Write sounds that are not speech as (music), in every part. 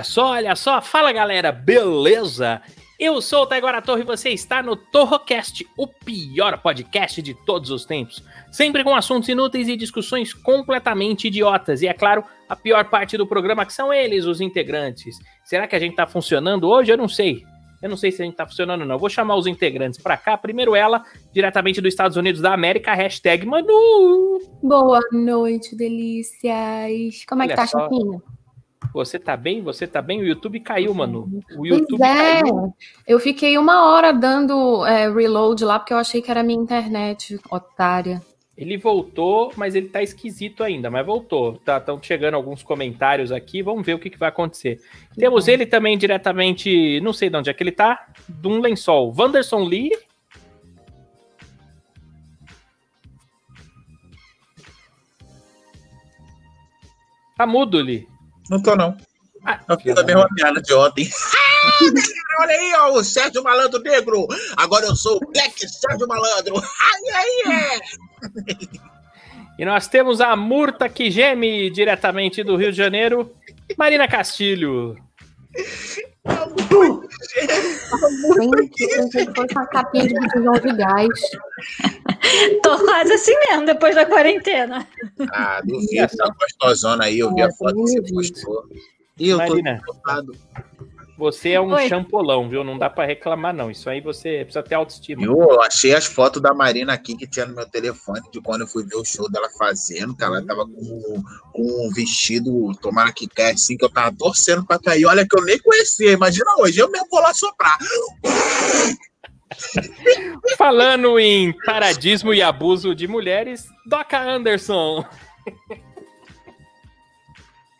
Olha só, olha só. Fala galera, beleza? Eu sou o Taigora Torre e você está no Torrocast, o pior podcast de todos os tempos. Sempre com assuntos inúteis e discussões completamente idiotas. E é claro, a pior parte do programa que são eles, os integrantes. Será que a gente tá funcionando hoje? Eu não sei. Eu não sei se a gente tá funcionando ou não. Eu vou chamar os integrantes pra cá. Primeiro ela, diretamente dos Estados Unidos da América, hashtag Manu. Boa noite, delícias. Como é que Olha tá, só. Chiquinho? Você tá bem? Você tá bem? O YouTube caiu, Manu. O Pois YouTube é, caiu. eu fiquei uma hora dando é, reload lá porque eu achei que era minha internet, otária. Ele voltou, mas ele tá esquisito ainda, mas voltou. Tá, Estão chegando alguns comentários aqui, vamos ver o que, que vai acontecer. Temos ele também diretamente, não sei de onde é que ele tá, de um lençol. Wanderson Lee. Tá mudo, Lee. Não tô, não. Ah, Eu fiz a mesma piada de ontem. Ah, (laughs) Olha aí, ó, o Sérgio Malandro Negro. Agora eu sou o Black Sérgio Malandro. Ai, ai, é. E nós temos a Murta que geme diretamente do Rio de Janeiro, Marina Castilho. Gente, uma capinha de botijão de gás. (laughs) Tô quase assim mesmo, depois da quarentena. Ah, duvido, tá gostosona aí. Eu vi a foto que você postou. E eu tô preocupado. Você é um Oi. champolão, viu? Não dá pra reclamar, não. Isso aí você precisa ter autoestima. Eu achei as fotos da Marina aqui que tinha no meu telefone de quando eu fui ver o show dela fazendo, que ela tava com, com um vestido, tomara que caia assim, que eu tava torcendo pra cair. Olha que eu nem conhecia, imagina hoje, eu mesmo vou lá soprar. Falando em paradismo e abuso de mulheres, Doca Anderson.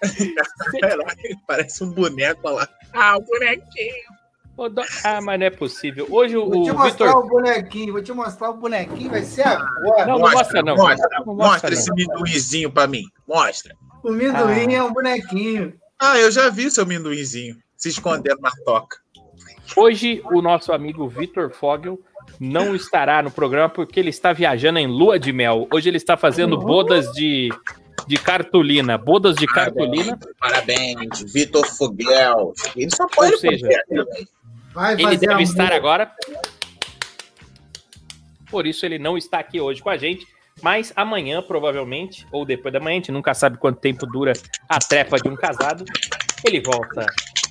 (laughs) Parece um boneco lá. Ah, o bonequinho. Ah, mas não é possível. Hoje o, Vou te mostrar Vitor. o bonequinho, vou te mostrar o bonequinho, vai ser agora. Não, não mostra, não. Mostra, Não mostra, mostra, esse minduinzinho pra mim. Mostra. O minduim Ah. é um bonequinho. Ah, eu já vi seu minduinzinho se escondendo na toca. Hoje o nosso amigo Vitor Fogel não estará no programa porque ele está viajando em lua de mel. Hoje ele está fazendo bodas de, de cartolina. Bodas de cartolina. Parabéns, Vitor Foguel. Ele só pode Ou seja, poder, né, Ele deve estar agora. Por isso ele não está aqui hoje com a gente. Mas amanhã, provavelmente, ou depois da manhã, a gente nunca sabe quanto tempo dura a trepa de um casado, ele volta.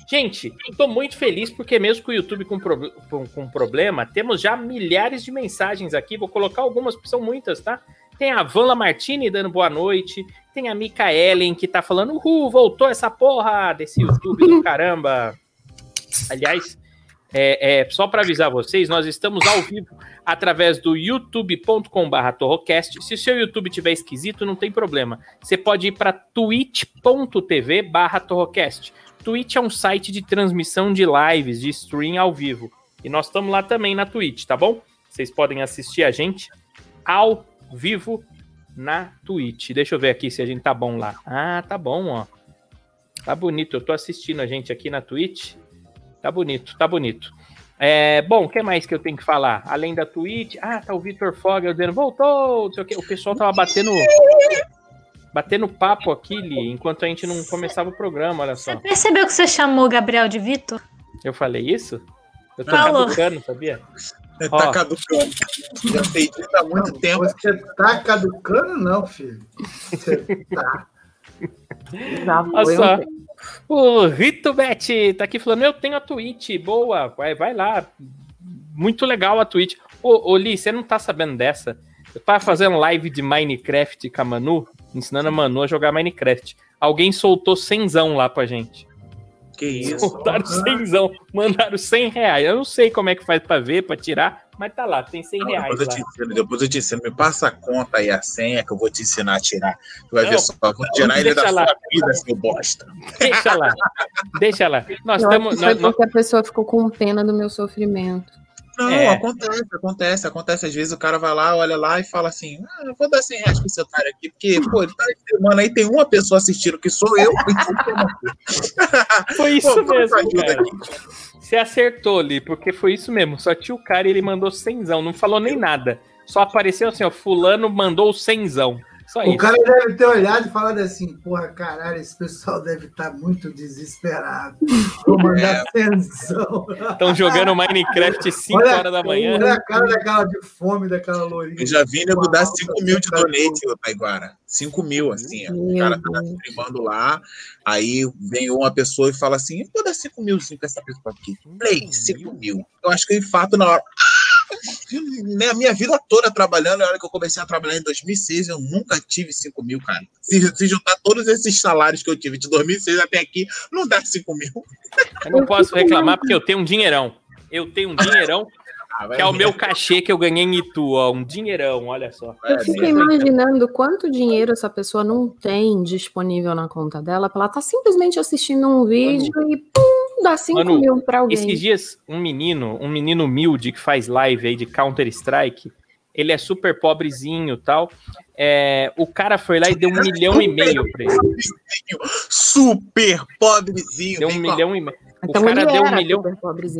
Gente, estou muito feliz porque mesmo com o YouTube com, com, com problema, temos já milhares de mensagens aqui. Vou colocar algumas, porque são muitas, tá? Tem a Vanla Martini dando boa noite. Tem a Mika Ellen que tá falando, uhul, voltou essa porra desse YouTube do caramba. Aliás, é, é, só para avisar vocês, nós estamos ao vivo através do youtube.com.br torrocast. Se o seu YouTube tiver esquisito, não tem problema. Você pode ir para twitch.tv torrocast. Twitch é um site de transmissão de lives, de stream ao vivo. E nós estamos lá também na Twitch, tá bom? Vocês podem assistir a gente ao vivo na Twitch. Deixa eu ver aqui se a gente tá bom lá. Ah, tá bom, ó. Tá bonito. Eu tô assistindo a gente aqui na Twitch. Tá bonito, tá bonito. É, bom, o que mais que eu tenho que falar? Além da Twitch, ah, tá o Vitor Fogel dizendo, voltou, não sei o quê. O pessoal tava batendo batendo papo aqui, Li, enquanto a gente não começava o programa, olha só. Você percebeu que você chamou o Gabriel de Vitor? Eu falei isso? Eu tô Falou. caducando, sabia? Ó. Tá caducando. Já sei disso há muito tempo. Você tá caducando, não, filho. Você tá. Já Olha só. O Rito Bet tá aqui falando, eu tenho a Twitch, boa, vai, vai lá. Muito legal a Twitch. Ô, ô Li, você não tá sabendo dessa? Eu tava fazendo live de Minecraft com a Manu, ensinando a Manu a jogar Minecraft. Alguém soltou cenzão lá pra gente. Que (laughs) isso? Soltaram cenzão, mandaram 100 reais. Eu não sei como é que faz pra ver, pra tirar, Mas tá lá, tem 100 reais Depois eu, lá. te ensino, depois eu te ensino. Me passa a conta e a senha que eu vou te ensinar a tirar. Tu vai Não, ver só. Vou tirar ele da deixa lá. sua vida, seu bosta. Deixa lá. Deixa lá. Nós Eu acho estamos. que foi porque a pessoa ficou com pena do meu sofrimento. Não, É. acontece, acontece, acontece. Às vezes o cara vai lá, olha lá e fala assim: ah, eu vou dar 100 reais pra esse otário aqui, porque, pô, ele tá semana aí, tem uma pessoa assistindo que sou eu. então. (laughs) Foi isso Pô, mesmo, cara. aqui. Você acertou ali, porque foi isso mesmo. Só tinha o cara e ele mandou cenzão, não falou nem nada. Só apareceu assim, ó, fulano mandou o cenzão. Só O isso. cara deve ter olhado e falado assim, porra, caralho, esse pessoal deve estar muito desesperado. Vou (laughs) mandar tensão. Estão jogando Minecraft (laughs) 5 Olha- horas da manhã. Olha a cara daquela de fome daquela lourinha. Eu já vi nego dar 5 mil de donate, ô Taiguara. 5 mil, assim. ó. O cara tá streamando lá, aí vem uma pessoa e fala assim: eu vou dar 5 mil sim pra essa pessoa aqui. Play, 5 mil. Eu acho que eu infarto na hora. Na minha vida toda trabalhando, na hora que eu comecei a trabalhar em 2006, eu nunca tive 5 mil, cara. Se, se juntar todos esses salários que eu tive de 2006 até aqui, não dá 5 mil. Eu não posso reclamar porque eu tenho um dinheirão. Eu tenho um dinheirão (laughs) Ah, que é o meu cachê que eu ganhei em Itu, ó. Um dinheirão, olha só. Eu fico imaginando quanto dinheiro essa pessoa não tem disponível na conta dela, pra ela tá simplesmente assistindo um vídeo e pum, dá 5 Manu, mil pra alguém. Esses dias, um menino, um menino humilde que faz live aí de Counter-Strike, ele é super pobrezinho e tal. É, o cara foi lá e deu um milhão e meio pra ele. Super pobrezinho. Deu um milhão e meio. Então o cara ele deu um era milhão.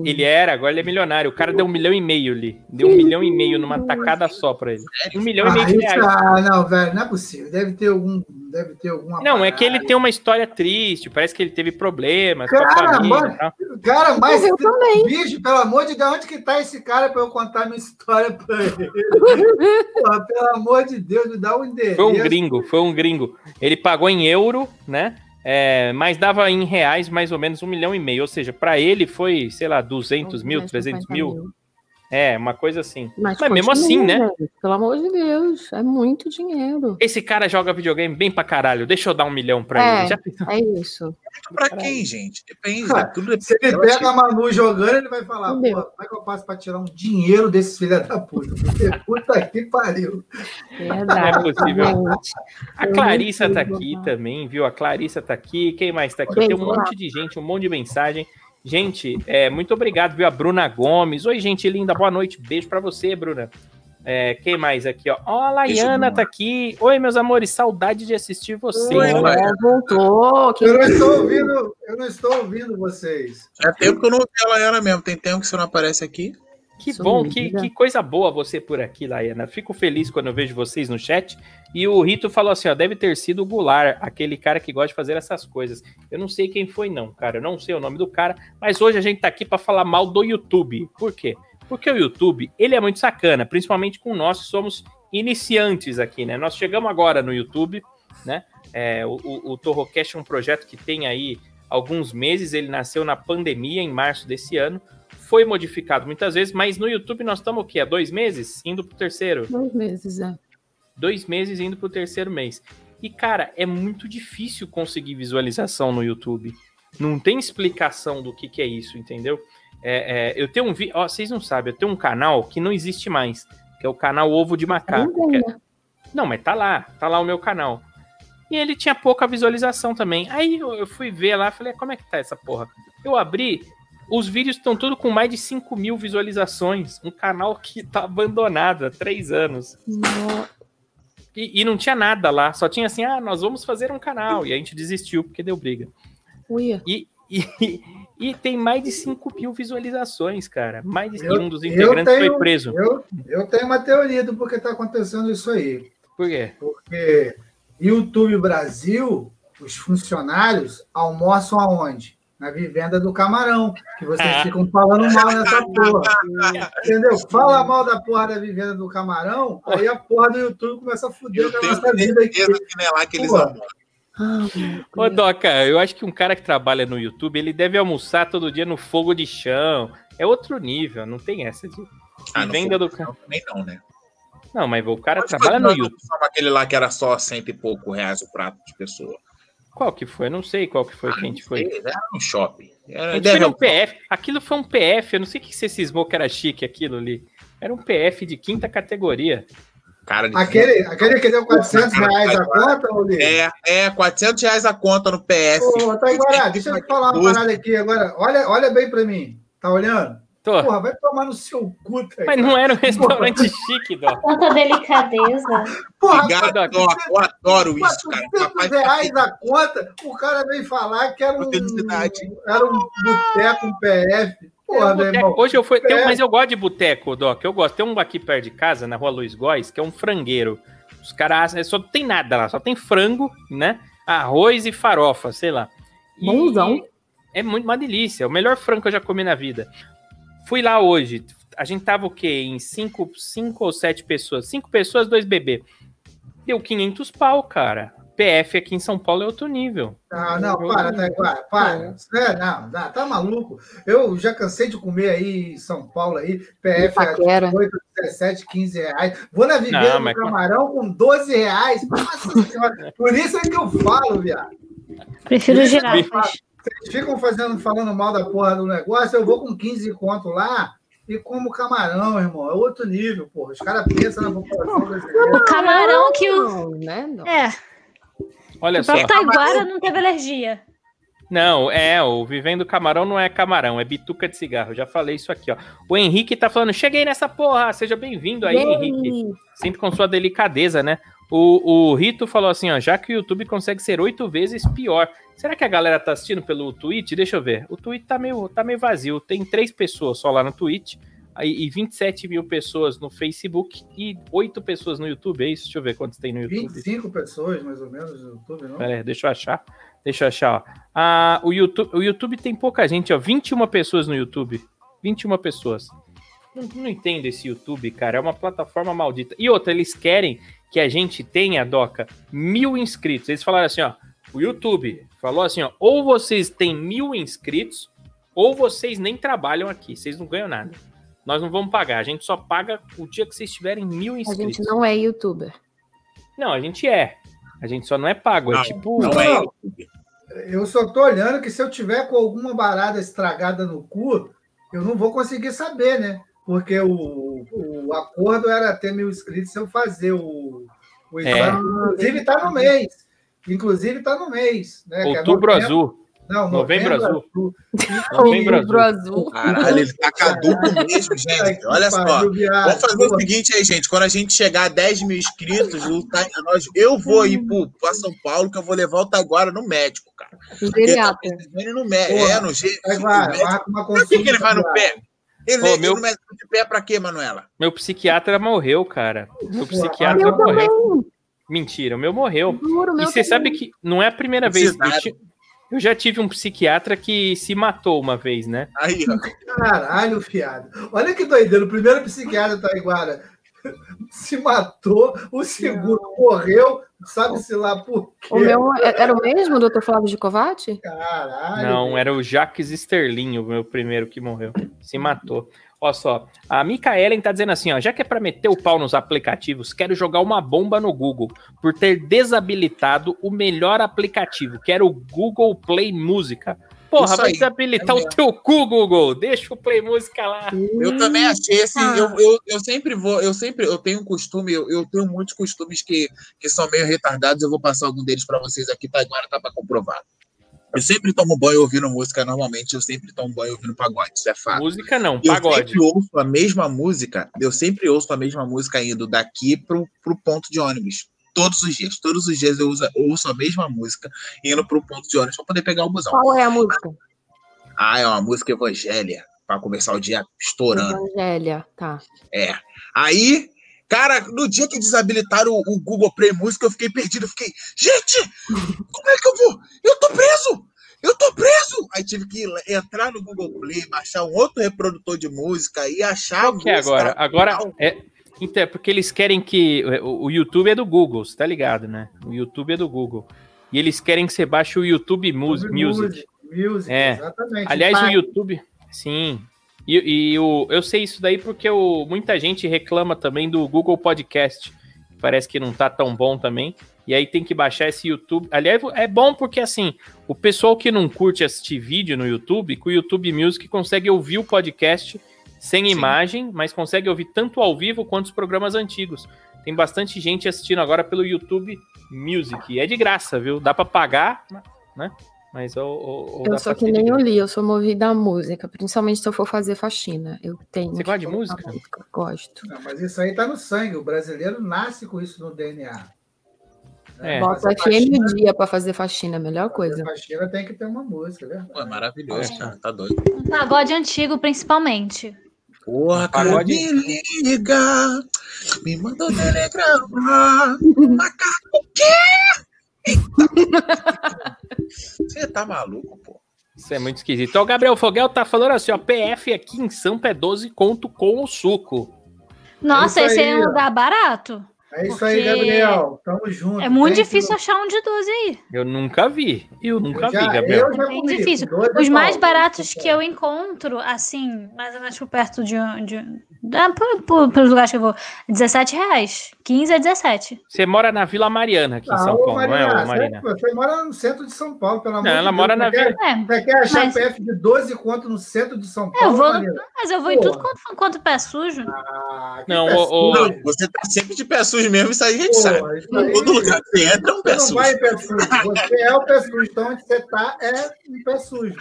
Ele era, agora ele é milionário. O cara deu um milhão e meio ali. Deu um milhão e meio numa tacada só pra ele. Um milhão e meio Ah, de reais. ah, não, velho, não é possível. Deve ter algum. Deve ter alguma. Não, é que ele parada. tem uma história triste. Parece que ele teve problemas com a Cara, família. mano. Cara, mas. Eu também. Bicho, pelo amor de Deus, onde que tá esse cara pra eu contar minha história pra ele? (laughs) Porra, pelo amor de Deus, me dá um endereço. Foi um gringo, foi um gringo. Ele pagou em euro, né? É, mas dava em reais mais ou menos um milhão e meio. Ou seja, pra ele foi, sei lá, 200 mil, 300 mil. É, uma coisa assim. Mas, Mas mesmo assim, né? velho. Pelo amor de Deus, é muito dinheiro. Esse cara joga videogame bem pra caralho. Deixa eu dar um milhão pra É. ele. Já? É isso. Pra quem, gente? Depende. Cara, tudo depende. Se ele Eu pega a Manu jogando, ele vai falar? Pô, como é que eu faço pra tirar um dinheiro desses filha da puta? Porque puta que pariu. Verdade. Não é possível. gente. A Clarissa tá aqui também, viu? A Clarissa tá aqui. Quem mais tá aqui? Beijo, Tem um monte de gente, um monte de mensagem. Gente, é, muito obrigado, viu? A Bruna Gomes. Oi, gente linda. Boa noite. Beijo pra você, Bruna. É, quem mais aqui, ó? Ó, a Laiana tá aqui. Oi, meus amores. Saudade de assistir vocês. Oi, Laiana. voltou. Eu não estou ouvindo, eu não estou ouvindo vocês. É tempo que eu não ouvi ela era mesmo. Tem tempo que você não aparece aqui. Que Sumida. bom, que, que coisa boa você por aqui, Laiana. Fico feliz quando eu vejo vocês no chat. E o Rito falou assim: ó, deve ter sido o Goulart, aquele cara que gosta de fazer essas coisas. Eu não sei quem foi, não, cara. Eu não sei o nome do cara, mas hoje a gente tá aqui para falar mal do YouTube. Por quê? Porque o YouTube, ele é muito sacana, principalmente com nós que somos iniciantes aqui, né? Nós chegamos agora no YouTube, né? É, o, o, o Torrocast é um projeto que tem aí alguns meses, ele nasceu na pandemia, em março desse ano foi modificado muitas vezes, mas no YouTube nós estamos o quê? Há dois meses? Indo pro terceiro. Dois meses, é. Dois meses indo pro terceiro mês. E, cara, é muito difícil conseguir visualização no YouTube. Não tem explicação do que, que é isso, entendeu? É, é, eu tenho um vídeo. Ó, vocês não sabem, eu tenho um canal que não existe mais, que é o canal Ovo de Macaco. é- né? não, mas tá lá, tá lá o meu canal. E ele tinha pouca visualização também. Aí eu, eu fui ver lá, falei, como é que tá essa porra? Eu abri, os vídeos estão tudo com mais de 5 mil visualizações. Um canal que tá abandonado há três anos. No- E, e não tinha nada lá, só tinha assim, ah, nós vamos fazer um canal. E a gente desistiu porque deu briga. Uia. E, e, (laughs) e tem mais de 5 mil visualizações, cara. Mais de... Eu- e um dos integrantes tenho- foi preso. Eu, eu tenho uma teoria do porquê está acontecendo isso aí. Por quê? Porque YouTube Brasil, os funcionários almoçam aonde? Na vivenda do camarão, que vocês Ah. ficam falando mal (laughs) nessa porra. Entendeu? Fala mal da porra da vivenda do camarão, aí a porra do YouTube começa a fuder com a nossa vida aqui. que não é lá que eles Ô. Doca, eu acho que um cara que trabalha no YouTube, ele deve almoçar todo dia no fogo de chão. É outro nível, não tem essa de Ah, não venda do cara. Também não, né? Não, mas o cara Mas trabalha no YouTube. Aquele lá que era só cento e pouco reais o prato de pessoa. Qual que foi? Eu não sei qual que foi que a gente foi. Era no shopping. Era, A gente foi alguma- PF. Aquilo foi um PF. Eu não sei o que você cismou que era chique aquilo ali. Era um PF de quinta categoria. Cara de Aquele, aquele que deu 400 reais a conta, Lili? É, é, 400 reais a conta no PF. Ô, Taiguara, deixa eu te falar uma parada aqui agora. Olha, olha bem pra mim. Tá olhando? Tô. Porra, vai tomar no seu cu, Taiguara. Mas não era um restaurante chique, Dó. Tanta delicadeza. Porra, Obrigado, Doc. Doc, eu adoro isso, cara. 400 Papai reais a conta, o cara veio falar que era um, era um boteco, um PF. Porra, meu Boteco. irmão. Hoje eu fui. tem mas eu gosto de boteco, Doc. Eu gosto. Tem um aqui perto de casa, na rua Luiz Góes, que é um frangueiro. Os caras. é, Só tem nada lá, só tem frango, né? Arroz e farofa, sei lá. E- Bonzão. É muito uma delícia. É o melhor frango que eu já comi na vida. Fui lá hoje. A gente tava o quê? Em cinco, cinco ou sete pessoas. Cinco pessoas, dois bebês. Deu 500 pau, cara. PF aqui em São Paulo é outro nível. Ah, não, para, Taiguara, para. É, não, não, tá maluco. Eu já cansei de comer aí em São Paulo aí, PF a Paquera. 18, 17, 15 reais. Vou na Não, do mas- Camarão com 12 reais. Nossa senhora, por isso é que eu falo, viado. Prefiro é girafas. Vocês ficam fazendo, falando mal da porra do negócio, eu vou com 15 conto lá e como camarão, irmão. É outro nível, porra. Os caras pensam na população brasileira. O camarão que o. Não, né? Não. É, Olha o só. próprio Taiguara não teve alergia. Não, é, o Vivendo Camarão não é camarão, é bituca de cigarro. Eu já falei isso aqui, ó. O Henrique tá falando, cheguei nessa porra, seja bem-vindo aí, Henrique. Sempre com sua delicadeza, né? O, o Rito falou assim, ó, já que o YouTube consegue ser oito vezes pior. Será que a galera tá assistindo pelo Twitch? Deixa eu ver. O Twitch tá meio, tá meio vazio. Tem três pessoas só lá no Twitch. aí- E 27 mil pessoas no Facebook e oito pessoas no YouTube. É isso? Deixa eu ver quantos tem no YouTube. 25 pessoas, mais ou menos, no YouTube, não? Pera aí, deixa eu achar. Deixa eu achar, ó. Ah, o, YouTube, o YouTube tem pouca gente, ó. 21 pessoas no YouTube. 21 pessoas. Não, não entendo esse YouTube, cara. É uma plataforma maldita. E outra, eles querem que a gente tenha, Doca, mil inscritos. Eles falaram assim, ó. O YouTube falou assim, ó. Ou vocês têm mil inscritos, ou vocês nem trabalham aqui. Vocês não ganham nada. Nós não vamos pagar. A gente só paga o dia que vocês tiverem mil A inscritos. gente não é youtuber. Não, a gente é. A gente só não é pago. É Não, tipo. Não é. Eu só tô olhando que se eu tiver com alguma barada estragada no cu, eu não vou conseguir saber, né? Porque o, o acordo era ter mil inscritos se eu fazer o, o É. exame. Inclusive tá no mês. Inclusive tá no mês. Né? É Outubro novembro- azul. Não, Novembro azul. O Novembro azul. livro azul. Caralho, ele tá caduco (laughs) mesmo, gente. Olha só. Vamos fazer o seguinte aí, gente. Quando a gente chegar a 10 mil inscritos, o Ta- nós, eu vou ir pro, pra São Paulo, que eu vou levar o Taiguara no médico, cara. Tá Geriatra. precisando ir no médico. É, no vai, marca uma Por que, que ele vai no pé? Ele ele meu- no médico de pé pra quê, Manuela? Meu psiquiatra morreu, cara. Meu psiquiatra Eu morreu. também. Mentira, o meu morreu. Juro, E meu você também. sabe que não é a primeira vez. Eu, eu já tive um psiquiatra que se matou uma vez, né? Aí, ó. Caralho, fiado. Olha que doideira. O primeiro psiquiatra da Taiguara (laughs) se matou, o segundo morreu, sabe-se lá por quê. O meu é- era o mesmo, doutor Flávio de Covatti? Caralho. Não, era o Jacques Sterling, o meu primeiro que morreu. Se matou. Olha só, a Micaelen tá dizendo assim, ó, já que é pra meter o pau nos aplicativos, quero jogar uma bomba no Google por ter desabilitado o melhor aplicativo, que era o Google Play Música. Porra, Isso vai aí, desabilitar é o teu cu, Google. Deixa o Play Música lá. Eu também achei assim, Ah. eu, eu, eu sempre vou, eu sempre, eu tenho um costume, eu, eu tenho muitos costumes que, que são meio retardados, eu vou passar algum deles para vocês aqui, tá? Agora tá para comprovar. Eu sempre tomo banho ouvindo música, normalmente eu sempre tomo banho ouvindo pagode, isso é fato. Música não, Eu pagode. sempre ouço a mesma música, eu sempre ouço a mesma música indo daqui pro, pro ponto de ônibus. Todos os dias, todos os dias eu uso, ouço a mesma música indo pro ponto de ônibus para poder pegar o busão. Qual é a música? Ah, é uma música evangélica, para começar o dia estourando. Evangelia, tá. É. Aí, cara, no dia que desabilitaram o, o Google Play Música, eu fiquei perdido. Eu fiquei, gente, como é que eu vou? Eu tô preso! Eu tô preso! Aí tive que ir- entrar no Google Play, baixar um outro reprodutor de música e achar Qual que é agora? Agora é. Então, é porque eles querem que. O, o YouTube é do Google, você tá ligado, né? O YouTube é do Google. E eles querem que você baixe o YouTube Mus- Music. Music. Music, É. exatamente. Aliás, o. YouTube. Sim. E, e o, eu sei isso daí porque o, muita gente reclama também do Google Podcast. Parece que não tá tão bom também. E aí tem que baixar esse YouTube. Aliás, é bom porque assim, o pessoal que não curte assistir vídeo no YouTube, com o YouTube Music consegue ouvir o podcast sem Sim. imagem, mas consegue ouvir tanto ao vivo quanto os programas antigos. Tem bastante gente assistindo agora pelo YouTube Music. E é de graça, viu? Dá pra pagar, né? Mas ou, ou, ou Eu sou que nem o. Li, eu sou movida à música, principalmente se eu for fazer faxina. Eu tenho. Você gosta de colocar música? Gosto. Não, mas isso aí tá no sangue. O brasileiro nasce com isso no DNA. É. Bota FM faxina- dia pra fazer faxina, é a melhor coisa. fazer Faxina tem que ter uma música, né? Pô, é maravilhoso, É. cara. Tá doido. Um pagode antigo, principalmente. Porra, cara, me liga. Me manda um telegrama. Macaco, o quê? Você tá maluco, pô. Isso é muito esquisito. Então, o Gabriel Fogel tá falando assim, ó, PF aqui em Sampa é 12 conto com o suco. Nossa, É esse aí, é um lugar barato. É isso Porque aí, Gabriel. Tamo junto. É muito Tem difícil que- achar um de 12 aí. Eu nunca vi. Eu nunca Eu já- vi, Gabriel. eu já É bem difícil. Os é mais pau. baratos que eu encontro, assim, mais ou menos por perto de. de ah, pelos lugares que eu vou, 17 reais. 15 a 17. Você mora na Vila Mariana aqui em Ah, São ô, Paulo, não é, ô, Marina? Você, você mora no centro de São Paulo, pelo amor Não, de ela Deus. mora na Você quer- É, Você quer achar Mas- PF de 12 quanto no centro de São eu Paulo, vou. Marina? Mas eu vou em tudo Porra. quanto, quanto pé sujo. Ah, que Não, pé ô, sujo. Não, você tá sempre de pé sujo mesmo, isso aí a gente sabe. Porra, isso aí- Todo lugar que você entra é um pé Você não sujo. vai em pé sujo. Você é o pé sujo. Então, onde você tá é um pé sujo.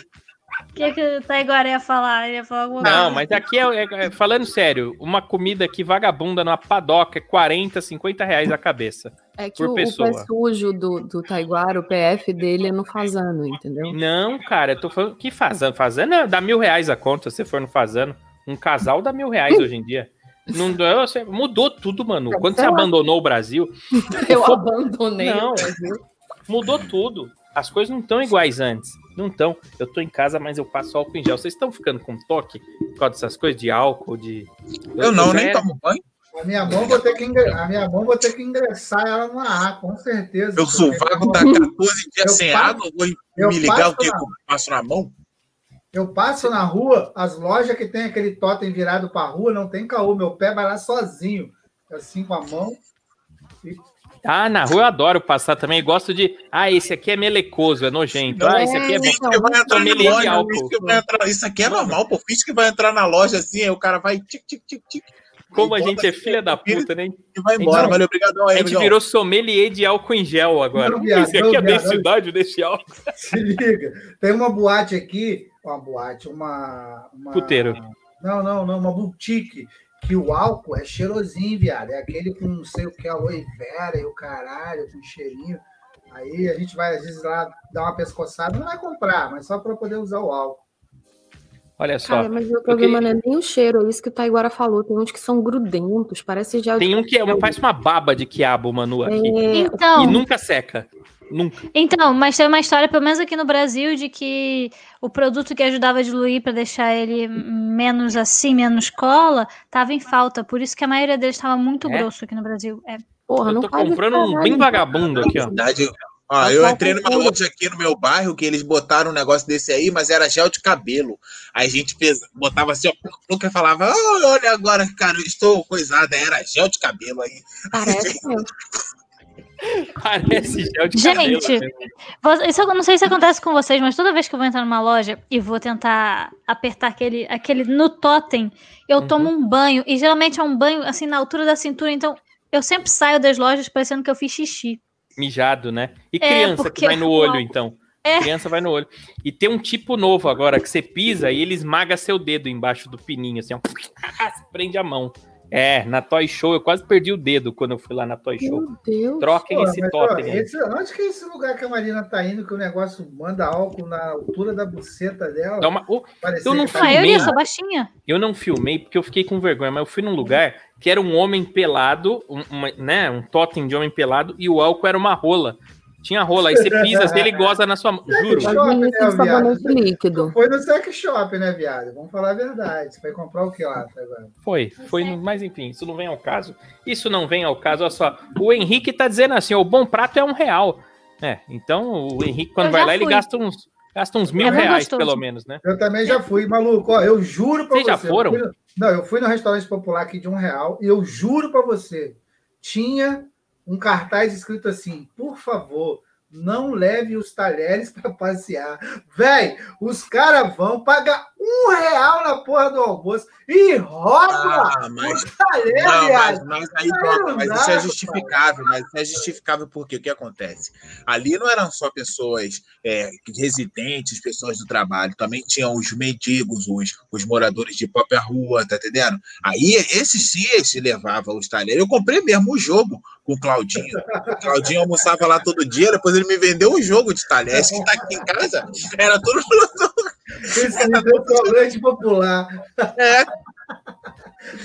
O que, que o Taiguara ia falar? Ele ia falar alguma Não, coisa. mas aqui, é, é- é- falando sério, uma comida aqui vagabunda numa padoca é 40, 50 reais a cabeça. É que Por o, o pessoa. pé sujo do, do Taiguara, o PF dele é no fazano, entendeu? Não, cara, eu tô falando que fazano. Fazano é- dá mil reais a conta se for no fazano. Um casal dá mil reais hoje em dia. Não, você- mudou tudo, mano. Quando você abandonou o Brasil, (laughs) Eu abandonei. Não. o Brasil. mudou tudo. As coisas não estão iguais antes. Não estão. Eu tô em casa, mas eu passo álcool em gel. Vocês estão ficando com toque por causa dessas coisas de álcool, de. Eu não, já nem era- tomo banho. A minha mão vou ter que ingressar, a minha mão vou ter que ingressar ela no ar, com certeza. Meu sovaco tá eu- 14 dias eu sem passo- água, eu vou eu me ligar o que na- eu passo na mão? Eu passo na rua, as lojas que tem aquele totem virado para a rua não tem caô, meu pé vai lá sozinho, assim com a mão. Ah, na rua eu adoro passar também. Gosto de. Ah, esse aqui é melecoso, é nojento. Ah, esse aqui é. Bom. Porque vai entrar na loja, álcool. que vai entrar- Isso aqui é normal, pô. Finge que vai entrar na loja assim, aí o cara vai tic, tic, tic, tic. Como a gente é filha da puta, né? E vai embora. Então, Valeu, obrigadão A gente virou sommelier de álcool em gel agora. Não, viado, Esse aqui é não, viado. cidade desse álcool. (laughs) Se liga. Tem uma boate aqui, uma boate, uma. uma... Puteiro. Não, não, não, uma boutique. Que o álcool é cheirosinho, viado. É aquele com não sei o que, aloe vera e o caralho, com cheirinho. Aí a gente vai, às vezes, lá dar uma pescoçada, não vai comprar, mas só para poder usar o álcool. Olha só. Cara, mas o problema não é nem o cheiro, é isso que o Taiguara falou. Tem uns que são grudentos, parece já. Tem um que é uma, parece uma baba de quiabo, Manu, aqui. É, Então, E nunca seca. Nunca. então, mas tem uma história, pelo menos aqui no Brasil, de que o produto que ajudava a diluir para deixar ele menos assim, menos cola, tava em falta. Por isso que a maioria deles estava muito É? grosso aqui no Brasil. É. porra, Eu não tô comprando um bem vagabundo aqui, ó. Verdade. Ó, eu entrei numa loja aqui no meu bairro que eles botaram um negócio desse aí, mas era gel de cabelo. Aí a gente fez, botava assim, ó, nunca falava, "Ah, olha agora, cara, eu estou coisada, era gel de cabelo aí. Parece. (laughs) (laughs) Parece gel de Gente, cabelo. Isso eu não sei se acontece com vocês, mas toda vez que eu vou entrar numa loja e vou tentar apertar aquele, aquele no totem, eu Uhum. tomo um banho. E geralmente é um banho assim na altura da cintura, então eu sempre saio das lojas parecendo que eu fiz xixi. Mijado, né? E É, criança porque que vai no olho, então. É. Criança vai no olho. E tem um tipo novo agora que você pisa e ele esmaga seu dedo embaixo do pininho, assim, ó. Prende a mão. É, na Toy Show eu quase perdi o dedo quando eu fui lá na Toy Show. Meu Deus. Troquem Pô, esse totem onde que é esse lugar que a Marina tá indo, que o negócio manda álcool na altura da buceta dela? Uma- Ô, Parecia eu não que tá- Ah, eu Filmei. li, eu sou baixinha. Eu não filmei porque eu fiquei com vergonha, mas eu fui num lugar que era um homem pelado, um, uma- né, um totem de homem pelado, e o álcool era uma rola. Tinha rola, aí você pisa, ele goza na sua mão. Juro. Imagina né, sabonete viado? líquido. Foi no sex shop, né, viado? Vamos falar a verdade. Você vai comprar o que lá tá agora? Foi, foi, no- mas enfim, isso não vem ao caso. Isso não vem ao caso, olha só. O Henrique tá dizendo assim, ó, o bom prato é um real. É, então o Henrique, quando vai lá, ele fui. gasta uns, gasta uns mil É bem reais, gostoso. pelo menos, né? Eu também já fui, maluco. Ó, eu juro pra Vocês você. já foram? eu fui não, eu fui no restaurante popular aqui de um real e eu juro pra você, tinha um cartaz escrito assim: por favor, não leve os talheres para passear. Véi, os caras vão pagar Um real na porra do almoço. E rouba Ah, mas. o talher, Não, mas, mas aí, não mas isso é justificável, mas isso é justificável porque o que acontece? Ali não eram só pessoas é, residentes, pessoas do trabalho, também tinham os mendigos, os, os moradores de própria rua, tá entendendo? Aí, esses sim, esse levava os talheres. Eu comprei mesmo o jogo com o Claudinho. O Claudinho almoçava lá todo dia, depois ele me vendeu um jogo de talher. Esse que tá aqui em casa era tudo. Esse me deu restaurante popular. É,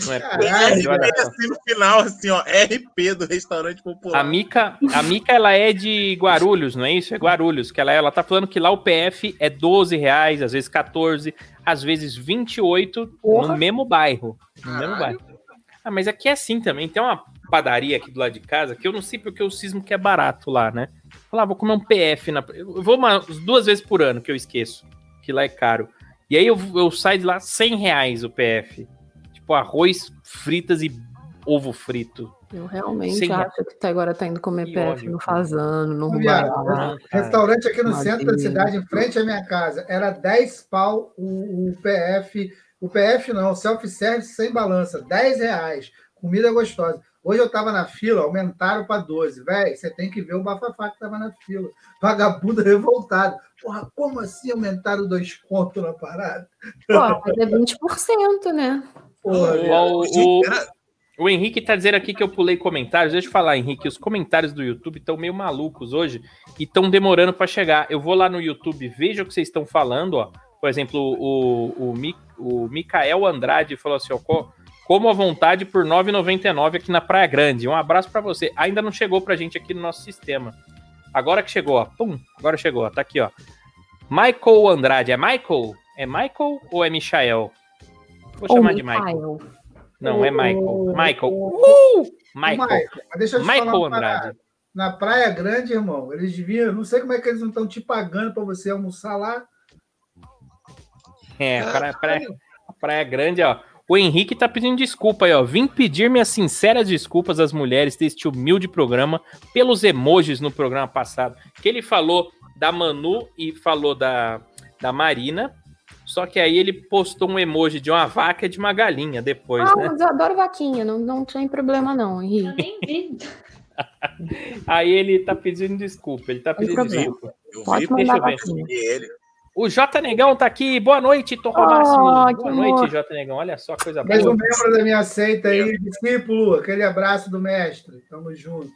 Não é Caralho, olha assim no final, assim, ó, RP do restaurante popular. A Mica, a Mica, ela é de Guarulhos, não é isso? É Guarulhos. Que ela, ela tá falando que lá o PF é 12 reais, às vezes 14, às vezes 28 Porra. no mesmo bairro. No mesmo bairro. Ah, mas aqui é assim também. Tem uma padaria aqui do lado de casa que eu não sei porque eu cismo que é barato lá, né? Falar, vou comer um PF. Na... Eu vou umas duas vezes por ano que eu esqueço, que lá é caro. E aí eu, eu saio de lá 100 reais o PF. Tipo, arroz, fritas e ovo frito. Eu realmente Sim. acho que tá agora tá indo comer Que PF ódio. no Fazano, no Viado, Rubará. Cara. Restaurante aqui no centro da cidade, em frente à minha casa. Era 10 pau o, o PF. O PF não, self-service sem balança. 10 reais. Comida gostosa. Hoje eu tava na fila, aumentaram para 12. Véi, você tem que ver o bafafá que tava na fila. Vagabundo revoltado. Porra, como assim aumentaram dois contos na parada? Pô, mas é 20%, né? Porra, O- o- O Henrique tá dizendo aqui que eu pulei comentários. Deixa eu falar, Henrique. Os comentários do YouTube estão meio malucos hoje e estão demorando para chegar. Eu vou lá no YouTube, veja o que vocês estão falando. Ó. Por exemplo, o, o, Mi- o Mikael Andrade falou assim: ó, co- como à vontade por R$ 9,99 aqui na Praia Grande. Um abraço para você. Ainda não chegou pra gente aqui no nosso sistema. Agora que chegou, ó. Pum, agora chegou, ó. Tá aqui, ó. Michael Andrade. É Michael? É Michael ou é Michael? Vou Ou chamar de Michael. Michael. Não, é Michael. Michael. Uh! Michael. Michael, mas deixa eu te Michael falar uma parada. Andrade. Na Praia Grande, irmão, eles deviam. Não sei como é que eles não estão te pagando para você almoçar lá. É, praia, praia, praia Grande, ó. O Henrique tá pedindo desculpa aí, ó. Vim pedir minhas sinceras desculpas às mulheres deste humilde programa pelos emojis no programa passado. Que ele falou da Manu e falou da, da Marina. Só que aí ele postou um emoji de uma vaca e de uma galinha depois, Ah, né? mas eu adoro vaquinha, não, não tem problema não, Eu Henrique. nem vi. (laughs) Aí ele tá pedindo desculpa. Ele tá pedindo desculpa. Eu Pode vi deixa eu ver. ele. O J Negão tá aqui. Boa noite, Torro Oh, Máximo. que Boa noite. J Negão. Olha só coisa Mais boa. um membro da minha seita aí, discípulo. Aquele abraço do mestre. Tamo junto.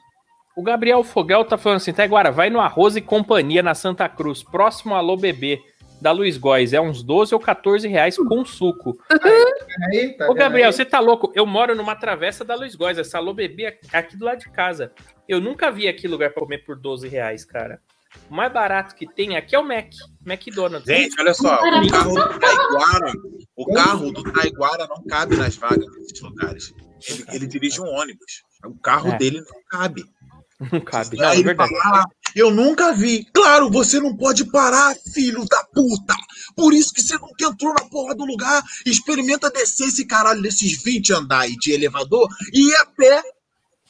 O Gabriel Fogel tá falando assim, Taiguara, vai no Arroz e Companhia na Santa Cruz, próximo Alô Bebê, da Luiz Góes. É uns 12 ou 14 reais com suco. Aí, tá Ô, Gabriel, aí? você tá louco? Eu moro numa travessa da Luiz Góes, essa Alô Bebê é aqui do lado de casa. Eu nunca vi aqui lugar pra comer por 12 reais, cara. O mais barato que tem aqui é o Mac, McDonald's. Gente, olha só, o carro do Taiguara, o carro do Taiguara não cabe nas vagas desses lugares. Ele, ele dirige um ônibus. O carro É. dele não cabe. não cabe. Não, é verdade. fala, eu nunca vi. Claro, você não pode parar, filho da puta. Por isso que você nunca entrou na porra do lugar. Experimenta descer esse caralho desses 20 andares de elevador e ir a pé.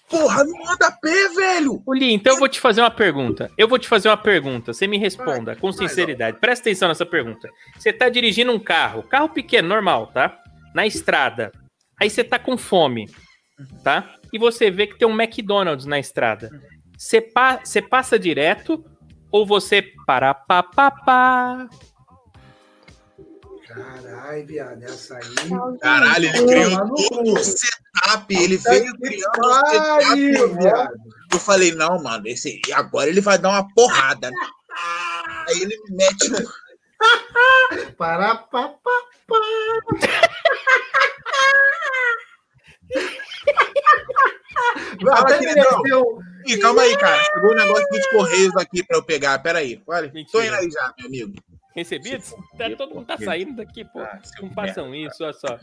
Porra, não anda a pé, velho. Ô, Li, então eu vou te fazer uma pergunta. Eu vou te fazer uma pergunta. Você me responda com sinceridade. Presta atenção nessa pergunta. Você tá dirigindo um carro, carro pequeno, normal, tá? Na estrada. Aí você tá com fome, tá? E você vê que tem um McDonald's na estrada. Você, pa você passa direto ou você para pá, pá, pá? Caralho, viado, essa aí. Caralho, ele criou todo o setup. Ele veio criando o setup. viado. Eu falei, não, mano, esse agora ele vai dar uma porrada. né? Aí ele me mete um. Pará, pá, pá, pá. Fala, Até queridão. mereceu. Ih, calma aí, cara. Chegou um negócio dos Correios aqui pra eu pegar. Pera aí. Olha, tô indo aí já, meu amigo. Recebidos? Tá, todo mundo tá saindo daqui, pô. Ah, Não façam isso, olha só.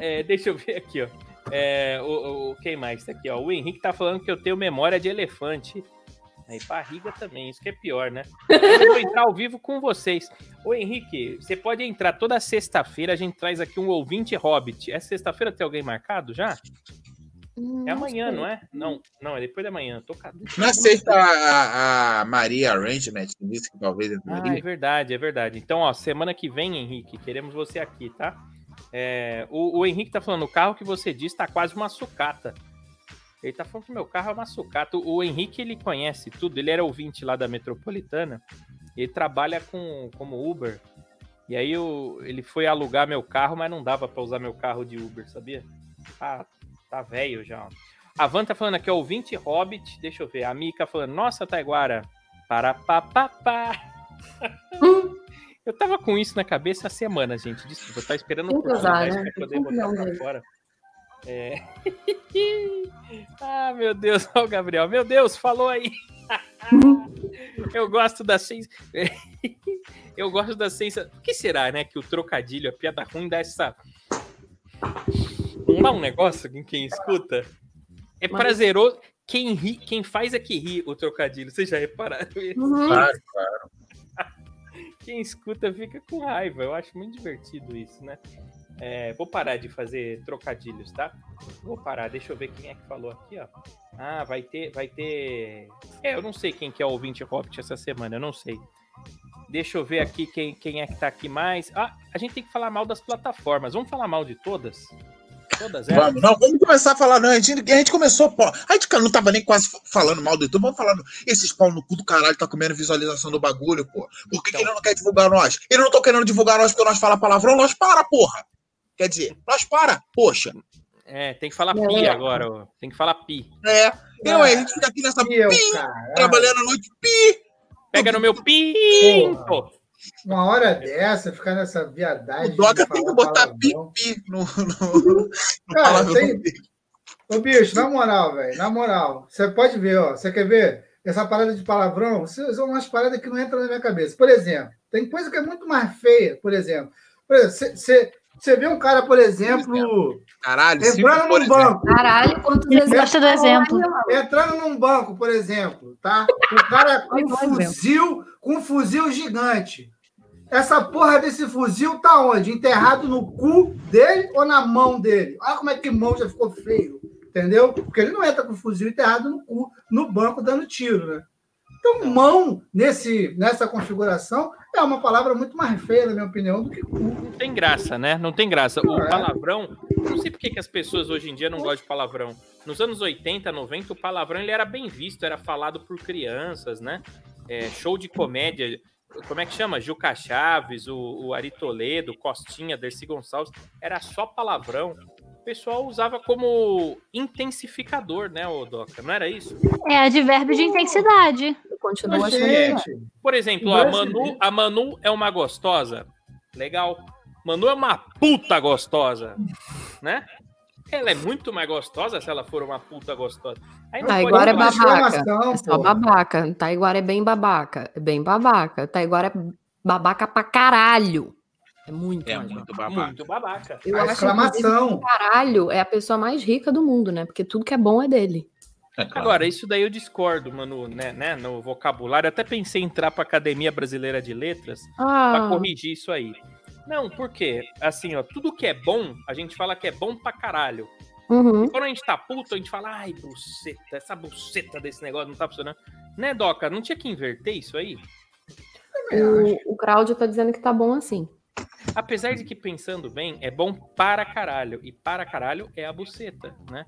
É, deixa eu ver aqui, ó. É, o, o- quem mais tá aqui, ó? O Henrique tá falando que eu tenho memória de elefante. Aí, barriga também, isso que é pior, né? Eu vou entrar ao vivo com vocês. Ô, Henrique, você pode entrar toda sexta-feira, a gente traz aqui um ouvinte Hobbit. Essa sexta-feira tem alguém marcado já? É amanhã, não é? Não, não, é depois da manhã. Tô Na sexta, a, a Maria Arrangement que disse que talvez Ah, é entraria. verdade, é verdade. Então, ó, semana que vem, Henrique, queremos você aqui, tá? É, o, o Henrique tá falando, o carro que você disse tá quase uma sucata. Ele tá falando que meu carro é uma sucata. O, o Henrique, ele conhece tudo, ele era ouvinte lá da Metropolitana, ele trabalha com, como Uber. E aí o- ele foi alugar meu carro, mas não dava pra usar meu carro de Uber, sabia? Tá, tá velho já. A Van tá falando aqui, ó, ouvinte Hobbit, deixa eu ver. A Mika falando, nossa, Taiguara, para pá, pá, pá. Eu tava com isso na cabeça há semanas, gente. Desculpa, eu tava esperando um pouco mais né? pra poder botar pra jeito. fora. É. (laughs) ah, meu Deus, ó o Gabriel. Meu Deus, falou aí. (laughs) eu gosto da sensação. (laughs) eu gosto da sensação. O que será, né? Que o trocadilho, a piada ruim dá essa. Dá um negócio em quem escuta? É Mas- prazeroso. Quem ri, quem faz é que ri o trocadilho. Vocês já repararam isso? Uhum. Claro, (laughs) Quem escuta fica com raiva. Eu acho muito divertido isso, né? É, vou parar de fazer trocadilhos, tá? Vou parar. Deixa eu ver quem é que falou aqui, ó. Ah, vai ter, vai ter. É, eu não sei quem que é o ouvinte Hobbit essa semana, eu não sei. Deixa eu ver aqui quem, quem é que tá aqui mais. Ah, a gente tem que falar mal das plataformas. Vamos falar mal de todas? Todas elas? Vamos, não, vamos começar a falar, não. A gente, a gente começou, pô. A gente não tava nem quase falando mal do YouTube, vamos falando. Esses pau no cu do caralho tá comendo visualização do bagulho, pô. Por que, que ele não quer divulgar nós? Ele não tá querendo divulgar nós porque nós fala palavrão, nós para, porra. Quer dizer, nós para, poxa. É, tem que falar Não, pi é. agora, ó. Tem que falar pi. É. Eu, a gente fica aqui nessa eu, pi, trabalhando à noite, pi. Pega no meu pinto! Uma hora dessa, ficar nessa viadagem. O Doca tem que botar pi, palavrão. pi no, no, no (laughs) Cara, tem-. Ô, bicho, na moral, velho, na moral, você pode ver, ó. Você quer ver? Essa parada de palavrão, são umas paradas que não entram na minha cabeça. Por exemplo, tem coisa que é muito mais feia, por exemplo. Por exemplo, você- você vê um cara, por exemplo, Caralho, entrando for num exemplo. banco, Caralho, gosta do exemplo. entrando num banco, por exemplo, tá? O cara com um fuzil, com um fuzil gigante. Essa porra desse fuzil tá onde? Enterrado no cu dele ou na mão dele? Olha como é que mão já ficou feio, entendeu? Porque ele não entra com o fuzil enterrado no cu, no banco, dando tiro, né? Então, mão, nesse, nessa configuração, é uma palavra muito mais feia, na minha opinião, do que cu. Não tem graça, né? Não tem graça. O É. palavrão. Não sei por que que as pessoas hoje em dia não gostam de palavrão. Nos anos 80, 90, o palavrão ele era bem visto, era falado por crianças, né? É, show de comédia. Como é que chama? Juca Chaves, o, o Ari Toledo, Costinha, Dercy Gonçalves. Era só palavrão. O pessoal usava como intensificador, né, o Doca? Não era isso? É advérbio de intensidade. Continua achando que é. gente, Por exemplo, a. Manu, a Manu é uma gostosa. Legal. Manu é uma puta gostosa. Né? Ela é muito mais gostosa se ela for uma puta gostosa. Aí não Ah, é babaca. É só babaca. Taiguara é bem babaca. É bem babaca. Taiguara é babaca pra caralho. É muito É mais muito babaca. babaca. Muito babaca. Eu A acho, exclamação. que caralho é a pessoa mais rica do mundo, né? Porque tudo que é bom é dele. É claro. Agora, isso daí eu discordo, Manu, né, né, no vocabulário. Eu até pensei em entrar pra Academia Brasileira de Letras pra Ah, corrigir isso aí. Não, por quê? Assim, ó, tudo que é bom, a gente fala que é bom pra caralho. uhum. Quando a gente tá puto, a gente fala, ai, buceta, essa buceta desse negócio não tá funcionando. Né, Doca? Não tinha que inverter isso aí? o, o Claudio tá dizendo que tá bom assim. Apesar de que, pensando bem, é bom para caralho. E para caralho é a buceta, né?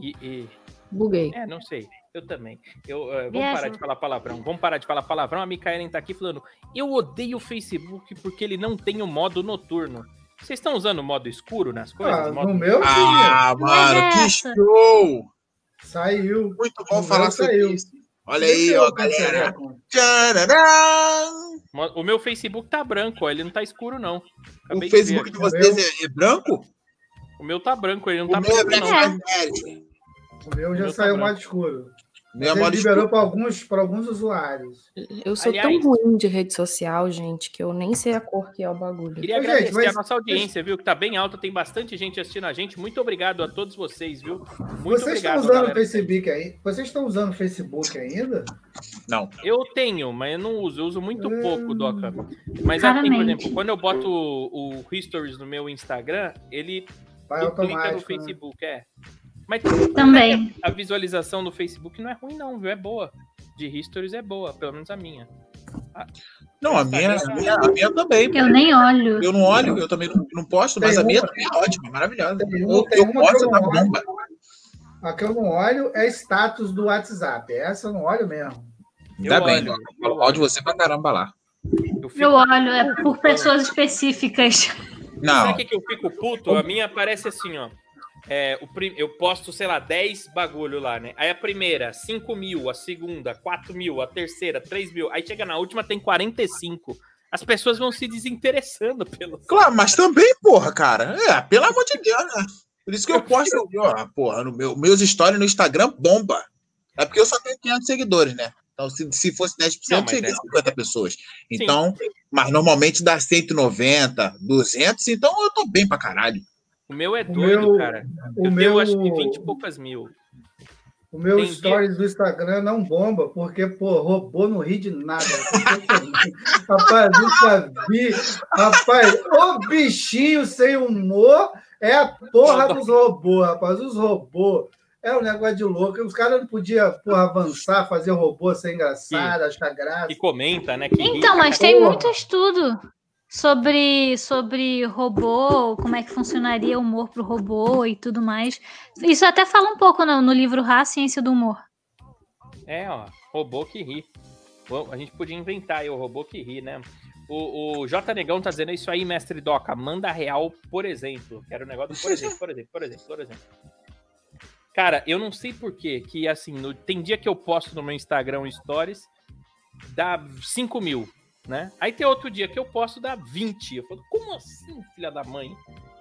E, e- Buguei. é, não sei. Eu também. Eu, eh, vamos parar de falar palavrão. Vamos parar de falar palavrão. A Micaelen tá aqui falando: Eu odeio o Facebook porque ele não tem o modo noturno. Vocês estão usando o modo escuro nas coisas? Ah, Modo- no meu tinha. Ah, mano, é que show! Saiu. Muito bom No falar sobre saiu. isso. Olha aí, ó, galera. O meu Facebook tá branco, ó, ele não tá escuro, não. O Acabei de Facebook ver de aqui. vocês é, é branco? O meu tá branco, ele não O tá meu é branco. É. O meu O já meu tá saiu branco. mais escuro. É Mas ele liberou para alguns, pra alguns usuários. Eu sou Aliás- tão ruim de rede social, gente, que eu nem sei a cor que é o bagulho. Queria Ô, gente, agradecer mas- a nossa audiência, viu? Que tá bem alta, tem bastante gente assistindo a gente. Muito obrigado a todos vocês, viu? Muito Vocês estão obrigado, usando o galera. Facebook aí? Vocês estão usando o Facebook ainda? Não. Eu tenho, mas eu não uso, eu uso muito Hum. pouco, Doca. Mas assim, por Raramente. exemplo, quando eu boto o, o Stories no meu Instagram, ele Vai duplica no né? Facebook, é. Mas Também. a visualização no Facebook não é ruim, não, viu? É boa. De histories é boa, pelo menos a minha. Não, a minha, a minha, a minha também. Eu nem olho. Eu não olho, eu também não, não posto, mas Tem a minha uma- também é ótima, maravilhosa. Tem Eu, tem eu uma que posto eu na não olho. bomba. A que eu não olho é status do WhatsApp. Essa eu não olho mesmo. Ainda bem, olho, eu eu falo mal de você pra caramba lá. Eu fico Eu olho, é por pessoas específicas. Não, Sabe o que, que eu fico puto? A minha aparece assim, ó. É, o prim... Eu posto, sei lá, 10 bagulho lá, né? Aí a primeira, 5 mil. A segunda, 4 mil. A terceira, 3 mil. Aí chega na última, tem 45. As pessoas vão se desinteressando (laughs) pelo. claro, mas também, porra, cara. É, pelo amor de Deus, né? Por isso que eu posto, ó, porra, no meu, meus stories no Instagram bomba. É porque eu só tenho 500 seguidores, né? Então, se, se fosse 10%, Não, seria é. 50 pessoas. Então, mas normalmente dá 190, 200, então eu tô bem pra caralho. O meu é doido, meu- cara. O eu meu, tenho, acho que 20 e poucas mil. o meu Tem stories do Instagram não bomba, porque, pô, robô não ri de nada. (laughs) Rapaz, nunca vi. Rapaz, o bichinho sem humor é a porra dos robôs, rapaz. Os robôs. É um negócio de louco. Os caras não podiam, porra, avançar, fazer robô ser engraçado, achar graça. Que comenta, né? Ri. Então, mas tem Porra. muito estudo sobre, sobre robô, como é que funcionaria o humor pro robô e tudo mais. Isso até fala um pouco no, no livro Ra, Ciência do Humor. É, ó. Robô que ri. A gente podia inventar aí o robô que ri, né? O, o J Negão tá dizendo isso aí, mestre Doca. Manda real, por exemplo. Quero um negócio, por exemplo, por exemplo, por exemplo, por exemplo. Cara, eu não sei por quê, que assim, no- tem dia que eu posto no meu Instagram Stories, dá 5 mil, né? Aí tem outro dia que eu posto, dá 20. Eu falo, como assim, filha da mãe?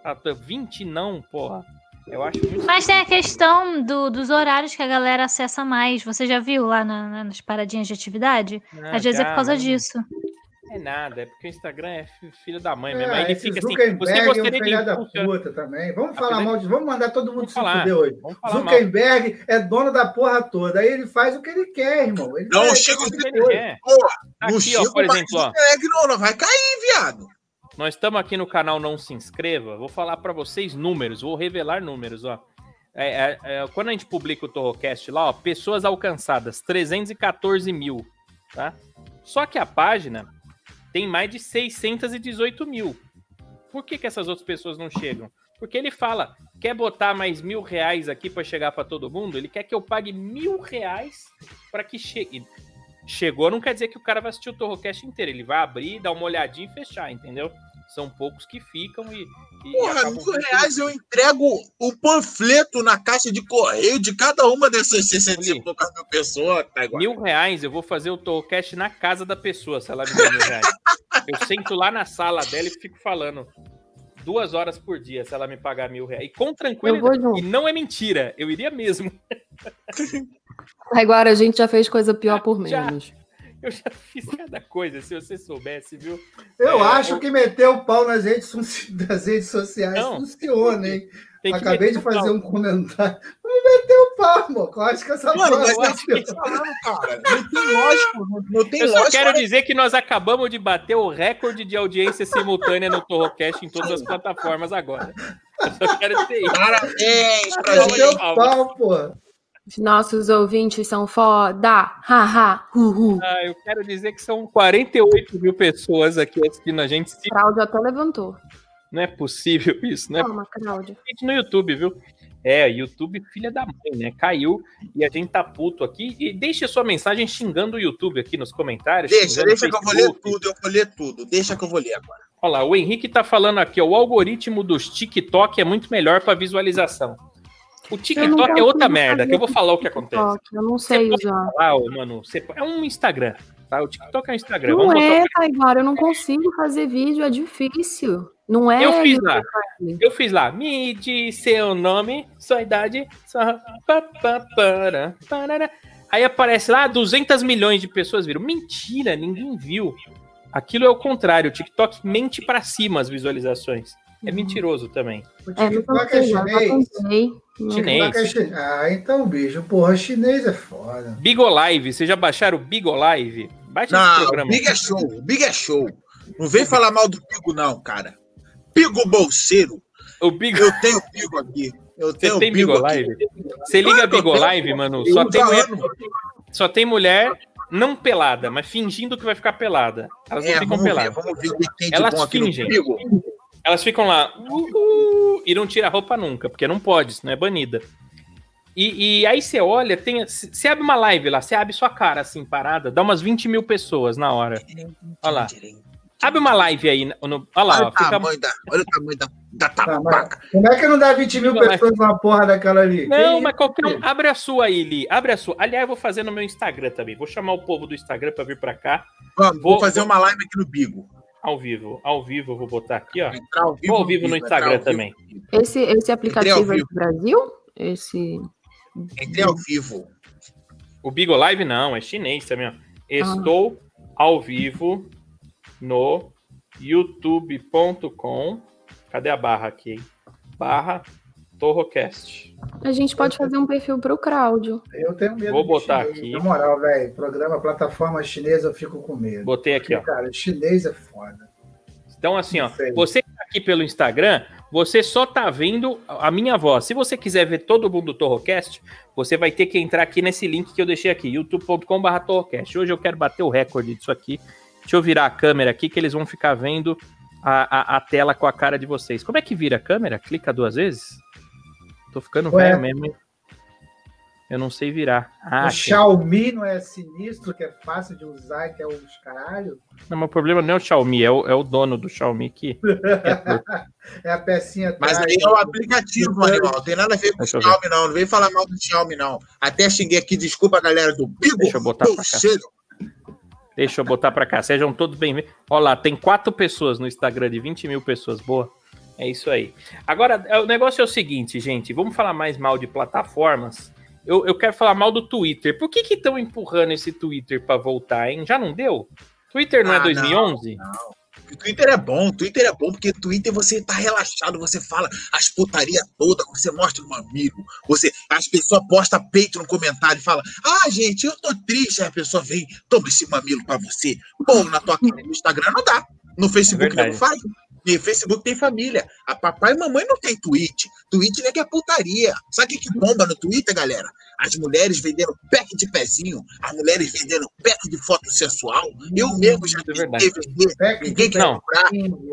Ah, tá, 20 não, porra. Eu acho muito. Mas tem a questão do- dos horários que a galera acessa mais. Você já viu lá na- na- nas paradinhas de atividade? Ah, Às vezes é por causa não- disso. É nada, é porque o Instagram é fi- filho da mãe É, mesmo. Aí ele fica assim, Zuckerberg você é um gostaria de filho da puta também. Vamos falar mal de. Vamos mandar todo mundo Vamos se falar. fuder hoje. Vamos falar mal. Zuckerberg é dono da porra toda. Aí ele faz o que ele quer, irmão. Ele Não, chega o o que ele quer. quer. Porra, Tá no Aqui, ó, Chico por exemplo, ó. Zuckerberg não, não vai cair, viado. Nós estamos aqui no canal Não Se Inscreva. Vou falar para vocês números, vou revelar números, ó. É, é, é, quando a gente publica o Torrocast lá, ó, pessoas alcançadas, 314 mil, tá? Só que a página tem mais de 618 mil. Por que, que essas outras pessoas não chegam? Porque ele fala, quer botar mais mil reais aqui para chegar para todo mundo? Ele quer que eu pague mil reais para que chegue. Chegou não quer dizer que o cara vai assistir o Torrocast inteiro. Ele vai abrir, dar uma olhadinha e fechar, entendeu? São poucos que ficam e. e Porra, mil reais eu entrego o panfleto na caixa de correio de cada uma dessas 60 Oli. e poucas mil pessoas. Tá igual. Mil reais eu vou fazer o Torrocast na casa da pessoa, se ela me der mil reais. Eu sento lá na sala dela e fico falando duas horas por dia se ela me pagar mil reais. E com tranquilidade. E não é mentira, eu iria mesmo. (laughs) Agora a gente já fez coisa pior por Já. Eu já fiz cada coisa, se você soubesse, viu? Eu É, acho o- que meter o pau nas redes, (laughs) das redes sociais Não. funciona, hein? Tem que Acabei de fazer pau. um comentário. Vamos meter o pau, amor. Eu acho que essa Mano, mas eu é eu tô falando, cara. Não tem lógico. Não, não tem Eu só lógico. quero dizer que nós acabamos de bater o recorde de audiência simultânea no Torrocast em todas as plataformas agora. Eu só quero dizer isso. Parabéns pra Não, gente. Meteu o pau, Nossos ouvintes são foda. Haha, uhu. Ah, eu quero dizer que são 48 mil pessoas aqui assistindo a gente. Se- Cláudio até levantou. Não é possível isso, né? Calma, Cláudio. Gente no YouTube, viu? É, YouTube, filha da mãe, né? Caiu e a gente tá puto aqui. E deixe a sua mensagem xingando o YouTube aqui nos comentários. Deixa, deixa que eu vou ler tudo, eu vou ler tudo. Deixa que eu vou ler agora. Olha lá, o Henrique tá falando aqui, ó, o algoritmo dos TikTok é muito melhor para visualização. O TikTok é outra merda, que eu vou falar o que acontece. TikTok, Eu não sei pode usar. Ô, mano, você- é um Instagram, tá? O TikTok é um Instagram. Não Vamos é, Taiguara, eu não consigo fazer vídeo, é difícil. Não é. Eu fiz lá. Eu fiz lá, me diz seu nome, sua idade, sua... para. Aí aparece lá, 200 milhões de pessoas viram. Mentira, ninguém viu. Aquilo é o contrário, o TikTok mente pra cima as visualizações. É Uhum. mentiroso também. O É, não TikTok é sei, já chinês. Não- Chinês. É chinês. Ah, então, bicho, porra, chinês é foda. Bigolive, vocês já baixaram o Bigolive? Baixa esse Não, o programa. Big é show. O Big é show. Não vem falar mal do Pigo, não, cara. Pigo bolseiro. O Big... Eu tenho Pigo aqui. Eu Você tenho tem Bigo Bigo aqui. Live? Você liga Bigo Live, mano, Eu só uso tem mulher, só tem mulher não pelada, mas fingindo que vai ficar pelada. Elas não É, ficam vamos ver, peladas. vamos ver o que tem de Elas bom aqui fingem. no Bigo. Elas ficam lá uh, uh, e não tira a roupa nunca, porque não pode, senão é banida. E, e aí você olha, tem, você abre uma live lá, você abre sua cara assim, parada, dá umas 20 mil pessoas na hora. Olha lá. Abre uma live aí. No, olha lá, Olha ó, o fica tamanho da, olha o tamanho da, da Tá, tabaca. como é que não dá 20 mil pessoas numa porra daquela ali? Não, Que mas qualquer um. Abre a sua aí, Li. Abre a sua. Aliás, eu vou fazer no meu Instagram também. Vou chamar o povo do Instagram pra vir pra cá, Vamos, Vou- vou fazer vou- uma live aqui no Bigo. Ao vivo. Ao vivo, eu vou botar aqui, ó. Ao vivo, Vou ao vivo no Instagram vivo. também. Esse, esse aplicativo é do Brasil? Esse. Entrei ao vivo. O Bigo Live não, é chinês também, ó. Estou ao vivo no youtube.com. Cadê a barra aqui? hein? Barra Torrocast. A gente pode fazer um perfil pro Cláudio. Eu tenho medo Vou de botar chinês. aqui. Na moral, velho, programa, plataforma chinesa, eu fico com medo. Botei aqui, ó. Cara, chinês é foda. Então, assim, ó, Sei. você que tá aqui pelo Instagram, você só tá vendo a minha voz. Se você quiser ver todo mundo do Torrocast, você vai ter que entrar aqui nesse link que eu deixei aqui, youtube.com.br Torrocast. Hoje eu quero bater o recorde disso aqui. Deixa eu virar a câmera aqui, que eles vão ficar vendo a, a, a tela com a cara de vocês. Como é que vira a câmera? Clica duas vezes? Tô ficando Ué. velho mesmo, hein? Eu não sei virar. Ah, o aqui. Xiaomi não é sinistro, que é fácil de usar, que é os caralho. Não, mas o problema não é o Xiaomi, é o, é o dono do Xiaomi que. (laughs) É a pecinha Mas aí é o aplicativo, animal. Não tem nada a ver com o. Xiaomi, não. Não vem falar mal do Xiaomi, não. Até xinguei aqui, desculpa, galera do Bigo. Deixa eu botar pra cá. Deixa eu botar pra cá. Sejam todos bem-vindos. Olha lá, tem quatro pessoas no Instagram de 20 mil pessoas. Boa. É isso aí. Agora, é, o negócio é o seguinte, gente. Vamos falar mais mal de plataformas. Eu, eu quero falar mal do Twitter. Por que estão empurrando esse Twitter pra voltar, hein? Já não deu? Twitter não é Ah, 2011? O Twitter é bom, o Twitter é bom, porque o Twitter você tá relaxado, você fala as putaria toda, você mostra o amigo, você, as pessoas postam peito no comentário e fala, ah, gente, eu tô triste, aí a pessoa vem, toma esse mamilo pra você. Pô, na tua cara, no Instagram não dá, no Facebook É não faz. E Facebook tem família. A papai e mamãe não tem tweet. Tweet não é que é putaria. Sabe o que, bomba no Twitter, galera? As mulheres vendendo pack de pezinho, as mulheres vendendo pack de foto sensual. Eu mesmo já É verdade. vender. Ninguém quer Não. comprar.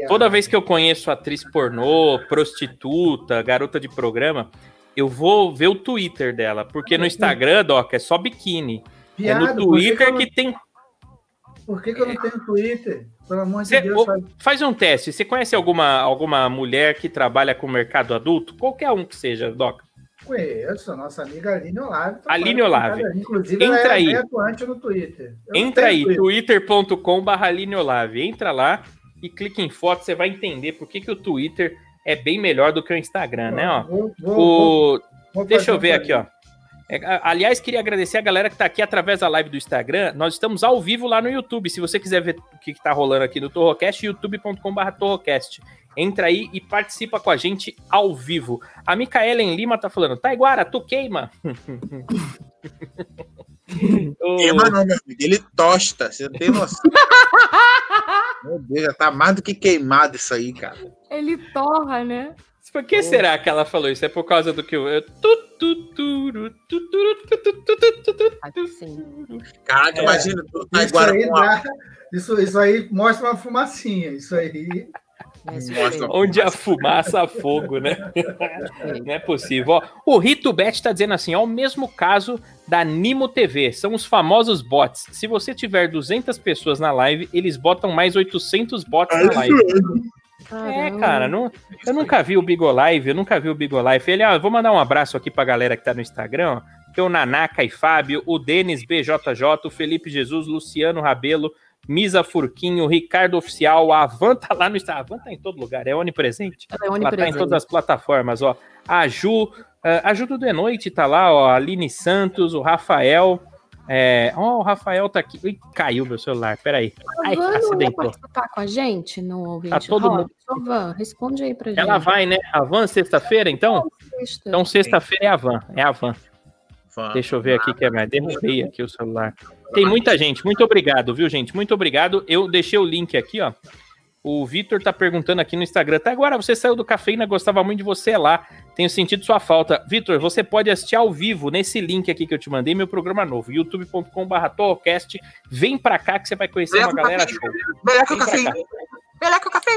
Toda vez que eu conheço atriz pornô, prostituta, garota de programa, eu vou ver o Twitter dela. Porque no Instagram, Doc, é só biquíni. é no Twitter que tem. Por que, que eu não tenho Twitter? Pelo amor de Cê- Deus, faz- Faz um teste. Você conhece alguma, alguma mulher que trabalha com o mercado adulto? Qualquer um que seja, Doc. conheço nossa amiga Aline Olave. tá Aline Olave. Inclusive, Entra ela é aí. atuante no Twitter. Eu Entra aí, Twitter. twitter.com.br Aline Olave. Entra lá e clica em foto, você vai entender por que, que o Twitter é bem melhor do que o Instagram, né? Ó. Vou- vou- O, vou Deixa eu ver aqui, ó. É, aliás, queria agradecer a galera que tá aqui através da live do Instagram. Nós estamos ao vivo lá no YouTube. Se você quiser ver o que, que tá rolando aqui no Torrocast, youtube.com.br Torrocast. Entra aí e participa com a gente ao vivo. A Micaelen Lima tá falando, Taiguara, tu queima. (laughs) Queima não, meu amigo. Ele tosta. Você não tem noção. (laughs) meu Deus, já tá mais do que queimado isso aí, cara. Ele torra, né? Por que será que ela falou isso? É por causa do que. Assim. Caraca, É. imagina tu tá Isso agora aí, com a... dá- isso, isso aí mostra uma fumacinha. Isso aí. Mostra- Onde a fumaça a fogo, né? Não é possível. Ó, o Rito Bet tá dizendo assim: ó, o mesmo caso da Nimo TV, são os famosos bots. Se você tiver 200 pessoas na live, eles botam mais 800 bots na live. É, cara, não, eu nunca vi o Bigolive, eu nunca vi o Bigolive. Ele, ó, vou mandar um abraço aqui pra galera que tá no Instagram, ó. Tem o Nanaka e Fábio, o Denis BJJ, o Felipe Jesus, Luciano Rabelo, Misa Furquinho, Ricardo Oficial, a Avan tá lá no Instagram. A Avan tá em todo lugar, é onipresente. É Ela tá em onipresente. todas as plataformas, ó. A Ju, eh, a Ju do De Noite tá lá, ó. A Aline Santos, o Rafael. É, ó, o Rafael tá aqui. Ih, caiu meu celular, peraí. Ai, A Van não participar com a gente no ouvinte Tá todo Hot? mundo- Van, responde aí pra gente. Ela vai, né? A Van sexta-feira, então? Sexta. Então sexta-feira é a Van, é a Van. Fã. Deixa eu ver aqui que é mais. Derrubei aqui o celular. Tem muita gente. Muito obrigado, viu, gente? Muito obrigado. Eu deixei o link aqui, ó. O Vitor tá perguntando aqui no Instagram. Tá agora, você saiu do cafeína, gostava muito de você lá. Tenho sentido sua falta. Vitor, você pode assistir ao vivo nesse link aqui que eu te mandei, meu programa novo, youtube.com.br Torrocast. Vem pra cá que você vai conhecer Melhor uma galera café. show. Melhor que o café. Melhor que o café.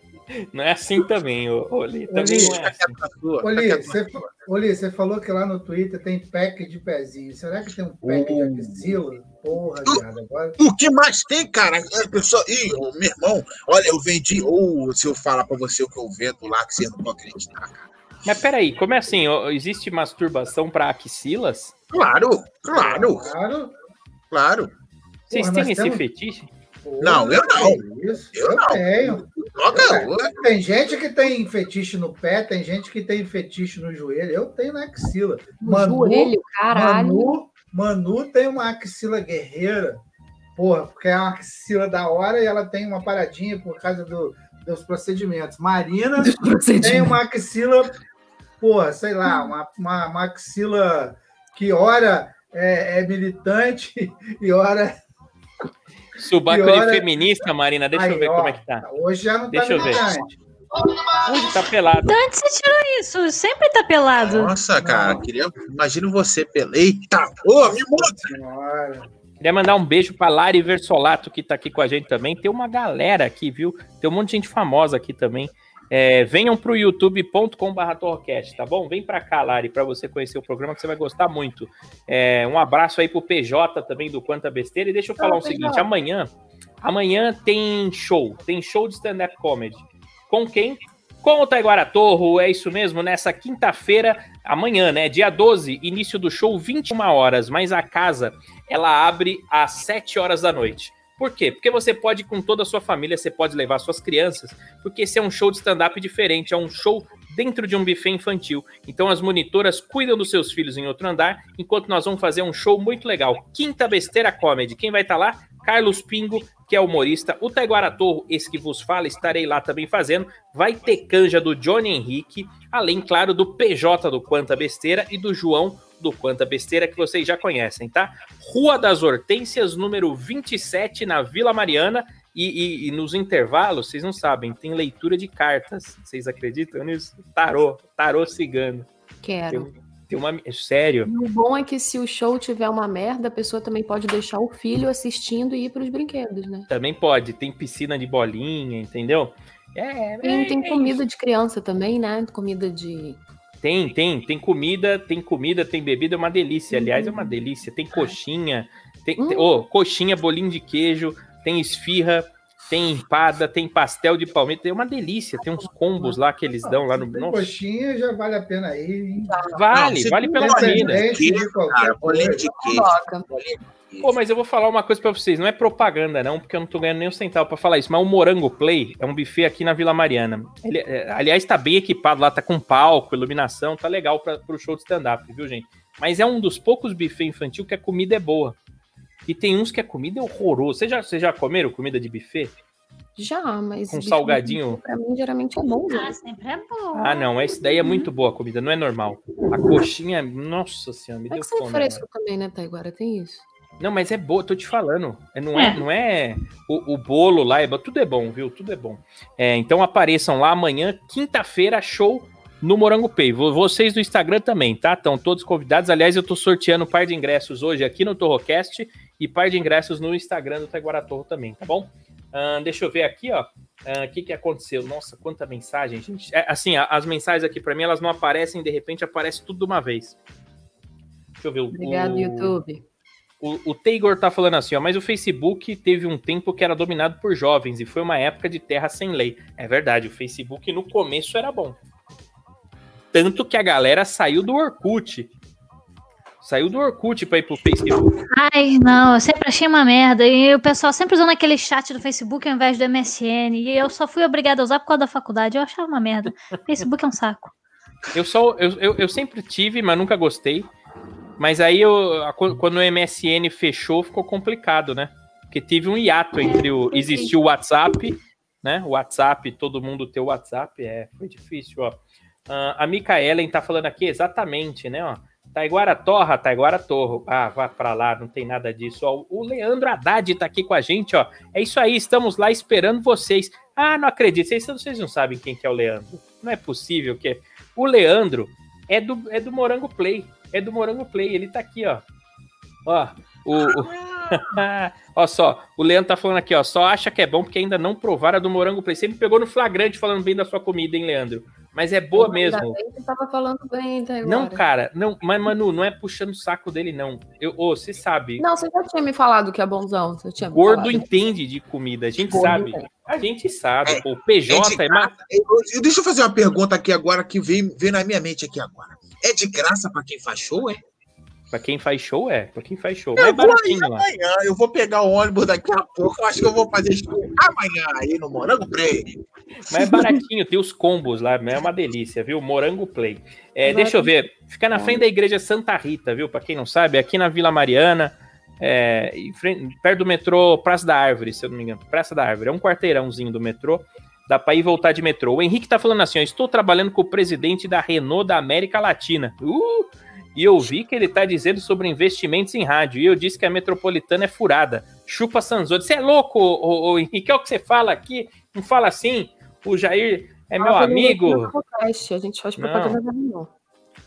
(laughs) Não é assim também, ô, ô Li, Também é assim. Você, falou que lá no Twitter tem pack de pezinho. Será que tem um pack de axila? Porra, viado, agora. O que mais tem, cara? É, pessoal, Ih, ô, meu irmão, olha, eu vendi. Ou se eu falar pra você o que eu vendo lá, que você não pode acreditar, cara. Mas peraí, como é assim? Existe masturbação pra axilas? Claro, claro, Claro. claro. Vocês Porra, têm esse temos- fetiche? Não, eu não. Isso, Eu eu, não. tenho. Joga, ué. Tem gente que tem fetiche no pé, tem gente que tem fetiche no joelho. Eu tenho na axila. No Manu, joelho, caralho. Manu, Manu tem uma axila guerreira. Porra, porque é uma axila da hora e ela tem uma paradinha por causa do- dos procedimentos. Marina tem uma axila, porra, sei lá, uma, uma, uma axila que ora é, é militante (laughs) e ora. Subaco de feminista, Marina, deixa eu Aí, ver ó, como é que tá. Hoje já não Deixa tá eu ver. Onde tá pelado? De onde você tirou isso? Sempre tá pelado. Nossa, cara, queria. Imagina você pela. Eita, ô, me muda. Senhora. Queria mandar um beijo pra Lari Versolato, que tá aqui com a gente também. Tem uma galera aqui, viu? Tem um monte de gente famosa aqui também. É, venham pro youtube.com.br Torrocast, tá bom? Vem pra cá, Lari, pra você conhecer o programa que você vai gostar muito. É, um abraço aí pro PJ também do Quanta Besteira. E deixa eu falar Ah, o seguinte: PJ. amanhã, amanhã tem show, tem show de stand-up comedy. Com quem? Com o Taiguara Torro, é isso mesmo, nessa quinta-feira, amanhã, né? Dia 12, início do show, 21 horas, mas a casa ela abre às 7 horas da noite. Por quê? Porque você pode ir com toda a sua família, você pode levar suas crianças, porque esse é um show de stand-up diferente, é um show dentro de um buffet infantil. Então as monitoras cuidam dos seus filhos em outro andar, enquanto nós vamos fazer um show muito legal. Quinta Besteira Comedy. Quem vai estar lá? Carlos Pingo, que é humorista. O Taiguara Torro, esse que vos fala, estarei lá também fazendo. Vai ter canja do Johnny Henrique, além, claro, do PJ do Quanta Besteira e do João do Quanta Besteira, que vocês já conhecem, tá? Rua das Hortênsias, número 27, na Vila Mariana. E, e- e nos intervalos, vocês não sabem, tem leitura de cartas. Vocês acreditam nisso? Tarô, tarô cigano. Quero. Tem uma. Sério. E o bom é que se o show tiver uma merda, a pessoa também pode deixar o filho assistindo e ir pros brinquedos, né? Também pode. Tem piscina de bolinha, entendeu? É, Tem, é, tem é comida de criança também, né? Comida de. Tem, tem, tem comida, tem comida, tem bebida, é uma delícia. Aliás, é uma delícia. Tem coxinha, tem, tem- ô, coxinha, bolinho de queijo, tem esfirra, tem empada, tem pastel de palmito, é uma delícia. Tem uns combos lá que eles dão lá no. Nossa, coxinha, já vale a pena ir. hein? vale, Não, vale pela comida. Pô, mas eu vou falar uma coisa pra vocês, não é propaganda não, porque eu não tô ganhando nem um centavo pra falar isso, mas o Morango Play é um buffet aqui na Vila Mariana. Ele, é, aliás, tá bem equipado lá, tá com palco, iluminação, tá legal pra, pro show de stand-up, viu, gente? Mas é um dos poucos buffet infantil que a comida é boa. E tem uns que a comida é horrorosa. Vocês já, vocês já comeram comida de buffet? Já, mas. Com salgadinho? Pra mim, geralmente é bom, Ah, né? sempre é bom. Ah, não, esse daí é muito boa a comida, não é normal. A coxinha, nossa senhora, me É deu que você é fome. agora. fresco também, né, Taiguara? Tem isso. Não, mas é boa, tô te falando. É, não é, É. não é o, o bolo lá, é, tudo é bom, viu? Tudo é bom. É, então apareçam lá amanhã, quinta-feira, show no Morango Pay. Vo- Vocês do Instagram também, tá? Estão todos convidados. Aliás, eu tô sorteando um par de ingressos hoje aqui no Torrocast e par de ingressos no Instagram do Taiguara Torro também, tá bom? Ahn, deixa eu ver aqui, ó. O que que aconteceu? Nossa, quanta mensagem, gente. É, assim, as mensagens aqui pra mim, elas não aparecem, de repente aparece tudo de uma vez. Deixa eu ver. o- Obrigado, o... YouTube. O, o Taygor tá falando assim, ó, mas o Facebook teve um tempo que era dominado por jovens e foi uma época de terra sem lei. É verdade, o Facebook no começo era bom. Tanto que a galera saiu do Orkut. Saiu do Orkut pra ir pro Facebook. Ai, não, eu sempre achei uma merda. E o pessoal sempre usando aquele chat do Facebook ao invés do MSN. E eu só fui obrigada a usar por causa da faculdade. Eu achava uma merda. Facebook é um saco. Eu só eu, eu, eu sempre tive, mas nunca gostei. Mas aí eu, quando o MSN fechou, ficou complicado, né? Porque teve um hiato entre o. Existiu o WhatsApp, né? O WhatsApp, todo mundo ter o WhatsApp, é, foi difícil, ó. Ah, a Micaelen tá falando aqui exatamente, né? Ó, Taiguara torra, Taiguara torro. Ah, vá pra lá, não tem nada disso. Ó, o Leandro Haddad tá aqui com a gente, ó. É isso aí, estamos lá esperando vocês. Ah, não acredito, vocês, vocês não sabem quem que é o Leandro. Não é possível que... O Leandro é do, é do Morango Play. É do Morango Play, ele tá aqui, ó. Ó, o... o- (laughs) ó só, o Leandro tá falando aqui, ó. Só acha que é bom porque ainda não provaram a do Morango Play. Sempre pegou no flagrante falando bem da sua comida, hein, Leandro? Mas é boa mesmo. bem que tava falando bem até agora. Não, cara, não, mas Manu, não é puxando o saco dele, não. Eu, ô, você sabe, Não, você já tinha me falado que é bonzão. Você tinha gordo falado. entende de comida, a gente Gordo sabe. entende. A gente sabe, É, pô, o PJ de é mais. Eu- eu- deixa eu fazer uma pergunta aqui agora que veio, veio na minha mente aqui agora. É de graça pra quem faz show, é? Pra quem faz show, é. Pra quem faz show. Eu Mas é vou aí baratinho lá. amanhã, eu vou pegar o ônibus daqui a pouco. Eu acho que eu vou fazer show amanhã aí no Morango Play. Mas é baratinho, tem os combos lá, é uma delícia, viu? Morango Play. É, deixa eu ver, fica na frente da igreja Santa Rita, viu? Pra quem não sabe, aqui na Vila Mariana, é, em frente- perto do metrô Praça da Árvore, se eu não me engano. Praça da Árvore, é um quarteirãozinho do metrô. Dá pra ir voltar de metrô. O Henrique tá falando assim: ó, estou trabalhando com o presidente da Renault da América Latina. Uh! E eu vi que ele tá dizendo sobre investimentos em rádio. E eu disse que a metropolitana é furada. Chupa Sanzoni. Você é louco, ô, ô, Henrique? É o que você fala aqui? Não fala assim. O Jair é meu Ah, pelo amigo. podcast, A gente faz propaganda da.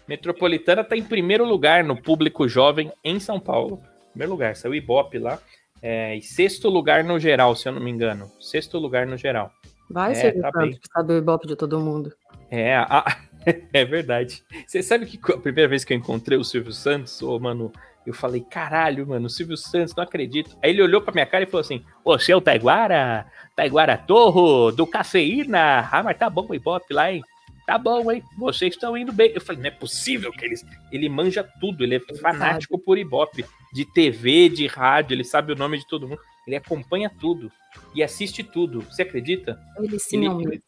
Metropolitana tá em primeiro lugar no público jovem em São Paulo. Primeiro lugar, saiu o Ibope lá. É, e sexto lugar no geral, se eu não me engano. Sexto lugar no geral. Vai É, ser tá tanto bem. que sabe o ibope de todo mundo. É, a- (laughs) é verdade. Você sabe que a primeira vez que eu encontrei o Silvio Santos, ô, mano, eu falei, caralho, mano, o Silvio Santos, não acredito. Aí ele olhou pra minha cara e falou assim: Você é o Taiguara? Taiguara Torro, do Cafeína. Ah, mas tá bom o Ibope lá, hein? Tá bom, hein? Vocês estão indo bem. Eu falei, não é possível que eles. Ele manja tudo, ele é fanático por Ibope. De TV, de rádio, ele sabe o nome de todo mundo. Ele acompanha tudo. E assiste tudo. Você acredita? Ele sim Ele- mito.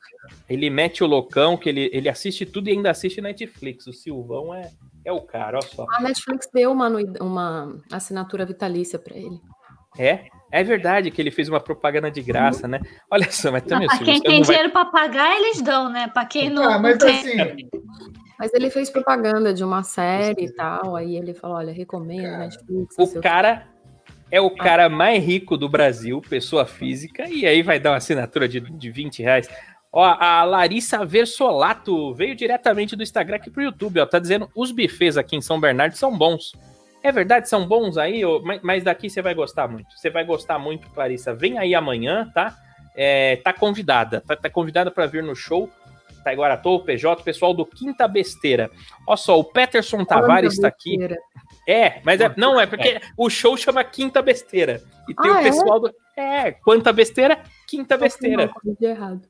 Ele mete o loucão, que ele, ele assiste tudo e ainda assiste Netflix. O Silvão é, é o cara, olha só. A Netflix deu uma, uma assinatura vitalícia pra ele. É, é verdade que ele fez uma propaganda de graça, né? Olha só, mas também Silvio quem tem vai... dinheiro pra pagar, eles dão, né? Pra quem não, Ah, mas tem. assim, Mas ele fez propaganda de uma série e tal. Aí ele falou: olha, recomendo Cara, Netflix. O cara é o cara mais rico do Brasil, pessoa física, e aí vai dar uma assinatura de, de 20 reais. Ó, a Larissa Versolato veio diretamente do Instagram aqui pro YouTube, ó. Tá dizendo os bufês aqui em São Bernardo são bons. É verdade, são bons aí, ô, mas, mas daqui você vai gostar muito. Você vai gostar muito, Clarissa. Vem aí amanhã, tá? É, tá convidada, tá, tá convidada para vir no show. Tá Iguaratô, o PJ, pessoal do Quinta Besteira. Ó só, o Peterson Tavares tá aqui. Besteira. É, mas é, não, é porque o show chama Quinta Besteira. E tem Ah, o é? pessoal do. É, quanta besteira? Quinta besteira. Não, de errado.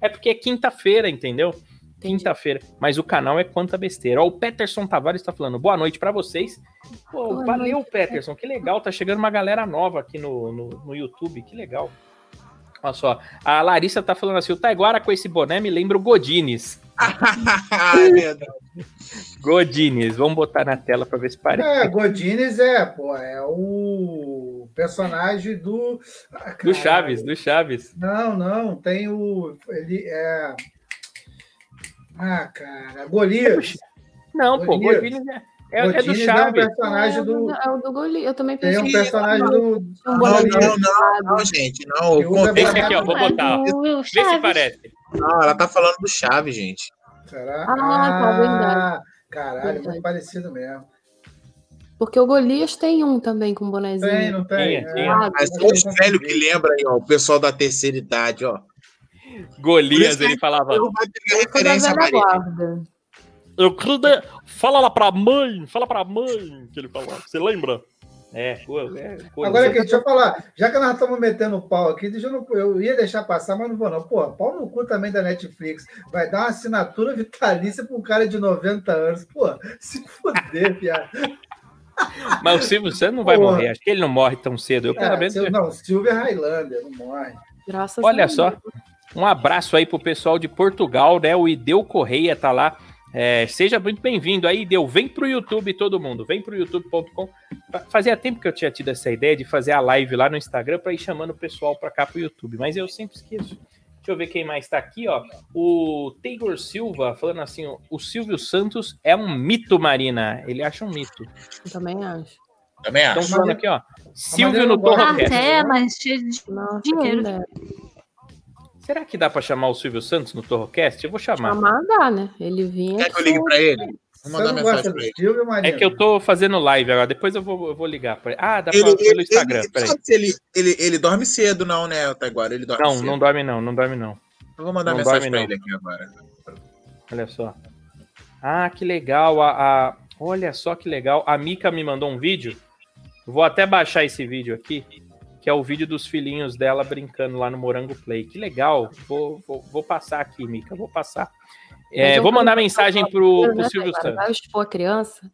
É porque é quinta-feira, entendeu? Quinta-feira. Mas o canal é Quanta Besteira. Ó, o Peterson Tavares tá falando boa noite pra vocês. Pô, Boa valeu, noite. Peterson. Que legal. Tá chegando uma galera nova aqui no, no, no YouTube. Que legal. Olha só. A Larissa tá falando assim: o Taiguara com esse boné me lembra o Godines. (laughs) é verdade. Godines. Vamos botar na tela pra ver se parece. é, Godines é, pô, é o personagem do. Ah, Do Chaves, do Chaves. Não, não, tem o. Ele é. Ah, cara, Golias. Não, pô, Godines. Godines é, é, é do Godines é um Chaves. personagem É, do. É o do Goli. Eu também Tem pensei um personagem do. um Não, não, não, não, gente. Não, o contexto- aqui, ó, vou botar. O Vê se Chaves. parece. não, ela tá falando do Chaves, gente. Será? Ah, tá, verdade. Caralho, Verdade. muito parecido mesmo. Porque o Golias tem um também com bonezinho. Tem, não tem? Ah, Mas só os velhos que lembram aí, ó. O pessoal da terceira idade, ó. Golias, ele falava. Eu vai pegar da referência, Maria. guarda. Eu queria. Fala lá pra mãe, fala pra mãe que ele falava. Você lembra? É, pô, é coisa. Agora aqui, deixa eu falar, já que nós estamos metendo o pau aqui, deixa eu, não, eu ia deixar passar, mas não vou não. Pô, pau no cu também da Netflix. Vai dar uma assinatura vitalícia para um cara de 90 anos. Pô, se fuder, piada. Mas o Silvio Santos não vai Pô. morrer. Acho que ele não morre tão cedo. Eu, pelo É, menos. seu- não, Silvia Highlander, não morre. Graças Olha a Deus. só. Um abraço aí pro pessoal de Portugal, né? O Ideu Correia tá lá. É, seja muito bem-vindo aí, Ideu. Vem pro YouTube, todo mundo. Vem pro youtube.com. Fa- Fazia tempo que eu tinha tido essa ideia de fazer a live lá no Instagram para ir chamando o pessoal para cá pro YouTube, mas eu sempre esqueço. Deixa eu ver quem mais tá aqui, ó. O Taylor Silva falando assim: ó, o Silvio Santos é um mito, Marina. Ele acha um mito. Eu também acho. Também Estão acho. falando aqui, ó. Silvio no. Torrocast. Até, mas cheio de Dinheiro. Será que dá pra chamar o Silvio Santos no Torrocast? Eu vou chamar. Chamar dá, né? Ele vinha. Quer que eu ligue pra ele? Vou mandar mensagem pra do ele. Silvio? É que eu tô fazendo live agora. Depois eu vou, eu vou ligar pra ele. Ah, dá pra Ele, pelo ele, Instagram. ele, Peraí. sabe se ele, ele, ele dorme cedo, não, né, Taiguara? Ele dorme Não, cedo. não dorme não, não dorme não. Eu vou mandar não mensagem dorme, pra não. ele aqui agora. Olha só. Ah, que legal. A, a- Olha só que legal. A Mika me mandou um vídeo. Vou até baixar esse vídeo aqui, que é o vídeo dos filhinhos dela brincando lá no Morango Play. Que legal. Vou, vou, vou passar aqui, Mika. Vou passar. É, vou mandar mensagem pro, pro Né, Silvio? Santos. Vai expor a criança?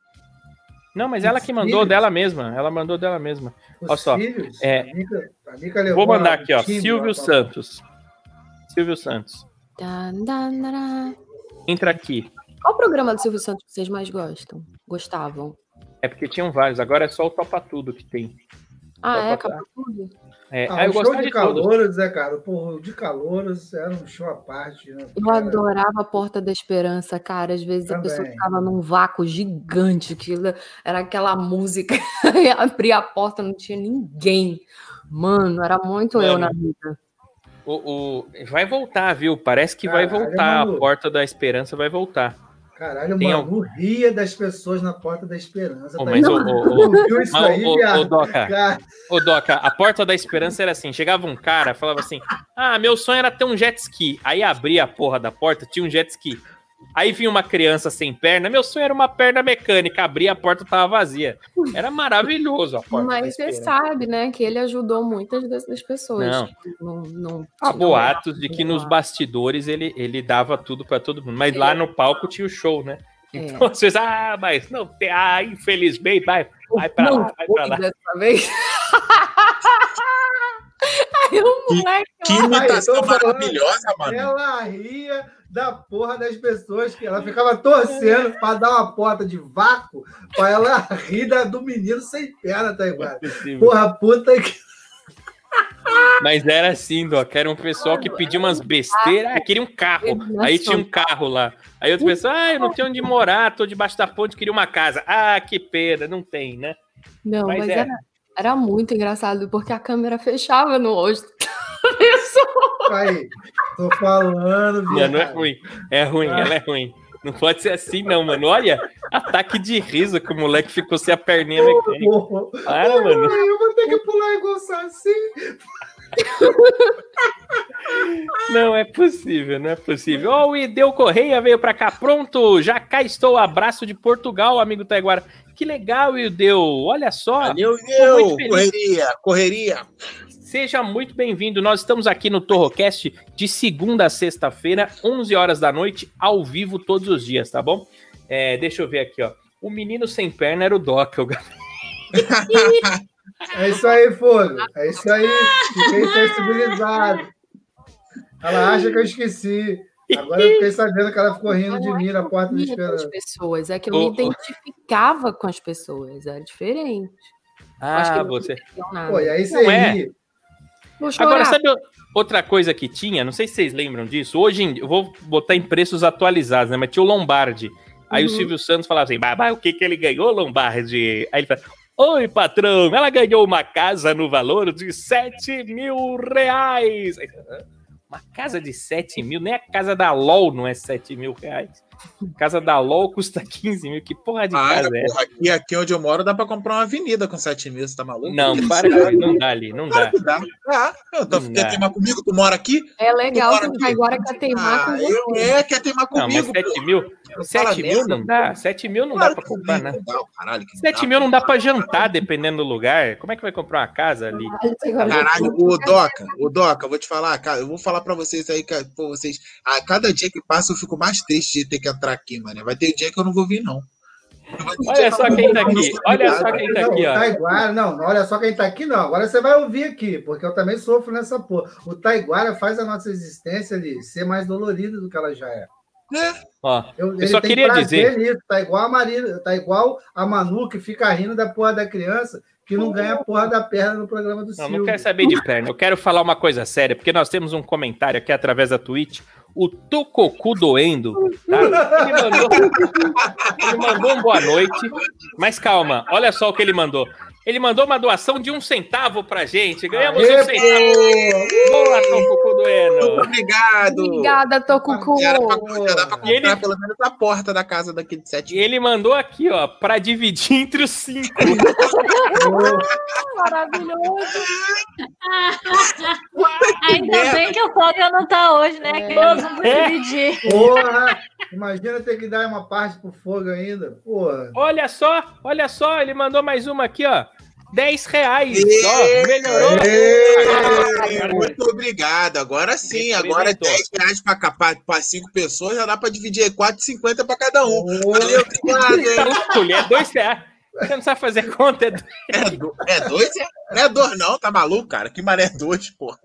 Não, mas ela que mandou dela mesma. Ela mandou dela mesma. Os Olha só, filhos, é, a Mica- a Mica levou Vou mandar aqui, o ó. Silvio pra- Santos. Silvio Santos. Entra aqui. Qual programa do Silvio Santos vocês mais gostam? Gostavam? É porque tinham vários. Agora é só o Topa Tudo que tem. Ah, é? Acabou tudo? É, Ah, ah, eu o show de de calouros, é, cara. Pô, o de calouros era um show à parte. Né? Eu Cara, adorava a Porta da Esperança, cara. Às vezes a pessoa Também. ficava num vácuo gigante, que era aquela música, (laughs) e abria a porta, não tinha ninguém. Mano, era muito eu Mano, na vida. O, o- Vai voltar, viu? Parece que vai voltar. A Manu. Porta da Esperança vai voltar. Caralho, Tem mano, ria das pessoas na Porta da Esperança. Ô, tá mas, Tu viu isso mas, aí, ô, viado? Doca, Cara, ô, Doca, a Porta da Esperança era assim: chegava um cara, falava assim: Ah, meu sonho era ter um jet ski. Aí abria a porra da porta, tinha um jet ski. Aí vinha uma criança sem perna, meu sonho era uma perna mecânica, abria a porta tava vazia. Era maravilhoso a porta. Mas você sabe, né, que ele ajudou muitas dessas pessoas. Não. Não, não Há boatos de que nos bastidores ele, ele dava tudo pra todo mundo, mas lá no palco tinha o show, né? É. Então vocês, ah, mas não tem, ah, infelizmente, vai, vai pra Não lá, vai pra lá. dessa vez. (laughs) Aí o moleque Que imitação maravilhosa, mano. ela ria da porra das pessoas que ela ficava torcendo pra dar uma porta de vácuo pra ela rir da- do menino sem perna, tá igual? Porra, puta que. Mas era assim, Doc, era um pessoal que pedia umas besteiras, ah, queria um carro. Aí tinha um carro lá. Aí outra pessoa, ah, eu não tenho onde morar, tô debaixo da ponte, queria uma casa. Ah, que pena, não tem, né? Não, Mas mas, é. era, era muito engraçado, porque a câmera fechava no rosto da (laughs) pessoa. Aí, tô falando, Mano, é ruim. É ruim, ela é ruim. Não pode ser assim, não, mano. Olha, ataque de riso que o moleque ficou sem a perninha mecânica. Porra. Para, mano. Eu vou ter que pular igual o Saci. Não é possível, não é possível. Ó, o Ideu Correia veio pra cá. Pronto, já cá estou. Abraço de Portugal, amigo Taiguara. Que legal, Ideu. Olha só. Valeu, muito eu, feliz. correria, correria. Seja muito bem-vindo. Nós estamos aqui no Torrocast de segunda a sexta-feira, 11 horas da noite, ao vivo todos os dias, tá bom? É, deixa eu ver aqui, ó. O menino sem perna era o Doc. o Gabriel. (laughs) É isso aí, Fogo. É isso aí. Fiquei sensibilizado. Ela acha que eu esqueci. Agora eu fiquei sabendo que ela ficou rindo de mim na porta as esperança. pessoas, é que eu Ô, me identificava com as pessoas, era diferente. Acho que Ah, não você. Pô, e aí Não você é. ri. Chorar. Agora, sabe outra coisa que tinha? Não sei se vocês lembram disso. Hoje, em- eu vou botar em preços atualizados, né? Mas tinha o Lombardi. Aí o Uhum. Silvio Santos falava assim: "Bah, bah, o que, que ele ganhou, Lombardi? Aí ele fala: Oi, patrão, ela ganhou uma casa no valor de 7 mil reais. Aí, "Hã? Uma casa de 7 mil, nem a casa da LOL não é 7 mil reais. Casa da LOL custa 15 mil. Que porra de Ah, casa é porra, aqui, aqui onde eu moro dá pra comprar uma avenida com 7 mil, você tá maluco? Não, para, não dá ali, não dá. Claro dá. Ah, eu tô, Não quer dá. teimar comigo? Tu mora aqui? É legal Bora que aqui. agora quer teimar com Ah, você. eu, é, quer teimar Não, mas comigo. 7 mil, Fala 7 mil não dá. 7 mil não dá Claro pra que comprar, né? não dá, caralho, que 7 mil não dá pra jantar, dependendo do lugar. Como é que vai comprar uma casa ali? Caralho, o Doca, o Doca, eu vou te falar, cara, eu vou falar pra vocês aí, pô, vocês, a cada dia que passa eu fico mais triste de ter que entrar aqui, mano. Vai ter dia que eu não vou vir, não. Ter Olha dia que só eu não quem vou tá vir, aqui, não, olha tá só quem tá aqui, ó. o Taiguara, não, olha só quem tá aqui, não. Agora você vai ouvir aqui, porque eu também sofro nessa porra. O Taiguara faz a nossa existência ali ser mais dolorida do que ela já é. Ó, Eu, Eu só queria dizer- Nisso, tá igual a Marina, tá igual a Manu que fica rindo da porra da criança, que não ganha a porra da perna no programa do Não, Silvio. não quero saber de perna. Eu quero falar uma coisa séria, porque nós temos um comentário aqui através da Twitch. O Tococu Doendo, tá? Ele mandou, ele mandou um boa noite. Mas calma, olha só o que ele mandou. Ele mandou uma doação de um centavo pra gente. Ganhamos Aê, um centavo. Boa, Tococu Doendo. Obrigado. Obrigada, Tocucu. Já, dá pra comprar E ele- pelo menos a porta da casa daqui de E sete. ele mandou aqui, ó, pra dividir entre os cinco. (laughs) Maravilhoso. Ainda É. bem que o Flávio não tá hoje, né? Que nós vamos É. dividir. Porra! Imagina ter que dar uma parte pro fogo ainda. Porra. Olha só, olha só, ele mandou mais uma aqui, ó. 10 reais. Ó, melhorou. Ê, Muito obrigado. Agora sim, agora Representou. 10 reais pra cinco pessoas já dá pra dividir aí 4,50 pra cada um. Porra. Valeu, obrigado, Tá hein? é dois reais. Você não sabe fazer conta? É dois. É, do- é dois? É, não é dois, não, tá maluco, cara? Que maré dois, porra.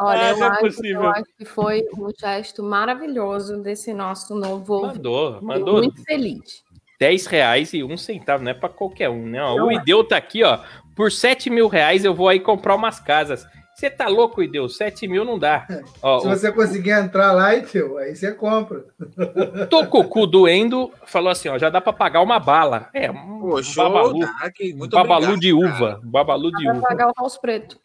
Olha, Ah, eu, é acho, possível. eu acho que foi um gesto maravilhoso desse nosso novo. Mandou, Fiquei mandou Muito feliz. 10 reais e um centavo, não é pra qualquer um, né? Ó, o Ideu tá aqui, ó. Por 7 mil reais eu vou aí comprar umas casas. Você tá louco, Ideu? 7 mil não dá. Ó, (laughs) Se o você conseguir entrar lá, então, aí você compra. (laughs) Tococu doendo falou assim, ó, já dá pra pagar uma bala. É, um Pô, show, babalu, tá? Que- Muito babalu obrigado, de cara. uva, babalu de Vai uva. pagar o house preto.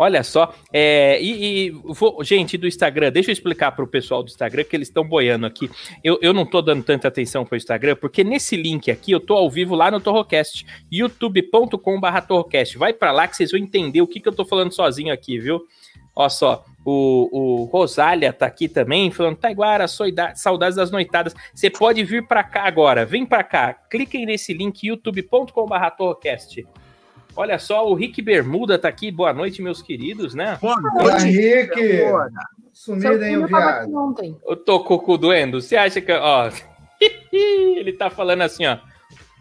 Olha só, é, e, e vou- gente do Instagram, deixa eu explicar para o pessoal do Instagram que eles estão boiando aqui. Eu, eu não tô dando tanta atenção para o Instagram, porque nesse link aqui eu tô ao vivo lá no Torrocast, youtube.com.br Torrocast. Vai para lá que vocês vão entender o que, que eu tô falando sozinho aqui, viu? Olha só, o, o Rosália tá aqui também, falando, Taiguara, saudades das noitadas. Você pode vir para cá agora, vem para cá, cliquem nesse link, youtube.com.br Torrocast. Olha só, o Rick Bermuda tá aqui. Boa noite, meus queridos, né? Boa noite. Rick! Sumido, hein, o viado? aqui ontem. Eu tô coco doendo. Você acha que. Ó. (laughs) Ele tá falando assim, ó.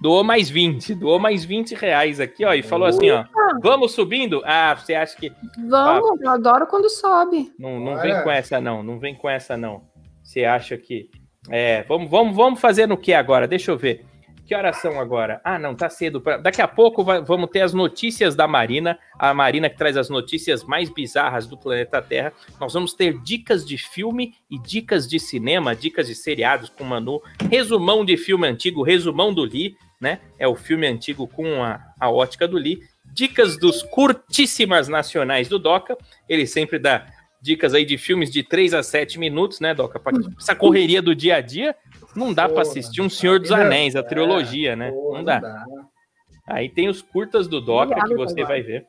Doou mais 20. Doou mais 20 reais aqui, ó. E falou assim, ó. Vamos subindo? Ah, você acha que. Vamos, eu adoro quando sobe. Não, não Olha. vem com essa, não. Não vem com essa, não. Você acha que. É, vamos, vamos, vamos fazer no que agora? Deixa eu ver. Que horas são agora? Ah, não, tá cedo. pra- Daqui a pouco vai- vamos ter as notícias da Marina. A Marina que traz as notícias mais bizarras do planeta Terra. Nós vamos ter dicas de filme e dicas de cinema, dicas de seriados com o Manu, resumão de filme antigo, resumão do Lee, né? É o filme antigo com a, a ótica do Lee. Dicas dos curtíssimas nacionais do Doca. Ele sempre dá dicas aí de filmes de 3 a 7 minutos, né, Doca? Pra essa correria do dia a dia, não dá pra Porra, assistir um Senhor dos Anéis, a é, trilogia, né? Não dá. Aí tem os curtas do Doca que você vai ver.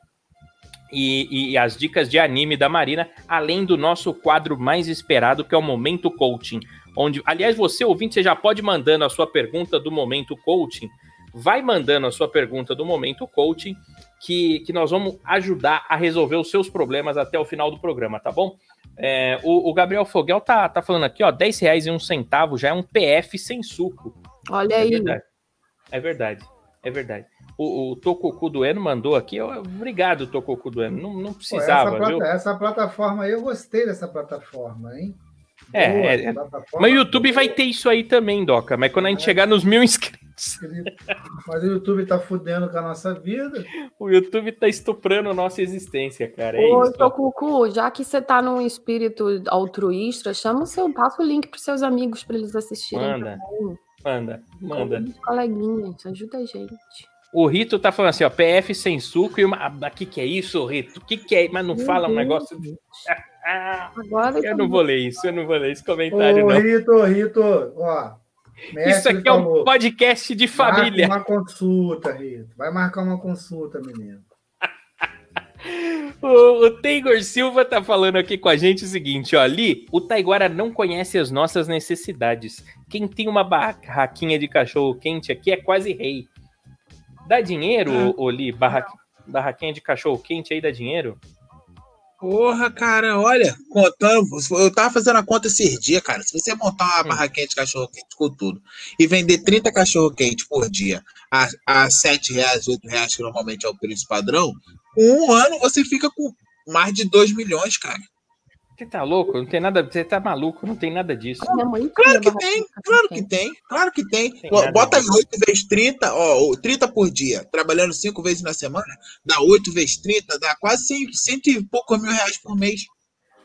E, e as dicas de anime da Marina, além do nosso quadro mais esperado, que é o Momento Coaching. Onde, aliás, você, ouvinte, você já pode ir mandando a sua pergunta do Momento Coaching. Vai mandando a sua pergunta do Momento Coaching, que, que nós vamos ajudar a resolver os seus problemas até o final do programa, tá bom? É, o, o Gabriel Foguel tá, tá falando aqui, ó, 10 reais e um centavo já é um PF sem suco. Olha É aí. verdade. É verdade. É verdade. O, o Tococu Dueno mandou aqui. eu- obrigado, Tococu Dueno. Não, não Pô, precisava, essa, viu? plata- essa plataforma aí, eu gostei dessa plataforma, hein? É, Boa, é, essa é. plataforma Mas o YouTube vai ter isso aí também, Doca. Mas quando a gente chegar nos mil inscritos, (laughs) Mas o YouTube tá fudendo com a nossa vida. o YouTube tá estuprando a nossa existência, cara. É Ô, isso. Tocucu, já que você tá num espírito altruísta, chama o seu, passa o link pros seus amigos para eles assistirem. Manda, manda, manda. Coleguinhas, ajuda a gente. O Rito tá falando assim, ó, PF sem suco e uma. O que, que é isso, Rito? O que, que é? Mas não Meu fala um Deus, negócio. gente. Ah, Agora eu não vou ler isso, eu não vou ler esse comentário, Ô, não. Rito, Rito, ó. Mestre Isso aqui é um falou, podcast de família. Marca uma consulta, Rito. Vai marcar uma consulta, menino. (laughs) O, o Taigor Silva tá falando aqui com a gente o seguinte, ó, Li, o Taiguara não conhece as nossas necessidades. Quem tem uma barraquinha de cachorro quente aqui é quase rei. Dá dinheiro, ô, ô Li, barra, barraquinha de cachorro quente aí dá dinheiro? Porra, cara, olha, contando, eu tava fazendo a conta esses dias, cara. Se você montar uma barraquinha de cachorro quente com tudo e vender 30 cachorro quente por dia a, a 7 reais, 8 reais, que normalmente é o preço padrão, com um ano você fica com mais de 2 milhões, cara. Você tá louco? Não tem nada. Você tá maluco? Não tem nada disso. Minha mãe Claro que tem, claro que tem, claro que tem. Tem Ó, Bota aí disso. 8 vezes 30, ó, o 30 por dia, trabalhando 5 vezes na semana, dá 8 vezes 30, dá quase 100, cento e poucos mil reais por mês.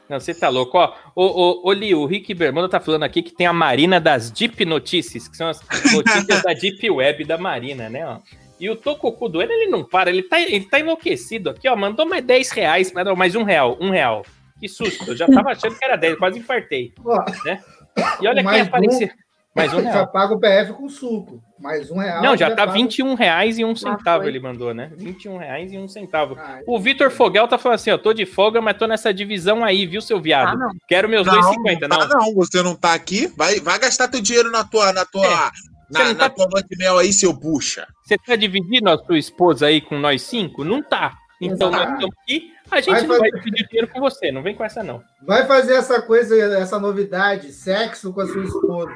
Não, você tá louco. Ó, ô, ô, ô Li, o Rick Bermuda tá falando aqui que tem a Marina das Deep Notícias, que são as (laughs) notícias da Deep Web da Marina, né? Ó. E o Tococu do ele não para, ele tá, ele tá enlouquecido aqui, ó. Mandou mais 10 reais, mais um real, um real. Que susto, eu já tava achando que era 10, quase infartei. (laughs) Ó, E olha quem apareceu. Mais um já real. paga o PF com suco. Mais um real. Não, já tá paga- 21 reais e um centavo ele mandou, né? 21 reais e um centavo. Ah, O Vitor Fogel tá falando assim, ó, tô de folga, mas tô nessa divisão aí, viu, seu Ah, viado? não. Quero meus Não, 2,50, não, não. tá, não, você não tá aqui, vai, vai gastar teu dinheiro na tua, na tua, É. na, não na tá- tua lua de mel aí, seu bucha. Você tá dividindo a sua esposa aí com nós cinco? Não tá. Então nós Exato. estamos aqui, a gente Vai não fazer- vai dividir dinheiro com você, não vem com essa não. Vai fazer essa coisa, essa novidade, sexo com a sua esposa.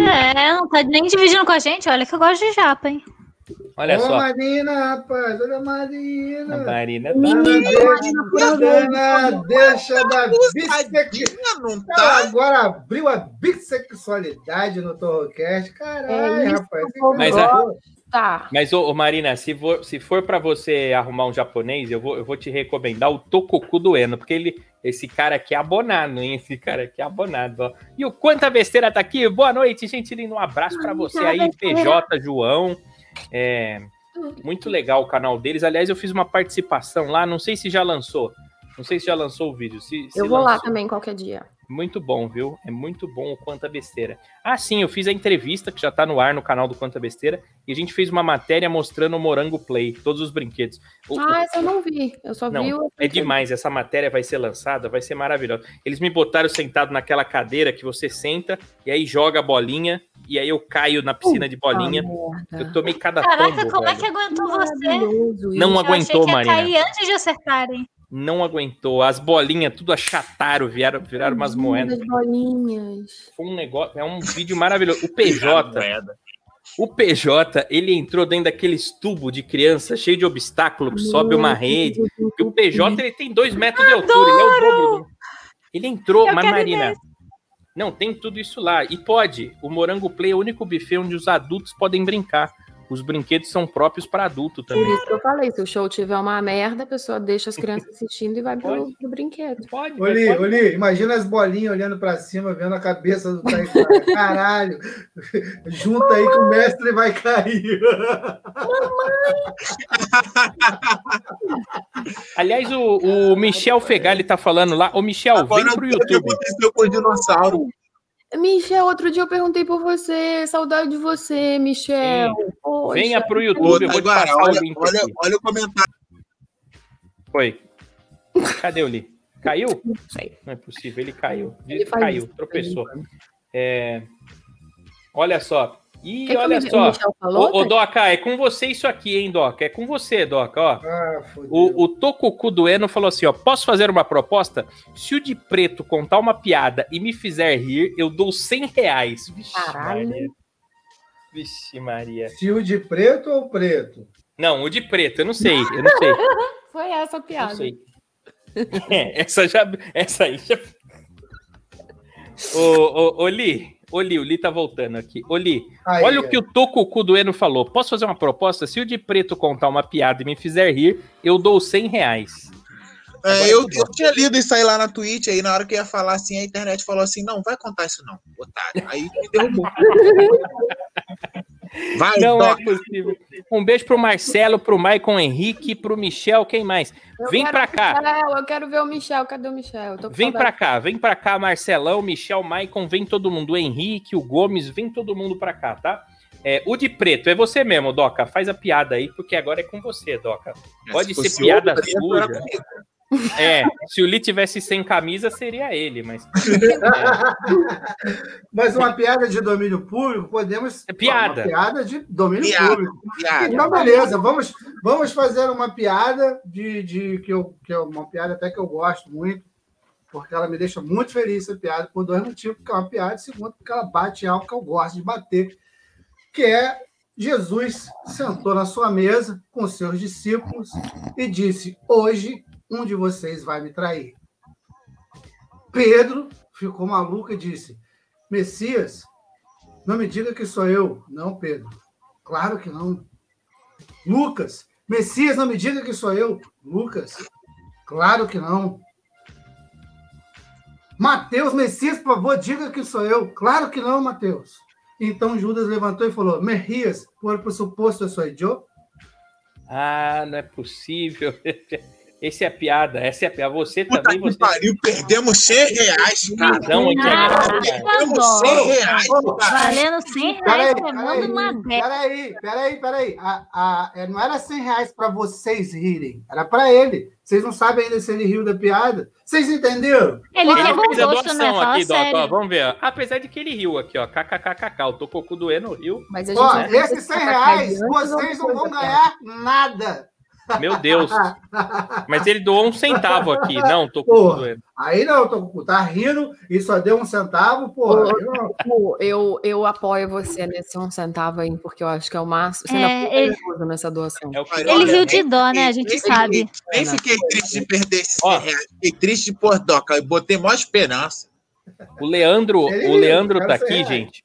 É, não tá nem dividindo com a gente. Olha que eu gosto de japa, hein? Olha Ô, só. Marina, rapaz, olha a A Marina. Marina Ana, tá... deixa, Ana, deixa da bissexualidade. Tá? agora abriu a bissexualidade no Torrocast. Caralho, É isso rapaz. Mas gosto. Tá. Mas, ô, ô, Marina, se for, se for para você arrumar um japonês, eu vou, eu vou te recomendar o Tokoku do Eno, porque ele, esse cara aqui é abonado, hein? Esse cara aqui é abonado, ó. E o Quanta Besteira tá aqui. Boa noite, gente lindo. Um abraço para você aí, PJ, João. É, muito legal o canal deles. Aliás, eu fiz uma participação lá, não sei se já lançou. Não sei se já lançou o vídeo. Se, se Eu vou lá lançou. também qualquer dia. Muito bom, viu? É muito bom o Quanta Besteira. Ah, sim, eu fiz a entrevista que já tá no ar no canal do Quanta Besteira e a gente fez uma matéria mostrando o Morango Play, todos os brinquedos. O- Ah, essa eu não vi. Eu só Não, vi o. é demais, essa matéria vai ser lançada, vai ser maravilhosa. Eles me botaram sentado naquela cadeira que você senta e aí joga a bolinha e aí eu caio na piscina de bolinha. Ah, Eu tomei cada Caraca, tombo, como é velho. que aguentou você? Não. Eu aguentou, que ia Marina. cair antes de acertarem. Não aguentou. As bolinhas tudo achataram, viraram, viraram umas moedas. Das bolinhas. Foi um negócio, é um vídeo maravilhoso. O PJ. O PJ, ele entrou dentro daqueles tubos de criança, cheio de obstáculo, que sobe uma rede. E o PJ, ele tem dois metros de altura, ele é o dobro. do- Ele entrou, Eu mas Marina. Não, tem tudo isso lá. E pode. O Morango Play é o único buffet onde os adultos podem brincar. Os brinquedos são próprios para adulto Por também. isso que eu falei, se o show tiver uma merda, a pessoa deixa as crianças assistindo e vai pro, pro brinquedo. Pode, Oli, pode. Oli, imagina as bolinhas olhando pra cima, vendo a cabeça do Taekwondo. (laughs) Caralho, junta aí que o mestre vai cair. Aliás, o, o Michel Fegali tá falando lá. Ô, Michel, Agora vem pro sei o que YouTube. aconteceu com o dinossauro. Michel, outro dia eu perguntei por você. Saudade de você, Michel. Poxa. Venha pro YouTube, eu vou te passar olha, o link olha, aqui. olha o comentário. Foi. Cadê o Li? Caiu? Não sei. Não é possível, ele caiu. Ele caiu, isso, tropeçou. É, Olha só. Quer que olha o o só. Falou, Ô, ô, Thay? Doca, é com você isso aqui, hein, Doca? É com você, Doca, ó. Ah. O, o Tokuku do Eno falou assim, ó, posso fazer uma proposta? Se o de preto contar uma piada e me fizer rir, eu dou 100 reais. Vixe, Caralho. Maria. Vixe, Maria. Fio de preto ou preto? Não, o de preto, eu não sei, eu não sei, (laughs) Foi essa a não piada. sei. (laughs) É, essa já, essa aí já... Ô, ô, ô, Li, ô, Li, o Li tá voltando aqui. Ô, Li, Aí, Olha o que o Tokuku do Eno falou. Posso fazer uma proposta? Se o de preto contar uma piada e me fizer rir, eu dou 100 reais. É, eu, tá eu tinha lido isso aí lá na Twitch, aí na hora que eu ia falar assim, a internet falou assim, não, vai contar isso não, otário. Aí me derrubou. (laughs) Vai, Não Doc. é possível. Um beijo pro Marcelo, pro Maicon Henrique, pro Michel, quem mais? Eu Vem pra cá. Michel, eu quero ver o Michel. Cadê o Michel? Vem saudade. pra cá, vem pra cá, Marcelão, Michel, Maicon, vem todo mundo. O Henrique, o Gomes, vem todo mundo pra cá, tá? É, o de preto, é você mesmo, Doca. Faz a piada aí, porque agora é com você, Doca. Pode Se ser piada suja. É, se o Li tivesse sem camisa, seria ele, mas. (laughs) Mas uma piada de domínio público, podemos. É piada. Uma piada de domínio Piada. público. Piada. Então, beleza, vamos, vamos fazer uma piada de, de que, eu, que é uma piada até que eu gosto muito, porque ela me deixa muito feliz essa piada, por dois motivos, porque é uma piada, e segundo, porque ela bate algo que eu gosto de bater, que é Jesus sentou na sua mesa com seus discípulos e disse: Hoje um de vocês vai me trair. Pedro ficou maluco e disse: Messias, não me diga que sou eu. Não, Pedro. Claro que não. Lucas, Messias, não me diga que sou eu. Lucas, claro que não. Mateus, Messias, por favor, diga que sou eu. Claro que não, Mateus. Então Judas levantou e falou: Messias, por pressuposto, sou eu? Ah, não é possível. (laughs) Esse é a piada, essa é a piada. Você Puta também, que você. pariu, perdemos 100 reais, cara. Aqui Ah, é Perdemos 100 reais, cara. Valendo 100 Peraí, reais tomando uma peraí, dessa. peraí, peraí, peraí. A, a, é, não era 100 reais para vocês rirem, era para ele. Vocês não sabem ainda se ele riu da piada. Vocês entenderam? Ele Ele tem bom fez a gosto, né? doação Fala aqui, Dota. Vamos ver. Apesar de que ele riu aqui, ó. KKKKK. O Tococu doendo riu. Mas a gente Ó, esses se 100 tá reais, vocês não vão ganhar nada. Meu Deus. Mas ele doou um centavo aqui. Não, Tococu Porra. doendo. Aí não, tô, tá rindo e só deu um centavo, porra. Pô, Eu, eu apoio você nesse um centavo aí, porque eu acho que é o máximo. Você É, ainda foi ele- nessa doação. É o que Ele Olha, riu de dó, né? A gente nem sabe. Fiquei, nem fiquei triste de perder esses Ó. 100 reais. Fiquei triste por doca. Eu botei maior esperança. O Leandro, Ele o Leandro tá aqui, reais. gente.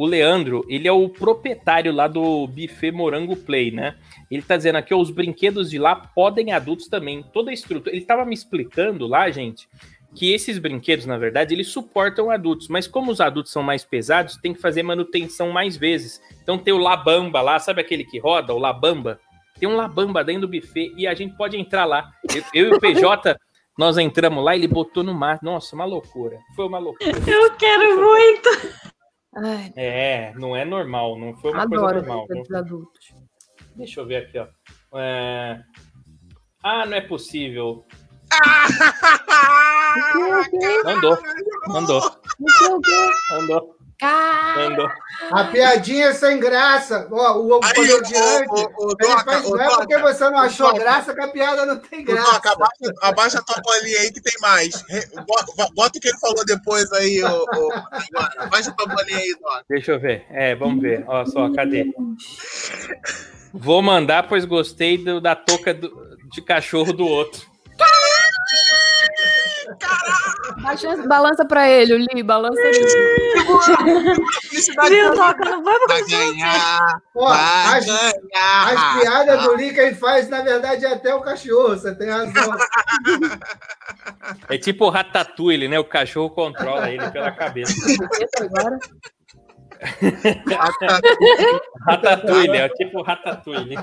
O Leandro, ele é o proprietário lá do Buffet Morango Play, né? Ele tá dizendo aqui, ó, os brinquedos de lá podem adultos também. Toda a estrutura. Ele tava me explicando lá, gente, que esses brinquedos, na verdade, eles suportam adultos, mas como os adultos são mais pesados, tem que fazer manutenção mais vezes. Então tem o Labamba lá, sabe aquele que roda, o Labamba? Tem um Labamba dentro do buffet e a gente pode entrar lá. Eu, eu e o PJ, (laughs) nós entramos lá, ele botou no mar. Nossa, uma loucura. Foi uma loucura. Eu quero muito. Ai, É, não é normal, não foi uma coisa adoro normal. brinquedos adultos. Deixa eu ver aqui, ó. É... Ah, não é possível. (laughs) Mandou, mandou, O quê, o quê? mandou, Cara. A piadinha é sem graça. Ó, o, comediante. ele faz, não é porque você não achou graça que a piada não tem graça. Doca, abaixa, abaixa a tua bolinha aí que tem mais. Bota, bota o que ele falou depois aí, ô, ô, agora. Abaixa a tua bolinha aí, Doca. Deixa eu ver. É, vamos ver. Olha só, cadê? Vou mandar, pois gostei do- da touca do- de cachorro do outro. Baixa, balança pra ele, Li, balança ele. Viu, Toca? Não vamos vai ganhar, Ó, vai as, ganhar. as piadas do Lee quem faz, na verdade, é até o cachorro. Você tem razão. É tipo o Ratatouille, né? O cachorro controla ele pela cabeça. Agora, Ratatouille, é tipo Ratatouille.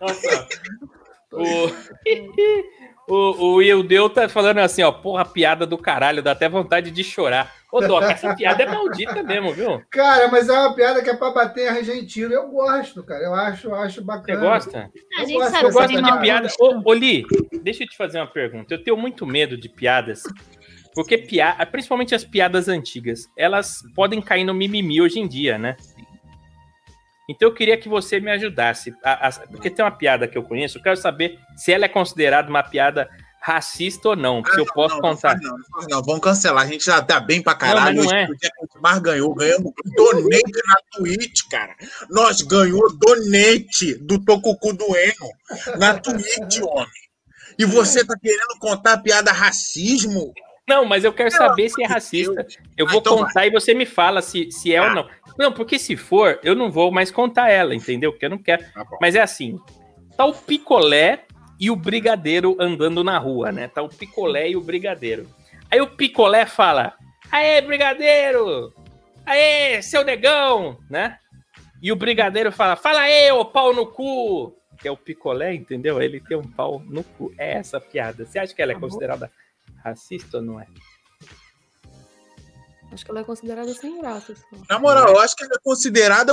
Nossa. (laughs) O, o, o Ildeu tá falando assim, ó, porra, piada do caralho, dá até vontade de chorar. Ô, Doca, essa piada é maldita mesmo, viu? Cara, mas é uma piada que é pra bater argentino. Eu gosto, cara. Eu acho, eu acho Você bacana. gosta? A Eu gente gosto- sabe Eu que você gosto de piada. Ô, ô, Li, deixa eu te fazer uma pergunta. Eu tenho muito medo de piadas, porque piada, principalmente as piadas antigas, elas podem cair no mimimi hoje em dia, né? Então eu queria que você me ajudasse. a- a- porque tem uma piada que eu conheço, eu quero saber se ela é considerada uma piada racista ou não, se eu posso não, contar. Não, não, não, vamos cancelar. A gente já tá bem pra caralho. Não, não é. a ganhou. Ganhamos donate na Twitch, cara. Nós ganhou donate do Tocucu do Eno na Twitch, homem. E você tá querendo contar piada racismo? Não, mas eu quero saber se é racista. Eu Ah, vou então contar e você me fala se, se é ou Tá. não. Não, porque se for, eu não vou mais contar ela, entendeu? Porque eu não quero. Tá. Mas é assim: tá o picolé e o brigadeiro andando na rua, né? Tá o picolé e o brigadeiro. Aí o picolé fala: Aê, brigadeiro! Aê, seu negão! Né? E o brigadeiro fala: Fala aí, ô pau no cu! Que é o picolé, entendeu? Ele tem um pau no cu. É essa piada. Você acha que ela é Tá considerada racista ou não é? acho que ela é considerada sem graça. só. Na moral, eu acho que ela é considerada.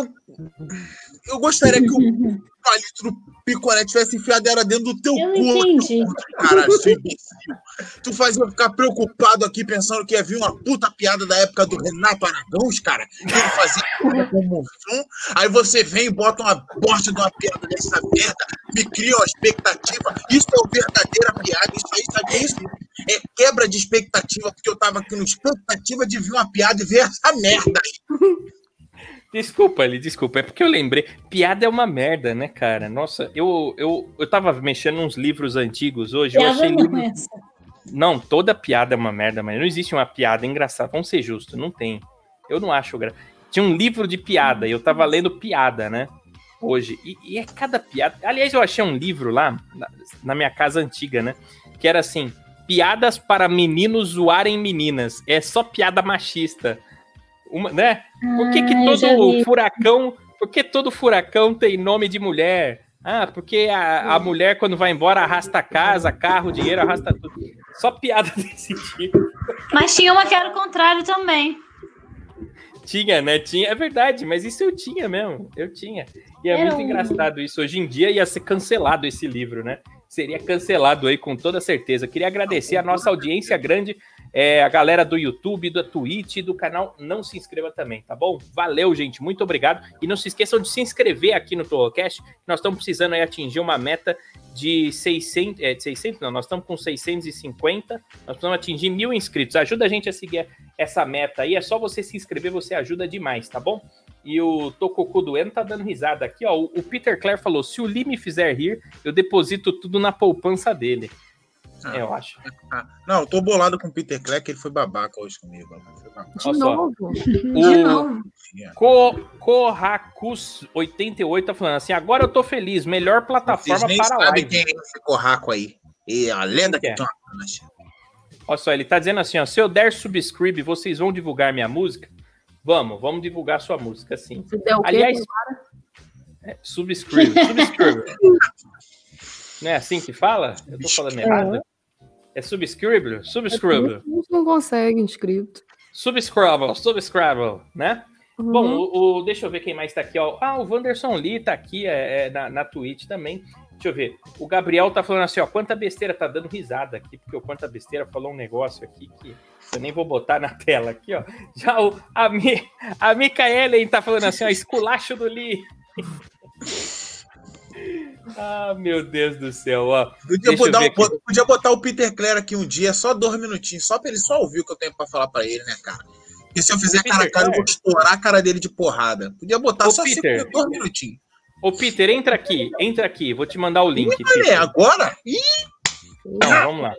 Eu gostaria que o (laughs) palito do picolé tivesse enfiado ela dentro do teu Eu entendi. Caralho, seu imbecil. Tu fazia ficar preocupado aqui pensando que ia vir uma puta piada da época do Renato Aragãos, cara. Que ele fazia com Mussum. Aí você vem e bota uma bosta de uma piada dessa merda, me cria uma expectativa. Isso é o verdadeira piada. Isso aí, sabe isso? É quebra de expectativa, porque eu tava aqui na expectativa de ver uma piada e ver essa merda aí. Desculpa, ele, desculpa. É porque eu lembrei. Piada é uma merda, né, cara? Nossa, eu, eu, eu tava mexendo nos livros antigos hoje. Eu Piada achei não livro, é essa. Não, toda piada é uma merda, mas não existe uma piada engraçada. Vamos ser justos, não tem. Eu não acho gra... Tinha um livro de piada e eu tava lendo piada, né? Hoje. E, e é cada piada. Aliás, eu achei um livro lá, na, na minha casa antiga, né? Que era assim: piadas para meninos zoarem meninas. É só piada machista. Uma, né? Por que, que Ah, todo furacão. Por que todo furacão tem nome de mulher? Ah, porque a, a mulher, quando vai embora, arrasta casa, carro, dinheiro, arrasta tudo. Só piada (laughs) desse tipo. Mas tinha uma que era o contrário também. Tinha, né? Tinha, é verdade, mas isso eu tinha mesmo. Eu tinha. E é muito engraçado isso. Hoje em dia ia ser cancelado esse livro, né? Seria cancelado aí com toda certeza. Queria agradecer a nossa audiência grande, é, a galera do YouTube, da Twitch do canal. Não se inscreva também, tá bom? Valeu, gente. Muito obrigado. E não se esqueçam de se inscrever aqui no Torrocast. Nós estamos precisando aí atingir uma meta de 600, é, de 600 não, nós estamos com 650, nós precisamos atingir mil inscritos. Ajuda a gente a seguir essa meta aí, é só você se inscrever, você ajuda demais, tá bom? E o Tococu Dueno tá dando risada aqui, ó. O Peter Clare falou: se o Lee me fizer rir, eu deposito tudo na poupança dele. Ah. Eu acho. Ah, Não, eu tô bolado com o Peter Cleck, que ele foi babaca hoje comigo. babaca. De novo. O- De novo. Co Corracus88 tá falando assim: agora eu tô feliz, melhor Vocês plataforma nem para sabem live. quem é esse corraco aí. E a lenda que que é? tem uma cancha. Olha só, ele tá dizendo assim: ó, se eu der subscribe, vocês vão divulgar minha música? Vamos, vamos divulgar sua música, sim. Se der o quê? Aliás, é, subscribe, subscribe. (laughs) Não é assim que fala? Eu tô falando errado? É subscribe, subscribe, a gente não consegue inscrito. subscribe, subscribe, né? Uhum. Bom, o, o- deixa eu ver quem mais tá aqui, ó. Ah, o Wanderson Lee tá aqui é, é, na, na Twitch também. Deixa eu ver. O Gabriel tá falando assim, ó, quanta besteira, tá dando risada aqui, porque o quanta besteira falou um negócio aqui que eu nem vou botar na tela aqui, ó. Já o, a, Mi, a Micaelen tá falando assim, ó, esculacho do Lee. Ah, meu Deus do céu, ó. Podia eu botar, aqui. podia botar o Peter Clare aqui um dia, só dois minutinhos, só pra ele só ouvir o que eu tenho pra falar pra ele, né, cara? Porque se eu fizer cara a cara, eu vou estourar a cara dele de porrada. Podia botar Ô, só Peter. cinco, dois minutinhos. Ô, Peter, entra aqui, entra aqui, vou te mandar o link. Olha, Peter. agora? Ih, Então, vamos lá.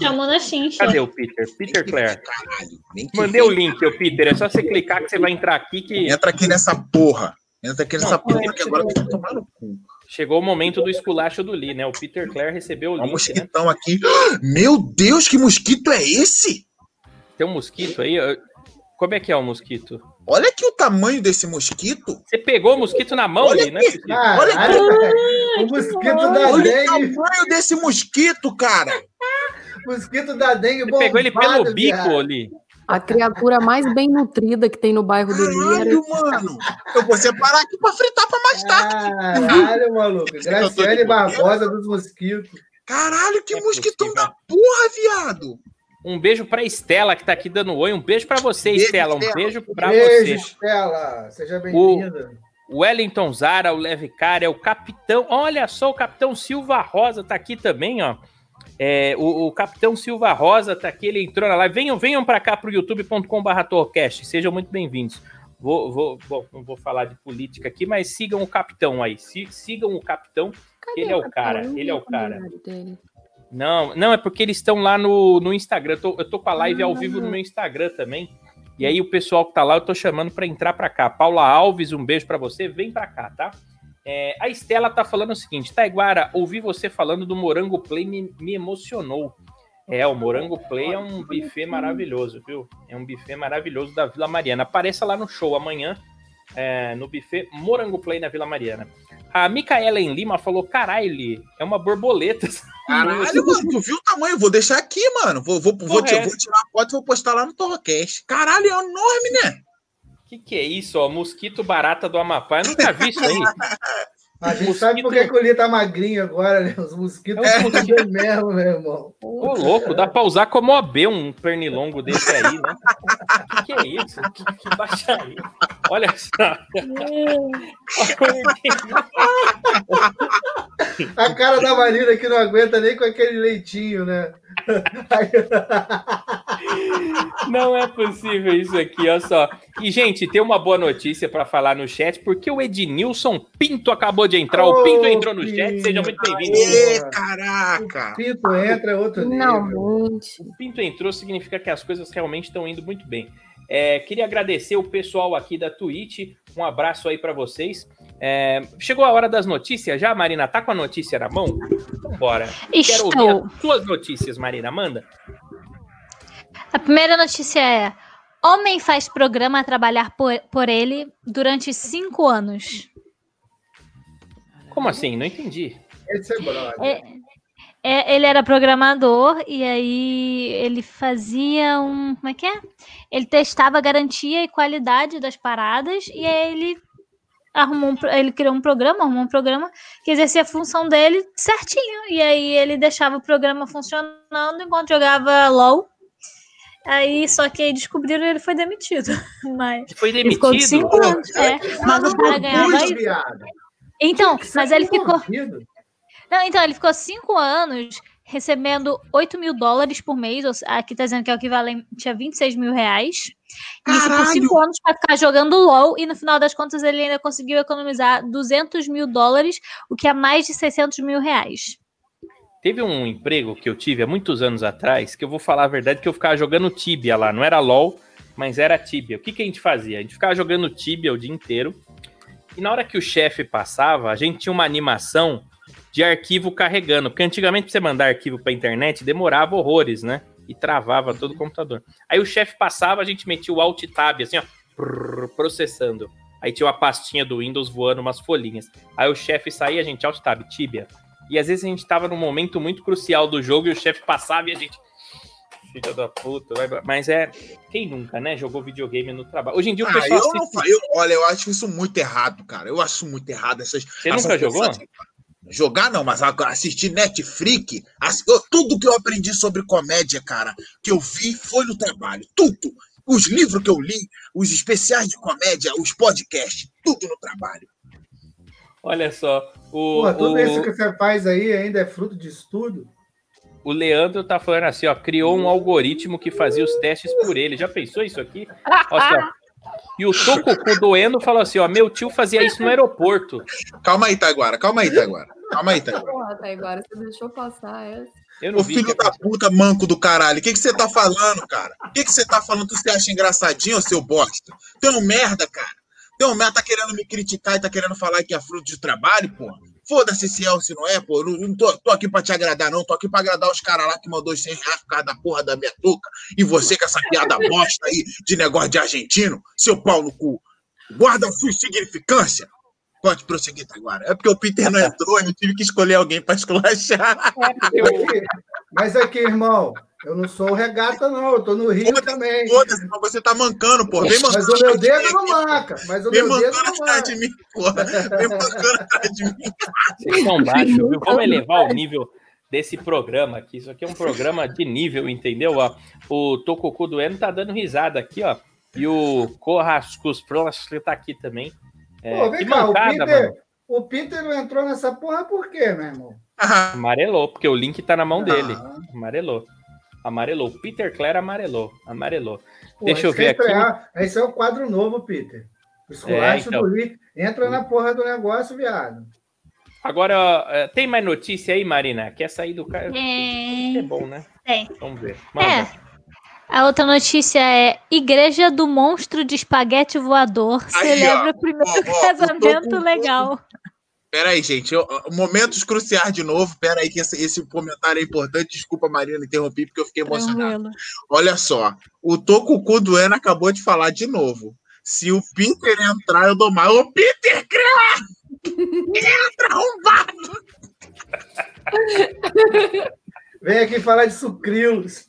Chamou na chincha. Cadê o Peter? Peter Clare. Caralho, nem que Mandei o link, ô Peter. É só você clicar que você vai entrar aqui que Entra aqui nessa porra. Entra aqui nessa Não, porra que agora tem que tomar no cu. Chegou o momento do esculacho do Lee, né? O Peter Clare recebeu o Olha um né? mosquitão aqui. (gasps) Meu Deus, que mosquito é esse? Tem um mosquito aí. Como é que é o mosquito? Olha aqui o tamanho desse mosquito. Você pegou o mosquito na mão Olha ali, né? Olha aqui. O mosquito da Olha o dengue. tamanho desse mosquito, cara. Mosquito da dengue Você pegou ele pelo bombado, bico ali. A criatura mais bem nutrida que tem no bairro do Rio. Caralho, mano. Eu vou separar aqui pra fritar pra mais tarde. Caralho, maluco. Graciane bobeira. Barbosa dos mosquitos. Caralho, que É mosquitão possível. da porra, viado. Um beijo pra Estela, que tá aqui dando oi. Um beijo pra você, Beijo, Estela. Um beijo pra Beijo, você. Estela. Seja bem-vinda. O Wellington Zara, o Leve Cara, é o capitão. Olha só, o capitão Silva Rosa tá aqui também, ó. É, o, o capitão Silva Rosa tá aqui, ele entrou na live. Venham, venham para cá pro youtube.com.br Torcast, sejam muito bem-vindos. Vou, vou, bom, não vou falar de política aqui, mas sigam o capitão aí. Si- sigam o capitão. Cadê Ele é o cara, ele é o cara. dele. Não, não, é porque eles estão lá no, no Instagram. Eu tô, eu tô com a live ao vivo no meu Instagram também. E aí o pessoal que tá lá, eu tô chamando para entrar para cá. Paula Alves, um beijo para você. Vem para cá, tá? É, a Estela tá falando o seguinte: Taiguara, ouvi você falando do Morango Play, me, me emocionou. É, o Morango Play é um buffet maravilhoso, viu? É um buffet maravilhoso da Vila Mariana. Apareça lá no show amanhã, é, no buffet Morango Play na Vila Mariana. A Micaela em Lima falou: caralho, é uma borboleta. (laughs) Caralho, mano, tu viu o tamanho? Vou deixar aqui, mano. Vou, vou, vou, vou tirar a foto e vou postar lá no Torrocast. Caralho, é enorme, né? Que que é isso, ó? Mosquito barata do Amapá. Eu nunca vi isso aí. A gente Mosquito- sabe por que que o Lee tá magrinho agora, né? Os mosquitos É. é mosquito mesmo, meu irmão. Ô, louco, dá pra usar como OB um pernilongo desse aí, né? Que que é isso? Que, que baixaria. Olha só. (laughs) A cara da Marina que não aguenta nem com aquele leitinho, né? Não é possível isso aqui, olha só. E, gente, tem uma boa notícia para falar no chat, porque o Ednilson Pinto acabou de entrar. o Pinto entrou no chat, seja muito bem-vindo. Ê, caraca! Pinto entra, é outro nível. Finalmente. O Pinto entrou, significa que as coisas realmente estão indo muito bem. É, queria agradecer o pessoal aqui da Twitch. Um abraço aí para vocês. É, chegou a hora das notícias já, Marina? Tá com a notícia na mão? Vambora. Quero ouvir Estou. as suas notícias, Marina. Manda. A primeira notícia é: Homem faz programa trabalhar por, por ele durante cinco anos. Como assim? Não entendi. Esse é brother. É, é, ele era programador e aí ele fazia um. Como é que é? Ele testava a garantia e qualidade das paradas e aí ele arrumou um, ele criou um programa, arrumou um programa que exercia a função dele certinho. E aí ele deixava o programa funcionando enquanto jogava LOL. Aí só que aí descobriram e ele foi demitido. (laughs) Mas Foi ele ficou demitido? cinco anos. É, mas o cara ganhava. Então, mas ele ficou. Não, então, ele ficou cinco anos recebendo 8 mil dólares por mês. Aqui tá dizendo que é o equivalente a 26 mil reais. E ficou cinco anos pra ficar jogando LOL. E no final das contas, ele ainda conseguiu economizar 200 mil dólares, o que é mais de 600 mil reais. Teve um emprego que eu tive há muitos anos atrás, que eu vou falar a verdade, que eu ficava jogando Tibia lá. Não era LOL, mas era Tibia. O que, que a gente fazia? A gente ficava jogando Tibia o dia inteiro. E na hora que o chefe passava, a gente tinha uma animação de arquivo carregando. Porque antigamente, pra você mandar arquivo pra internet, demorava horrores, né? E travava todo o computador. Aí o chefe passava, a gente metia o Alt Tab, assim, ó, processando. Aí tinha uma pastinha do Windows voando umas folhinhas. Aí o chefe saía, a gente, Alt Tab, Tibia. E às vezes a gente tava num momento muito crucial do jogo e o chefe passava e a gente. Filha da puta, vai... mas é. Quem nunca, né? Jogou videogame no trabalho. Hoje em dia o Ah, pessoal. eu não assiste- fa- eu- olha, eu acho isso muito errado, cara. Eu acho muito errado essas. Você essas nunca jogou? pessoas- Jogar não, mas assistir Netflix, ass- eu- tudo que eu aprendi sobre comédia, cara, que eu vi foi no trabalho. Tudo. Os livros que eu li, os especiais de comédia, os podcasts, tudo no trabalho. Olha só. O, Pô, tudo o, isso que você faz aí ainda é fruto de estudo? o Leandro tá falando assim, ó. Criou um algoritmo que fazia os testes por ele. Já pensou isso aqui? Olha só. E o Tococu doendo falou assim: ó, meu tio fazia isso no aeroporto. Calma aí, Taiguara, calma aí, Taiguara. Calma aí, Taiguara. Porra, agora você deixou passar essa. Eu Ô filho da puta, manco do caralho, o que, que você tá falando, cara? O que, que você tá falando? Tu se acha engraçadinho, seu bosta? Tu é um merda, cara. É um merda, tá querendo me criticar e tá querendo falar que é fruto de trabalho, pô. Foda-se se é ou se não é, pô. Não, não tô, tô aqui pra te agradar, não. Tô aqui pra agradar os caras lá que mandou os 100 reais por causa da porra da minha touca. E você com essa piada bosta aí de negócio de argentino, seu pau no cu. Guarda a sua insignificância. Pode prosseguir, agora. É porque o Peter não entrou e eu tive que escolher alguém pra esculachar. Aqui- Mas aqui, irmão, eu não sou o regata, não. Eu tô no Rio Foda-se, também. Foda-se, mas você tá mancando, pô. Vem Mas mancando o meu dedo não manca. Mas o pô. Vem meu dedo mancando não manca. de mim, porra. Vem mancando atrás de mim. Vocês são baixos, viu? Vamos elevar o nível desse programa aqui. Isso aqui é um programa de nível, entendeu? Ó, o Tococu do Eno tá dando risada aqui, ó. E o Corrascos Pros tá aqui também. É, Pô, vem que cá, o mancada, Peter, mano. o Peter não entrou nessa porra por quê, meu irmão? Ah, Amarelou, porque o link tá na mão dele. Ah, Amarelou. Amarelou. Peter Clare amarelou. Amarelou. pô, Deixa eu ver é aqui. estrear- Esse é o quadro novo, Peter. Esculacho então. do Rio. Entra na porra do negócio, viado. Agora, é, tem mais notícia aí, Marina? Quer sair do cara? É Tem. bom, né? Tem. Vamos ver. Manda. É. A outra notícia é Igreja do Monstro de Espaguete Voador Aí, celebra ó. o primeiro Ó, casamento legal. (laughs) Pera aí, gente. Eu- momentos cruciais de novo. Pera aí, que esse, esse comentário é importante. Desculpa, Marina, interrompi porque eu fiquei emocionado. Tranquilo. Olha só. O Tocucu do Eno acabou de falar de novo. Se o Peter entrar, eu dou mais. Ô, Peter, crê! Entra, arrombado! Vem aqui falar de sucrilos.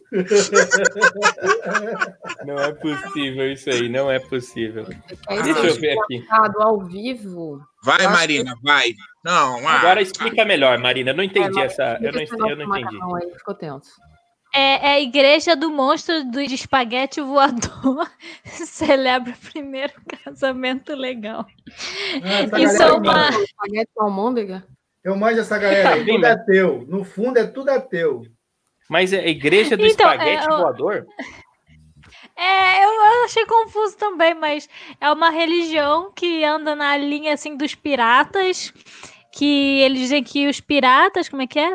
Não é possível isso aí, não é possível. É Deixa eu ver aqui. ao vivo. Vai, Marina, vai. Não, ah, Agora explica melhor, Marina. Eu não entendi É, essa. Eu não, eu não entendi. aí ficou tenso. É, é a Igreja do Monstro do de Espaguete Voador (laughs) celebra o primeiro casamento legal. Ah, essa Isso galera é uma- manja. Espaguete com almôndega? Eu manjo essa galera aí. Vem, Tudo é teu. No fundo é tudo é teu. Mas é a igreja do Então, espaguete é, voador? É, eu achei confuso também, mas é uma religião que anda na linha assim dos piratas, que eles dizem que os piratas, como é que é?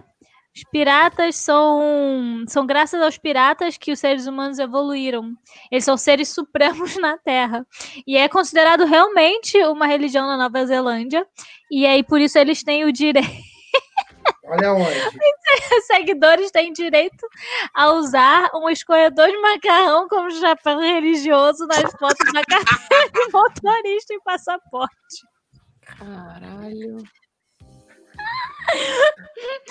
Os piratas são são graças aos piratas que os seres humanos evoluíram. Eles são seres supremos (laughs) na Terra. E é considerado realmente uma religião na Nova Zelândia. E aí por isso eles têm o direito Olha onde. (laughs) os seguidores têm direito a usar um escorredor de macarrão como chapéu religioso nas fotos da carteira de (laughs) motorista e passaporte. Caralho.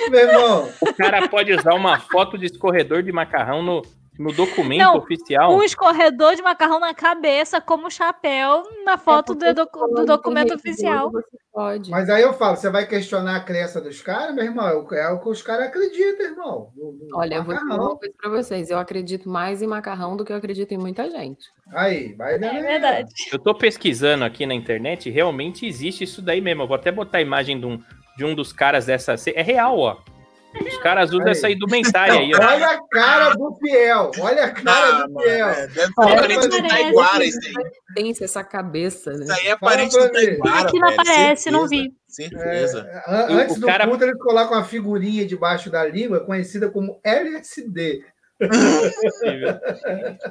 Meu irmão, O cara pode usar uma foto de escorredor de macarrão no, no documento Não, oficial. Um escorredor de macarrão na cabeça como chapéu na foto É do, do falando documento oficial. pode. mas aí eu falo, você vai questionar a crença dos caras, meu irmão? É o- É que os caras acreditam, irmão. No- no Olha, eu vou dizer macarrão. uma coisa pra vocês. Eu acredito mais em macarrão do que eu acredito em muita gente. Aí, vai vendo É aí. verdade. Eu tô pesquisando aqui na internet realmente existe isso daí mesmo. Eu vou até botar a imagem de um, de um dos caras dessa. É real, ó. Os caras usam Aí. essa indumentária aí, ó. Olha a cara do fiel. Olha a cara Ah, do mano, fiel. é, deve ser parente do Taiguara, isso aí. Tem essa cabeça, né? Isso aí é parente do. Taiguara, Aqui não aparece, não certeza, vi. Certeza. É, antes o do cara- culto, eles colocam uma figurinha debaixo da língua, conhecida como LSD. possível.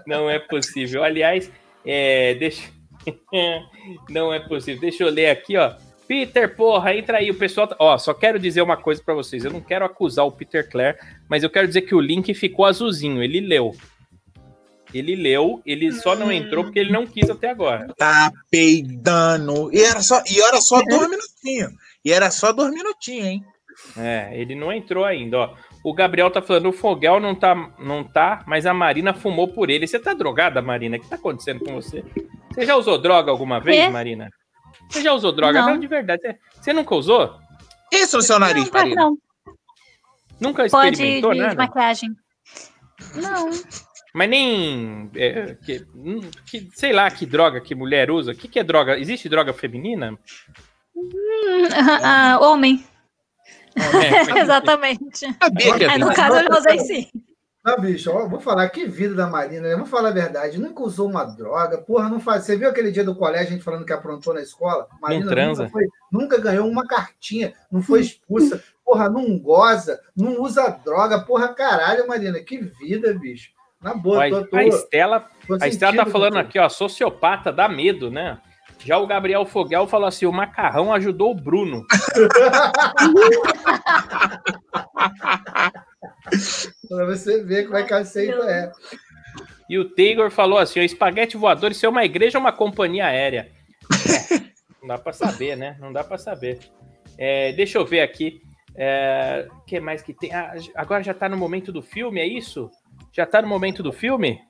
Não é possível. Aliás, é, deixa. (laughs) Não é possível. Deixa eu ler aqui, ó. Peter, porra, entra aí. O pessoal. tá- Ó, só quero dizer uma coisa pra vocês. Eu não quero acusar o Peter Clare, mas eu quero dizer que o link ficou azulzinho. Ele leu. Ele leu, ele só não entrou porque ele não quis até agora. Tá peidando. E era só, e era só dois (laughs) minutinhos. E era só dois minutinhos, hein? É, ele não entrou ainda, ó. O Gabriel tá falando, o Fogel não tá, não tá, mas a Marina fumou por ele. Você tá drogada, Marina? O que tá acontecendo com você? Você já usou droga alguma vez, Quê? Marina? Você já usou droga? Não. Não, de verdade. Você, você nunca usou? Isso no seu nariz, Não, não. Nunca Pode experimentou de nada? maquiagem. Não. Mas nem. é, que, hum, que- sei lá que droga que mulher usa. O que, que é droga? Existe droga feminina? (laughs) Ah, homem. É, (laughs) Exatamente. Sabia que Aí, no caso, eu já usei sim. Não, bicho, ó, vou falar que vida da Marina, né? Vamos falar a verdade. Nunca usou uma droga, porra, não faz. Você viu aquele dia do colégio, a gente falando que aprontou na escola? Marina transa. Nunca, foi- nunca ganhou uma cartinha, não foi expulsa, porra, não goza, não usa droga, porra, caralho, Marina, que vida, bicho. Na boa, Ó, tô, tô, a Estela tô A Estela tá falando aqui, ó, sociopata dá medo, né? Já o Gabriel Fogel falou assim: o macarrão ajudou o Bruno. (laughs) Pra você ver como é que a seita é. E o Taylor falou assim: o espaguete voador, isso é uma igreja ou uma companhia aérea? É, não dá pra saber, né? Não dá pra saber. É, deixa eu ver aqui. É, O que mais que tem? Ah, agora já tá no momento do filme, é isso? Já tá no momento do filme?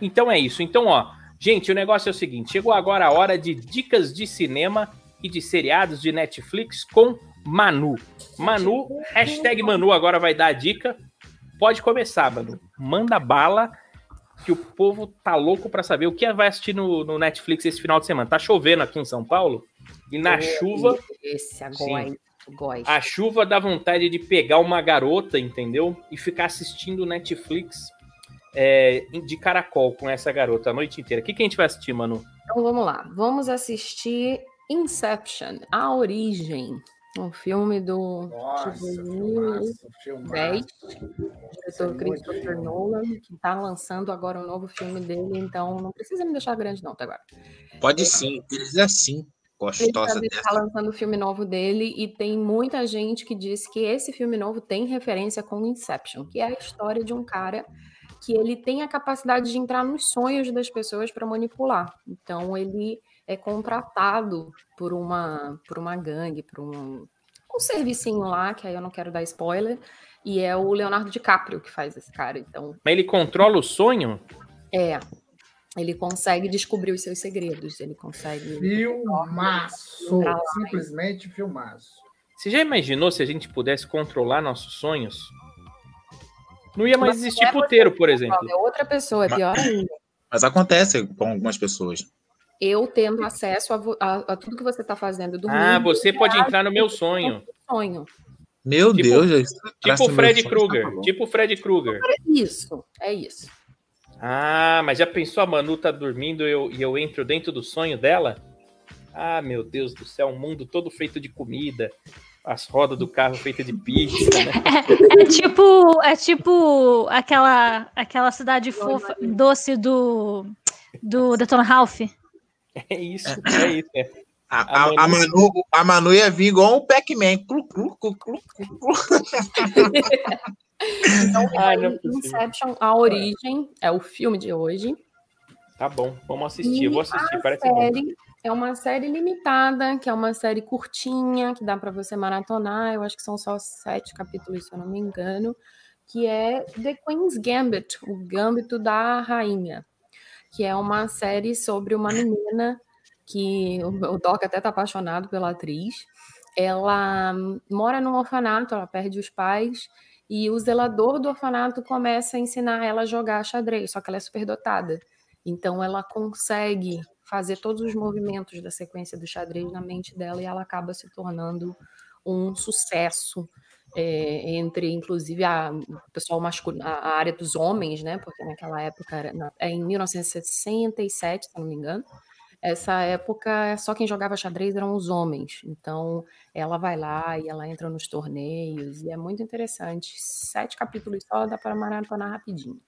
Então é isso. Então, ó, gente, o negócio é o seguinte: chegou agora a hora de dicas de cinema e de seriados de Netflix com Manu. Manu, hashtag Manu agora vai dar a dica. Pode começar, Manu. Manda bala, que o povo tá louco pra saber o que vai assistir no, no Netflix esse final de semana. Tá chovendo aqui em São Paulo e na chuva, Esse Sim. agora, gosto. a chuva dá vontade de pegar uma garota, entendeu? E ficar assistindo Netflix é, de caracol com essa garota a noite inteira. O que, que a gente vai assistir, Manu? Então vamos lá. Vamos assistir Inception, A Origem. Um filme do Nossa, de filmaço, 2010, filmaço. diretor muito Christopher bom. Nolan, que está lançando agora um novo filme dele, então não precisa me deixar grande não, até agora. Pode sim, eles é assim. Ele Gostosa está dessa. lançando o filme novo dele e tem muita gente que diz que esse filme novo tem referência com Inception, que é a história de um cara que ele tem a capacidade de entrar nos sonhos das pessoas para manipular. Então ele é contratado por uma por uma gangue, por um, um servicinho lá, que aí eu não quero dar spoiler, e é o Leonardo DiCaprio que faz esse cara. Então Mas ele controla o sonho? é ele consegue descobrir os seus segredos, ele consegue Filmaço. Simplesmente filmaço. Você já imaginou se a gente pudesse controlar nossos sonhos? Não ia mais Mas existir é puteiro, por exemplo. é outra pessoa, é pior ainda. Mas acontece com algumas pessoas. eu tendo acesso a, a- a tudo que você está fazendo dormindo. Ah, você pode entrar no meu sonho. sonho. Meu Tipo- Deus, Tipo o Fred meu sonho, Krueger. tá. Tipo o Fred Krueger. Isso, é isso. Ah, mas já pensou a Manu tá dormindo e eu, e eu entro dentro do sonho dela? Ah, meu Deus do céu, um mundo todo feito de comida, as rodas do carro feitas de pizza, né? (laughs) É tipo, é tipo aquela, aquela cidade fofa, doce do, do Detona Ralph. É isso, é isso. É. A, A a, Manu, a Manu ia vir igual um Pac-Man. Clu, clu, clu, clu, clu. Então, Ai, (laughs) aí, não é. Inception, A Origem, é o filme de hoje. Tá bom, vamos assistir. Eu vou assistir, parece bom. É uma série limitada, que é uma série curtinha, que dá para você maratonar. Eu acho que são só sete capítulos, se eu não me engano. Que é The Queen's Gambit, o Gambito da Rainha. Que é uma série sobre uma menina que o Doc até tá apaixonado pela atriz. Ela mora num orfanato, ela perde os pais. E o zelador do orfanato começa a ensinar ela a jogar xadrez, só que ela é superdotada. Então ela consegue fazer todos os movimentos da sequência do xadrez na mente dela e ela acaba se tornando um sucesso é, entre, inclusive, a, pessoal masculino, a área dos homens, né? Porque naquela época era na- é em 1967, se não me engano. Essa época só quem jogava xadrez eram os homens. Então ela vai lá e ela entra nos torneios e é muito interessante. Sete capítulos só, dá para maratonar rapidinho.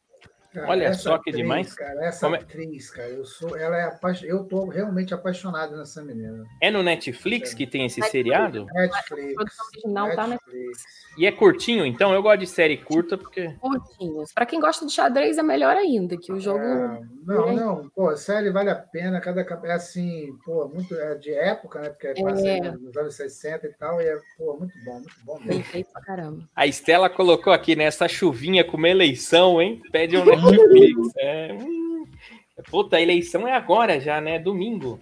Cara, Olha só que atriz, demais. Cara, essa Como é- atriz, cara, eu sou, ela é apa- eu tô realmente apaixonado nessa menina. É no Netflix que tem esse seriado? Netflix. A produção original tá Netflix. E é curtinho, então eu gosto de série curta, porque. Curtinhos. Para quem gosta de xadrez é melhor ainda, que o jogo É, não, É. não, pô, a série vale a pena, cada é assim, pô, muito é de época, né? Porque É. passa aí nos anos 60 e tal, e é, pô, muito bom, muito bom mesmo. feito pra caramba. A Estela colocou aqui nessa chuvinha com uma eleição, hein? Pede um (laughs) É, hum. Puta, a eleição é agora já, né? Domingo.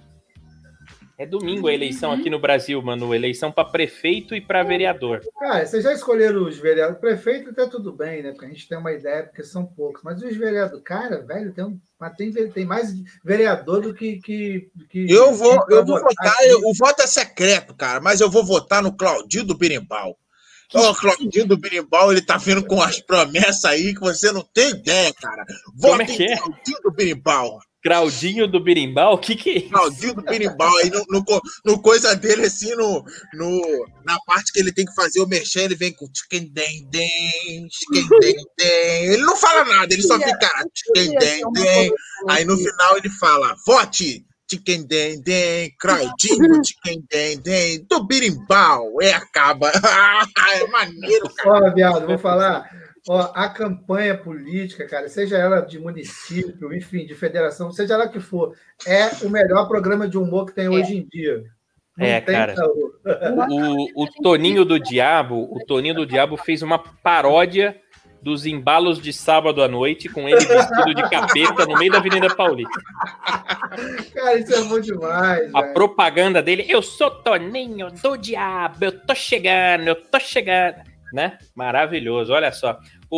É domingo a eleição aqui no Brasil, mano. Eleição para prefeito e para vereador. Cara, vocês já escolheram os vereadores? Prefeito até tudo bem, né? Porque a gente tem uma ideia, porque são poucos. Mas os vereadores, cara, velho, tem, um, tem, tem mais vereador do que. que, que Eu vou, eu vou votar, eu- o voto é secreto, cara, mas eu vou votar no Claudinho do Birimbau. Ó, o Claudinho do Birimbau, ele tá vindo com as promessas aí que você não tem ideia, cara. Como Vota é que é? Claudinho do Birimbau. Claudinho do Birimbau, o que que é isso? Claudinho do Birimbau, aí no, no, no coisa dele, assim, no, no, na parte que ele tem que fazer o merchan, ele vem com chicken den den, chicken (laughs) den den. Ele não fala nada, ele só fica chicken den den. Aí no final ele fala, vote chicken den den, Claudinho chicken den den, do Birimbau. E acaba. (laughs) é maneiro, cara. Ó, viado, vou falar. Ó, a campanha política, cara, seja ela de município, enfim, de federação, seja ela que for, é o melhor programa de humor que tem hoje em dia. Não É, cara. O, o Toninho do Diabo, o Toninho do Diabo fez uma paródia dos embalos de sábado à noite, com ele vestido de capeta no meio da Avenida Paulista. Cara, isso é bom demais. A velho. propaganda dele, eu sou Toninho do Diabo, eu tô chegando, eu tô chegando. Né? Maravilhoso, olha só. O,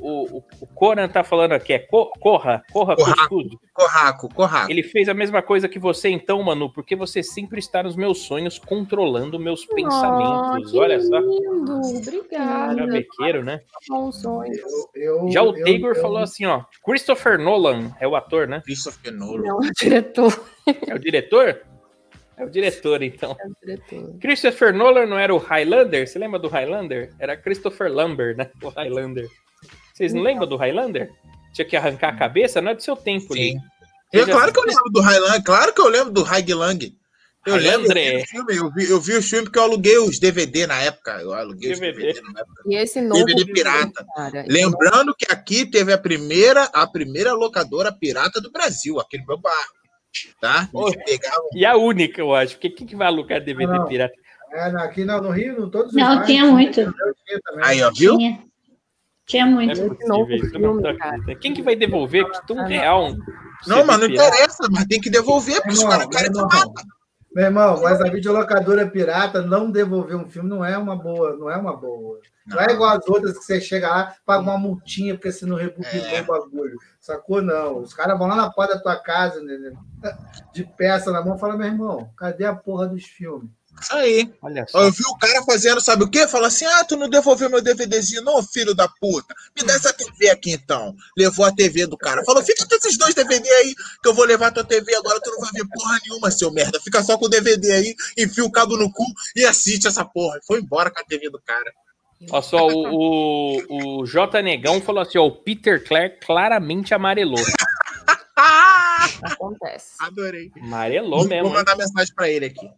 o, o, o Conan tá falando aqui, é co- corra, corra, Corra. cuscuz. Corraco, corraco. Ele fez a mesma coisa que você, então, Manu, porque você sempre está nos meus sonhos, controlando meus pensamentos. Oh, que Olha só. lindo, obrigada. Travequeiro, né? Bom sonho. Eu- eu- Já o eu- Taylor falou assim, ó. Christopher Nolan é o ator, né? Christopher Nolan. Não, é (laughs) o diretor. É o diretor? É o diretor, então. É o diretor. Christopher Nolan não era o Highlander? Você lembra do Highlander? Era Christopher Lambert, né? O Highlander. Vocês não lembram do Highlander? Tinha que arrancar a cabeça? Não é do seu tempo, Sim. É claro que eu lembro do Highland, claro que eu lembro do Highland. Eu lembro, Highlander. o filme, eu, vi, eu vi os filmes porque eu aluguei os DVD na época. Eu aluguei os DVD. DVD na época. E esse novo. DVD pirata. Cara, Lembrando que aqui teve a primeira, a primeira locadora pirata do Brasil, aqui no meu bairro. Tá? E a única, eu acho. Porque quem que vai alugar DVD Não. pirata? É, não, aqui não, no Rio, não, todos os Não, bairros, tinha muito. também. Aí, ó, viu? Tinha. Tinha Não é muito. possível, não aqui. Quem que vai devolver? Custa um Ah, não. real. um Não, mas não interessa, mas tem que devolver, porque os caras querem irmão. mata. Meu irmão, mas a videolocadora pirata não devolver um filme não é uma boa, não é uma boa. Não, é igual as outras que você chega lá, paga uma multinha porque você não rebobinou É. o bagulho. Sacou? Não. Os caras vão lá na porta da tua casa, né, de peça na mão, e falam, meu irmão, cadê a porra dos filmes? Isso aí. Olha só. Eu vi o cara fazendo, sabe o quê? Fala assim: ah, tu não devolveu meu DVDzinho, não, filho da puta. Me dá essa TV aqui então. Levou a TV do cara. Falou: fica com esses dois DVD aí, que eu vou levar tua TV agora, tu não vai ver porra nenhuma, seu merda. Fica só com o DVD aí, enfia o cabo no cu e assiste essa porra. Foi embora com a TV do cara. Olha só, o, o, o J Negão falou assim: ó, o Peter Clare claramente amarelou. (laughs) Acontece. Adorei. Amarelou Vou mesmo. hein? mandar mensagem pra ele aqui.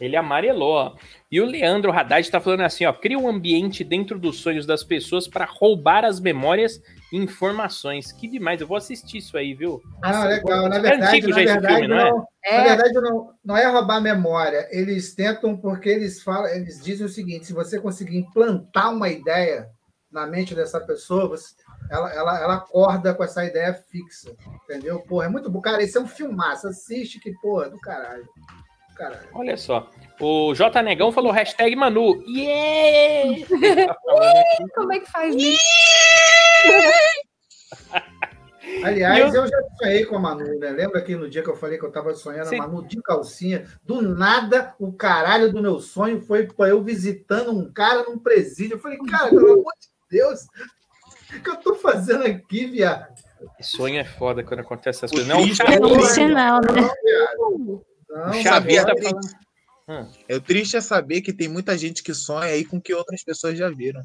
Ele amarelou, ó. E o Leandro Haddad tá falando assim, ó, cria um ambiente dentro dos sonhos das pessoas para roubar as memórias e informações. Que demais, eu vou assistir isso aí, viu? Ah, legal. Na É verdade, antigo na já esse verdade, filme, não é? não, na É, verdade não, não é roubar memória. Eles tentam porque eles falam, eles dizem o seguinte: se você conseguir implantar uma ideia na mente dessa pessoa, você- ela, ela, ela acorda com essa ideia fixa. Entendeu? Porra, é muito bom. Cara, esse é um filmaço. Assiste que, porra, do caralho. Caralho. Olha só. O J Negão falou hashtag Manu. Yeah! Como é que faz isso? (laughs) Aliás, E eu... já sonhei com a Manu, né? Lembra que no dia que eu falei que eu tava sonhando Sim. a Manu de calcinha? Do nada, o caralho do meu sonho foi pra eu visitando um cara num presídio. Eu falei, cara, pelo amor de Deus, o que eu tô fazendo aqui, viado? Sonho é foda quando acontece essas coisas. Não, É bom Não, sinal, né? Não, viado. Não, sabia. tá falando. É o triste é saber que tem muita gente que sonha aí com que outras pessoas já viram.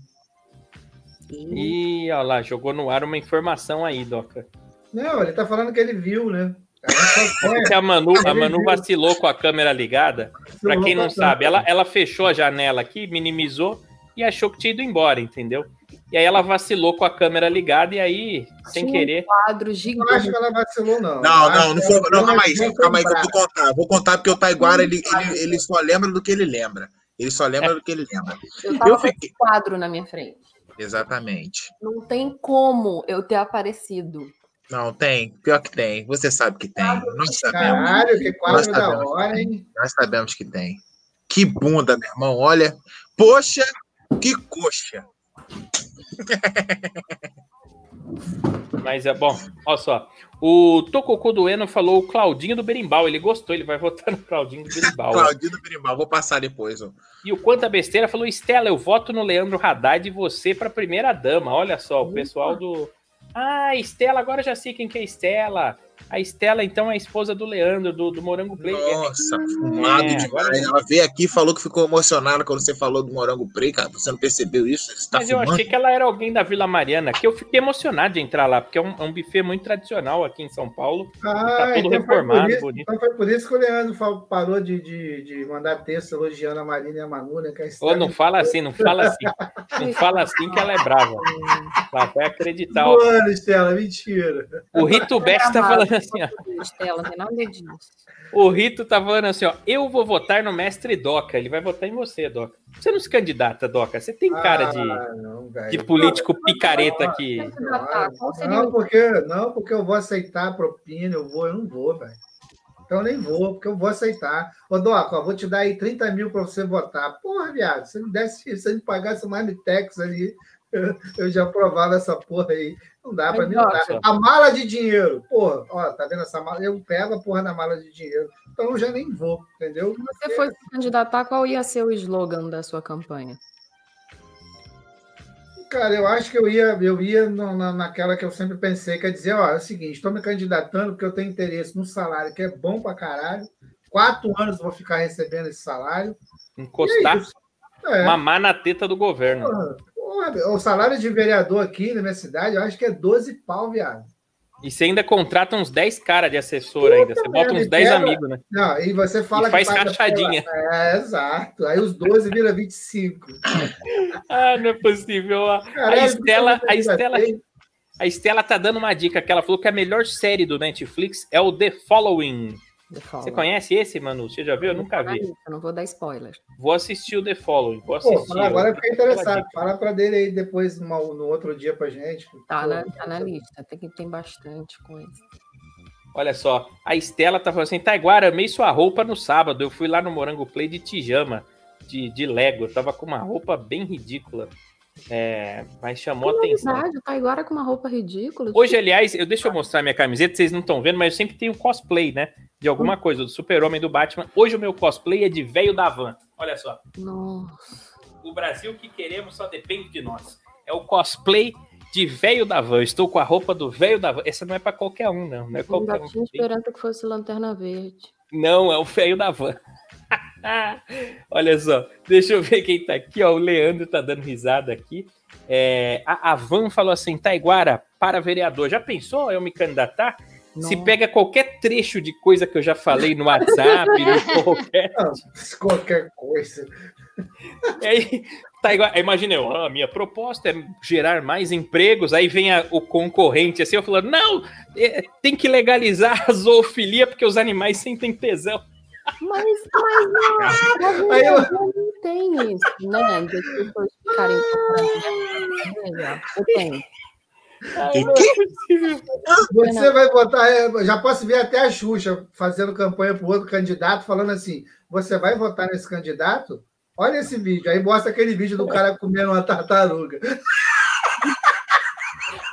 Ih, olha lá, jogou no ar uma informação aí, Doca. não, ele tá falando que ele viu, né? (laughs) A É a Manu, a Ele Manu viu. vacilou com a câmera ligada. Pra quem não sabe, ela, ela fechou a janela aqui, minimizou e achou que tinha ido embora, entendeu? E aí ela vacilou com a câmera ligada e aí, sem um querer. quadro Eu acho gigante. que ela vacilou, não. Não, não, não foi. Não, calma aí, calma aí que eu vou contar. Vou contar porque o Taiguara, ele, ele, ele só lembra do que ele lembra. Ele só lembra do que ele lembra. Eu tava Eu com fiquei. esse quadro na minha frente. Exatamente. Não tem como eu ter aparecido. Não, tem. Pior que tem. Você sabe que tem. Nós sabemos. Caralho, que quadro Nós da hora, hein? Nós sabemos que tem. Que bunda, meu irmão. Olha. Poxa, que coxa. Mas é bom, olha só. O Tococô do Eno falou o Claudinho do Berimbau. Ele gostou, ele vai votar no Claudinho do Berimbau. ó. Claudino Berimbau. Vou passar depois. Ó. E o Quanta Besteira falou: Estela, eu voto no Leandro Haddad e você pra primeira dama. Olha só, o pessoal do. Ah, Estela, agora eu já sei quem que é Estela. A Estela, então, é a esposa do Leandro, do, do Morango Play. Nossa, fumado É, demais. agora- Ela veio aqui e falou que ficou emocionada quando você falou do Morango Prey, cara. Você não percebeu isso? Você tá Mas eu fumando? achei que ela era alguém da Vila Mariana, que eu fiquei emocionado de entrar lá, porque é um, é um buffet muito tradicional aqui em São Paulo. Ah, tudo então reformado, isso- bonito. Então foi por isso que o Leandro parou de, de, de mandar texto elogiando a Marina e a Manu, né? Que a Ô, Estela- não fala assim, não fala assim. Não (laughs) fala assim que ela é brava. (laughs) Ela vai acreditar. Mano, Estela, mentira. O Rito Best tá falando assim, ó. Estela, não disso. O Rito tá falando assim, ó. Eu vou votar no mestre Doca. Ele vai votar em você, Doca. Você não se candidata, Doca. Você tem cara de, Ah, não, de político picareta qual seria Não, o porque, não, porque eu vou aceitar a propina, eu vou, eu não vou, velho. Então eu nem vou, porque eu vou aceitar. Ô, Doca, eu vou te dar aí 30 mil para você votar. Porra, viado, se me desse, se você me pagasse mais de Tex ali, eu, (laughs) eu já aprovava essa porra aí. Não dá para mim. Não dá. A mala de dinheiro, porra, ó, tá vendo essa mala? Eu pego a porra da mala de dinheiro. Então eu já nem vou, entendeu? Se você fosse se candidatar, qual ia ser o slogan da sua campanha? Cara, eu acho que eu ia, eu ia no- na, naquela que eu sempre pensei, quer dizer, ó, é o seguinte, estou me candidatando porque eu tenho interesse no salário que é bom pra caralho. Quatro anos eu vou ficar recebendo esse salário. É Encostar, isso. É, mamar na teta do governo. porra, porra, o salário de vereador aqui na minha cidade, eu acho que é 12 pau, viado. E você ainda contrata uns 10 caras de assessor ainda. Você bota uns merda, 10 quero- amigos, né? Não, e você fala E faz paga rachadinha. pela- É, exato. Aí os 12 vira 25. (laughs) Ah, não é possível. A, a Caralho, Estela, que a Estela, a Estela tá dando uma dica que ela falou que a melhor série do Netflix é o The Following. The? Você conhece esse, Manu? Você já viu? Eu nunca vi. Eu não vou dar spoiler. Vou assistir o The Following. Vou Pô, assistir. fala agora eu fiquei interessado. Fala pra dele aí depois, no outro dia pra gente. Tá Pô, na, tá na lista. Tem, que- tem bastante coisa. Olha só, a Estela tá falando assim: Taiguara, amei sua roupa no sábado. Eu fui lá no Morango Play de Tijama, de, de Lego. Eu tava com uma roupa bem ridícula. É, mas chamou Que atenção. novidade, o Taiguara com uma roupa ridícula. Hoje, aliás, eu deixa eu mostrar minha camiseta, vocês não estão vendo, mas eu sempre tenho cosplay, né? De alguma coisa, do Super-Homem do Batman. Hoje o meu cosplay é de velho da van. Olha só. Nossa. O Brasil que queremos só depende de nós. É o cosplay de velho da van. Eu estou com a roupa do velho da van. Essa não é pra qualquer um, não. Não é qualquer um. tinha esperança que fosse Lanterna Verde. Não, é o velho da van. (laughs) Olha só, deixa eu ver quem tá aqui, ó. O Leandro tá dando risada aqui. É, a, a Van falou assim: Taiguara, para vereador. Já pensou eu me candidatar? Se Nossa. pega qualquer trecho de coisa que eu já falei no WhatsApp, no (laughs) qualquer. Não, qualquer coisa. (laughs) Aí, tá igual, imagina eu, ah, a minha proposta é gerar mais empregos, aí vem a- o concorrente assim, eu falando, não, é, tem que legalizar a zoofilia porque os animais sentem tesão. Mas, mas não, Aí eu- não tem isso, né? Das pessoas ficarem procurando. Eu tenho. Ai, não é possível. Você vai botar. é, Já posso ver até a Xuxa fazendo campanha para outro candidato, falando assim: você vai votar nesse candidato? Olha esse vídeo. Aí mostra aquele vídeo do cara comendo uma tartaruga. (laughs)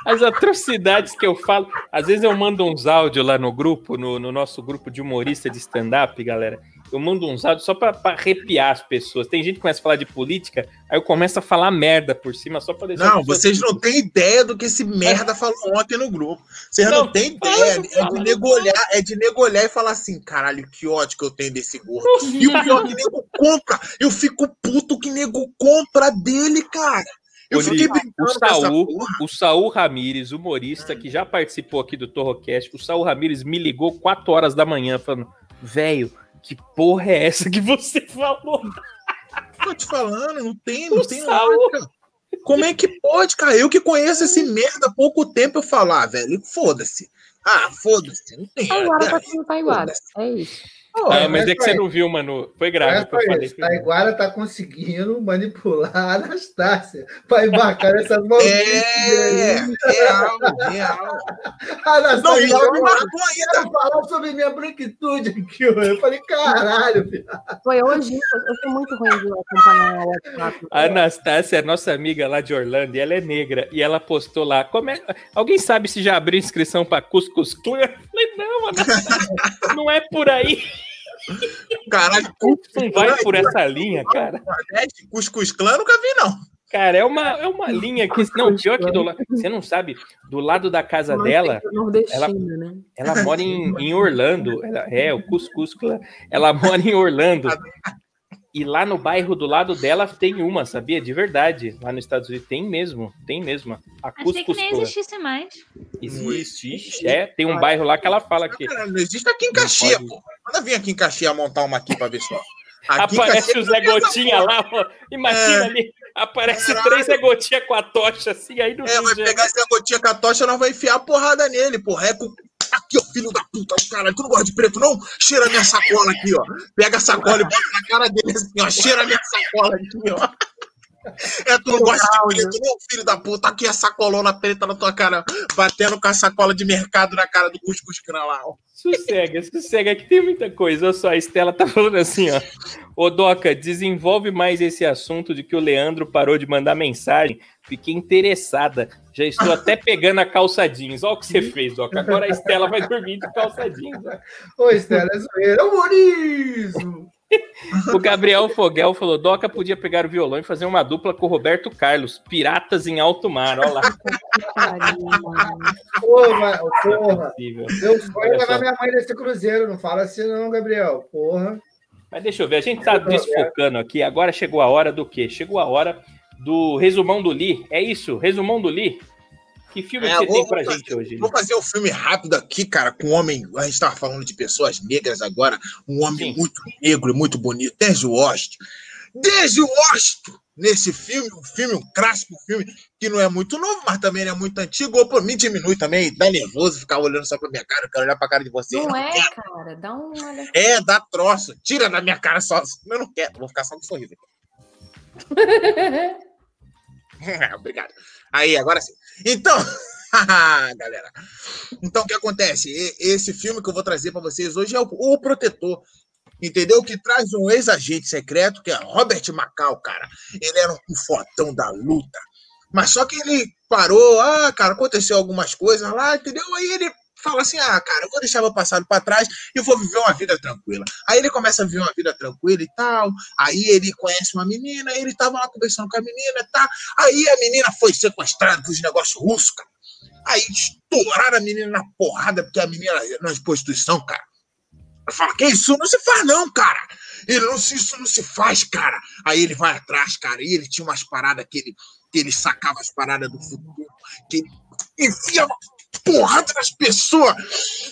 As atrocidades que eu falo, às vezes eu mando uns áudios lá no grupo, no, no nosso grupo de humorista de stand-up, galera. Eu mando uns áudios só pra arrepiar as pessoas. Tem gente que começa a falar de política, aí eu começo a falar merda por cima só pra deixar. Não, vocês não têm ideia do que esse merda (laughs) falou ontem no grupo. Vocês não, Não, têm ideia. É fala. de nego olhar, é de nego olhar e falar assim: caralho, que ódio que eu tenho desse gordo. E o pior é que nego compra. Eu fico puto que nego compra dele, cara. Eu fiquei brincando o com essa Saul, porra. o Saul Ramires, humorista, que já participou aqui do Torrocast, o Saul Ramires me ligou 4 horas da manhã falando: velho, que porra é essa que você (laughs) falou? Tô te falando, não tem, não O tem Saul. lógica. Como é que pode, cara? Eu que conheço esse merda há pouco tempo, eu falar, velho, foda-se. Ah, foda-se. Não tem. Taiguara tá Taiguara. É isso. Pô, Ah, mas é que foi- você não viu, mano. Foi grave é o que falei. isso. Taiguara tá conseguindo manipular a Anastácia para embarcar nessas maldinhas. É, real, real. A Anastácia Não, me falou, marcou ainda. quero falar sobre minha branquitude aqui. Eu falei, caralho, filho. Foi hoje, eu sou muito ruim de acompanhar o WhatsApp. A Anastácia é nossa amiga lá de Orlando e ela é negra. E ela postou lá. Como é... Alguém sabe se já abriu inscrição pra Cuscus Clan? Eu falei, não, Anastácia, não é por aí. Caralho, Não vai por essa linha, cara. Cuscuz Clã, nunca vi, não. Cara, é uma, é uma linha que. Não, pior que do lado. Você não sabe, do lado da casa Mas dela, tem Nordestina, né? ela mora em, em Orlando. Ela, é, o Cuscus Clan. Ela mora em Orlando. E lá no bairro do lado dela tem uma, sabia? De verdade. Lá nos Estados Unidos tem mesmo. Tem mesmo. A Achei que Cuscus nem existisse mais. Existe. Ixi, É, tem um bairro lá que ela fala que Caralho, não existe aqui em Não Caxias, pô. Manda vir aqui em Caxias montar uma aqui pra ver só. Aqui aparece o Zé não Gotinha lá, ó. Imagina É. ali. Aparece Caralho. três Gotinha com a tocha assim, aí no É, vai pegar essa gotinha com a tocha, nós vamos enfiar a porrada nele, porra. É com... Aqui, ó, filho da puta, cara. Tu não gosta de preto, não? Cheira a minha sacola aqui, ó. Pega a sacola e bota na cara dele assim, ó. Cheira a minha sacola aqui, ó. É, tu não gosta de preto, não, filho da puta? Aqui a sacolona preta na tua cara, batendo com a sacola de mercado na cara do cuscuz ó. Sossega, sossega, que tem muita coisa. Olha só, a Estela tá falando assim, ó. Ô, Doca, desenvolve mais esse assunto de que o Leandro parou de mandar mensagem. Fiquei interessada. Já estou até pegando a calça jeans. Olha o que você fez, Doca. Agora a Estela vai dormir de calça jeans. ó. Ô, Estela, é zoeira. Humorizo! (laughs) O Gabriel Fogel falou: Doca podia pegar o violão e fazer uma dupla com o Roberto Carlos. Piratas em alto mar. Olha lá. (laughs) Porra, porra. Possível. Meu sonho Olha é levar minha mãe nesse cruzeiro. Não fala assim, não, Gabriel. Porra. Mas deixa eu ver, a gente tá desfocando aqui. Agora chegou a hora do quê? Chegou a hora do resumão do Lee. É isso? Resumão do Lee? Que filme É, que você vou- tem pra vou gente hoje? Vou fazer um filme rápido aqui, cara, com um homem. A gente tava falando de pessoas negras agora. Um homem Sim. muito negro e muito bonito. Denzel Washington. Denzel Washington! Nesse filme, um filme, um clássico filme que não é muito novo, mas também não é muito antigo. Ou por mim diminui também, dá nervoso ficar olhando só pra minha cara. Eu quero olhar pra cara de vocês. Não não é, quero. cara. Dá um olha. É, dá troço. Tira da minha cara só. Eu não quero. Vou ficar só com um sorriso. (laughs) (laughs) Obrigado. Aí, agora sim. Então, (laughs) galera. Então, o que acontece? Esse filme que eu vou trazer para vocês hoje é o, o Protetor. Entendeu? Que traz um ex-agente secreto, que é Robert Macau, cara. Ele era um fotão da luta. Mas só que ele parou, ah, cara, aconteceu algumas coisas lá, entendeu? Aí ele fala assim: ah, cara, eu vou deixar meu passado pra trás e vou viver uma vida tranquila. Aí ele começa a viver uma vida tranquila e tal. Aí ele conhece uma menina, ele tava lá conversando com a menina, tá? Aí a menina foi sequestrada por negócios russos, cara. Aí estouraram a menina na porrada, porque a menina na prostituição, cara. Eu falo, que isso não se faz, não, cara. Ele não se, isso não se faz, cara. Aí ele vai atrás, cara. E ele tinha umas paradas que ele, que ele sacava as paradas do futuro, que ele enfiava porrada nas pessoas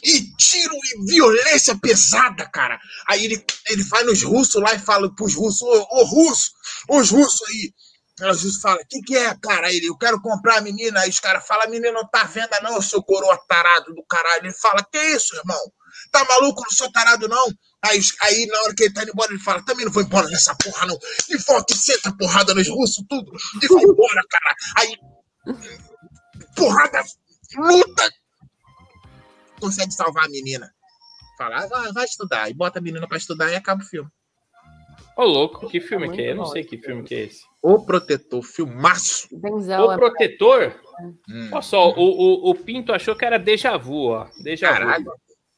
e tiro e violência pesada, cara. Aí ele, ele vai nos russos lá e fala pros russos, ô, ô russo, os russos aí. Aí os russos falam, o que, que é, cara? Aí ele, eu quero comprar a menina. Aí os caras falam, a menina não tá à venda, não, seu coroa tarado do caralho. Ele fala, que isso, irmão? Tá maluco? Não sou tarado, não. Aí, aí, na hora que ele tá indo embora, ele fala: também não vou embora nessa porra, não. E volta e senta porrada nos russos, tudo. E vai embora, cara. Aí, porrada, luta. Consegue salvar a menina. Fala, ah, vai, vai estudar. E bota a menina pra estudar e acaba o filme. Ô, louco, que filme Tá que é? Eu não sei que filme que é esse. O Protetor, filmaço. Denzel O é Protetor? Hum. Olha só, o, o, o Pinto achou que era déjà vu, ó. Déjà vu. Caralho.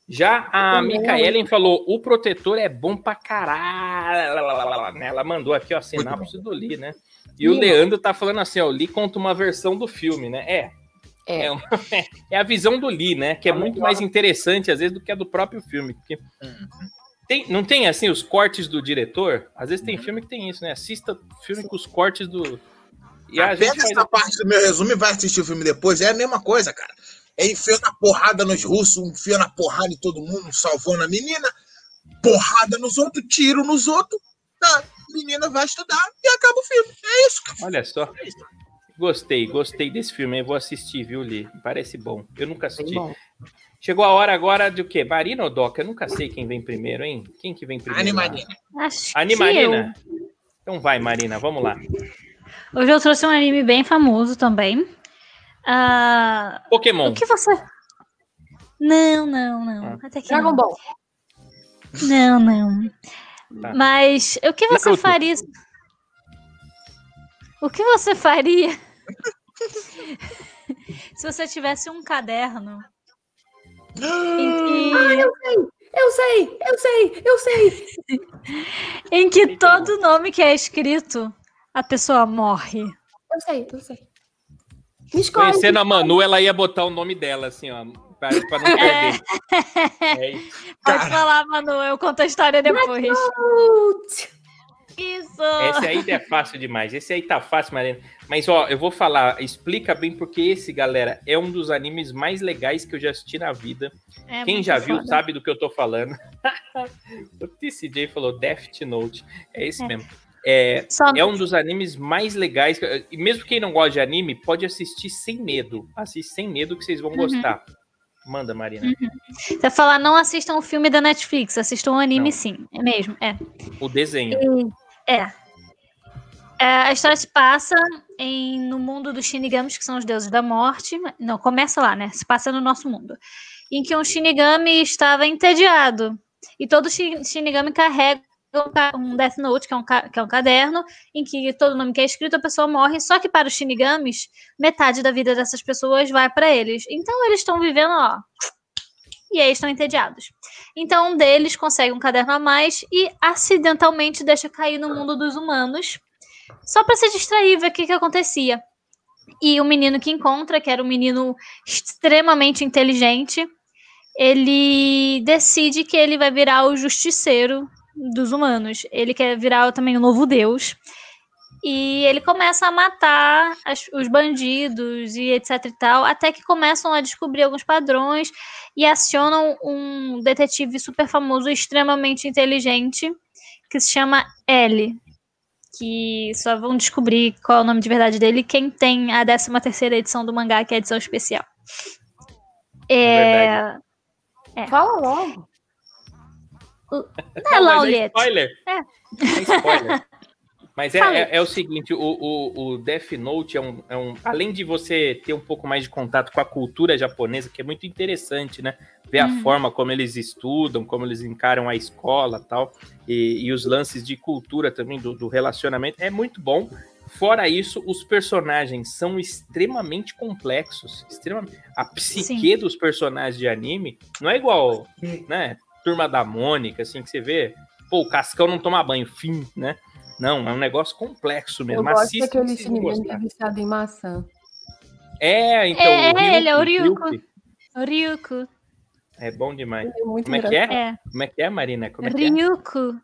Já a é Micaelen falou: o protetor é bom pra caralho. né? Ela mandou aqui, ó, a sinapse do Lee, né? E o Leandro tá falando assim, ó, o Lee conta uma versão do filme, né? É, É. É, (laughs) é a visão do Lee, né? Que é muito mais interessante, às vezes, do que a do próprio filme. Porque Uhum. tem, não tem, assim, os cortes do diretor? Às vezes tem Uhum. filme que tem isso, né? Assista filme com os cortes do... E a gente faz... essa parte do meu resumo e vai assistir o filme depois. É a mesma coisa, cara. É enfiando a porrada nos russos, enfiando a porrada em todo mundo, salvando a menina, porrada nos outros, tiro nos outros. A menina vai estudar e acaba o filme. É isso, cara. Olha só. Gostei, gostei desse filme. Eu vou assistir, viu, Lee? Parece bom. Eu nunca assisti. bom. Chegou a hora agora de o quê? Marina ou Doca? Eu nunca sei quem vem primeiro, hein? Quem que vem primeiro? Animadinha. Acho Ani que eu. Marina? Então vai, Marina, vamos lá. Hoje eu trouxe um anime bem famoso também. Ah, Pokémon. o que você. Não, não, não. Ah. Até que Dragon não. Ball. Não, não. Tá. Mas o que você Naruto. faria? O que você faria se você tivesse um caderno em que, Eu sei, eu sei, eu sei. em que todo nome que é escrito a pessoa morre? Eu sei, eu sei. Me escolhe. Conhecendo a Manu, ela ia botar o nome dela, assim, ó, pra, pra não perder. (laughs) É isso. Pode Cara. falar, Manu, eu conto a história depois. Isso! Esse aí é fácil demais. Esse aí tá fácil, Marina. Mas, ó, eu vou falar, explica bem porque esse, galera, é um dos animes mais legais que eu já assisti na vida. É Quem já viu foda. sabe do que eu tô falando. (laughs) o TCJ falou Death Note. É esse É. mesmo. É, é um dos animes mais legais. E mesmo quem não gosta de anime, pode assistir sem medo. Assiste sem medo que vocês vão Uhum. gostar. Manda, Marina. Você falar, não assistam o filme da Netflix, assistam o anime Não. sim. É mesmo, é. O desenho. É. É, a história se passa em, no mundo dos Shinigamis, que são os deuses da morte. Não, começa lá, né? Se passa no nosso mundo. Em que um Shinigami estava entediado. E todo Shi- Shinigami carrega um Death Note, que é um, que é um caderno, em que todo nome que é escrito a pessoa morre. Só que para os Shinigamis, metade da vida dessas pessoas vai para eles. Então eles estão vivendo, ó. E aí estão entediados. Então um deles consegue um caderno a mais e acidentalmente deixa cair no mundo dos humanos, só para se distrair, ver o que, que acontecia. E o menino que encontra, que era um menino extremamente inteligente, ele decide que ele vai virar o justiceiro dos humanos. Ele quer virar também o novo deus. E ele começa a matar as- os bandidos e etc e tal, até que começam a descobrir alguns padrões e acionam um detetive super famoso, extremamente inteligente, que se chama L. Que só vão descobrir qual é o nome de verdade dele quem tem a 13 terceira edição do mangá, que é a edição especial. É, Fala logo. é lá o Mas é Liet. spoiler. É. É spoiler. (laughs) Mas é, é, é o seguinte, o, o, o Death Note é um, é um. Além de você ter um pouco mais de contato com a cultura japonesa, que é muito interessante, né? Ver a Uhum. forma como eles estudam, como eles encaram a escola tal, e, e os lances de cultura também, do, do relacionamento, é muito bom. Fora isso, os personagens são extremamente complexos. Extremamente... A psique Sim. dos personagens de anime não é igual, né? Turma da Mônica, assim, que você vê. Pô, o Cascão não toma banho, fim, né? Não, é um negócio complexo Eu mesmo. gosto Assista daquele se não filme gostar. viciado em maçã. É, então. É, o é, ele é o Ryuko, Ryuko. O Ryuko. É bom demais. É muito Como é que é? É. Como é que é, Marina? Como é que é? Ryuko.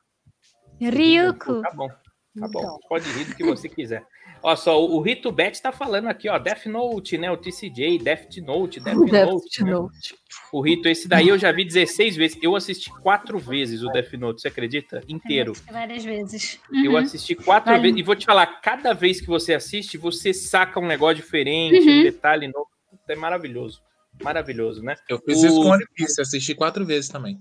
Ryuko. Tá bom. Tá bom. Então. Pode rir do que você quiser. Ó, só, o, Rito Bet tá falando aqui, ó. Death Note, né? O TCJ, Death Note, Death (laughs) Note. Death né? Note. O Rito, esse daí eu já vi 16 vezes. Eu assisti quatro vezes o Death Note, você acredita? Inteiro. Várias vezes. Eu Uhum. assisti quatro Vale. vezes. E vou te falar, cada vez que você assiste, você saca um negócio diferente, Uhum. um detalhe novo. É maravilhoso. Maravilhoso, né? Eu fiz isso O- com One Piece, assisti quatro vezes também.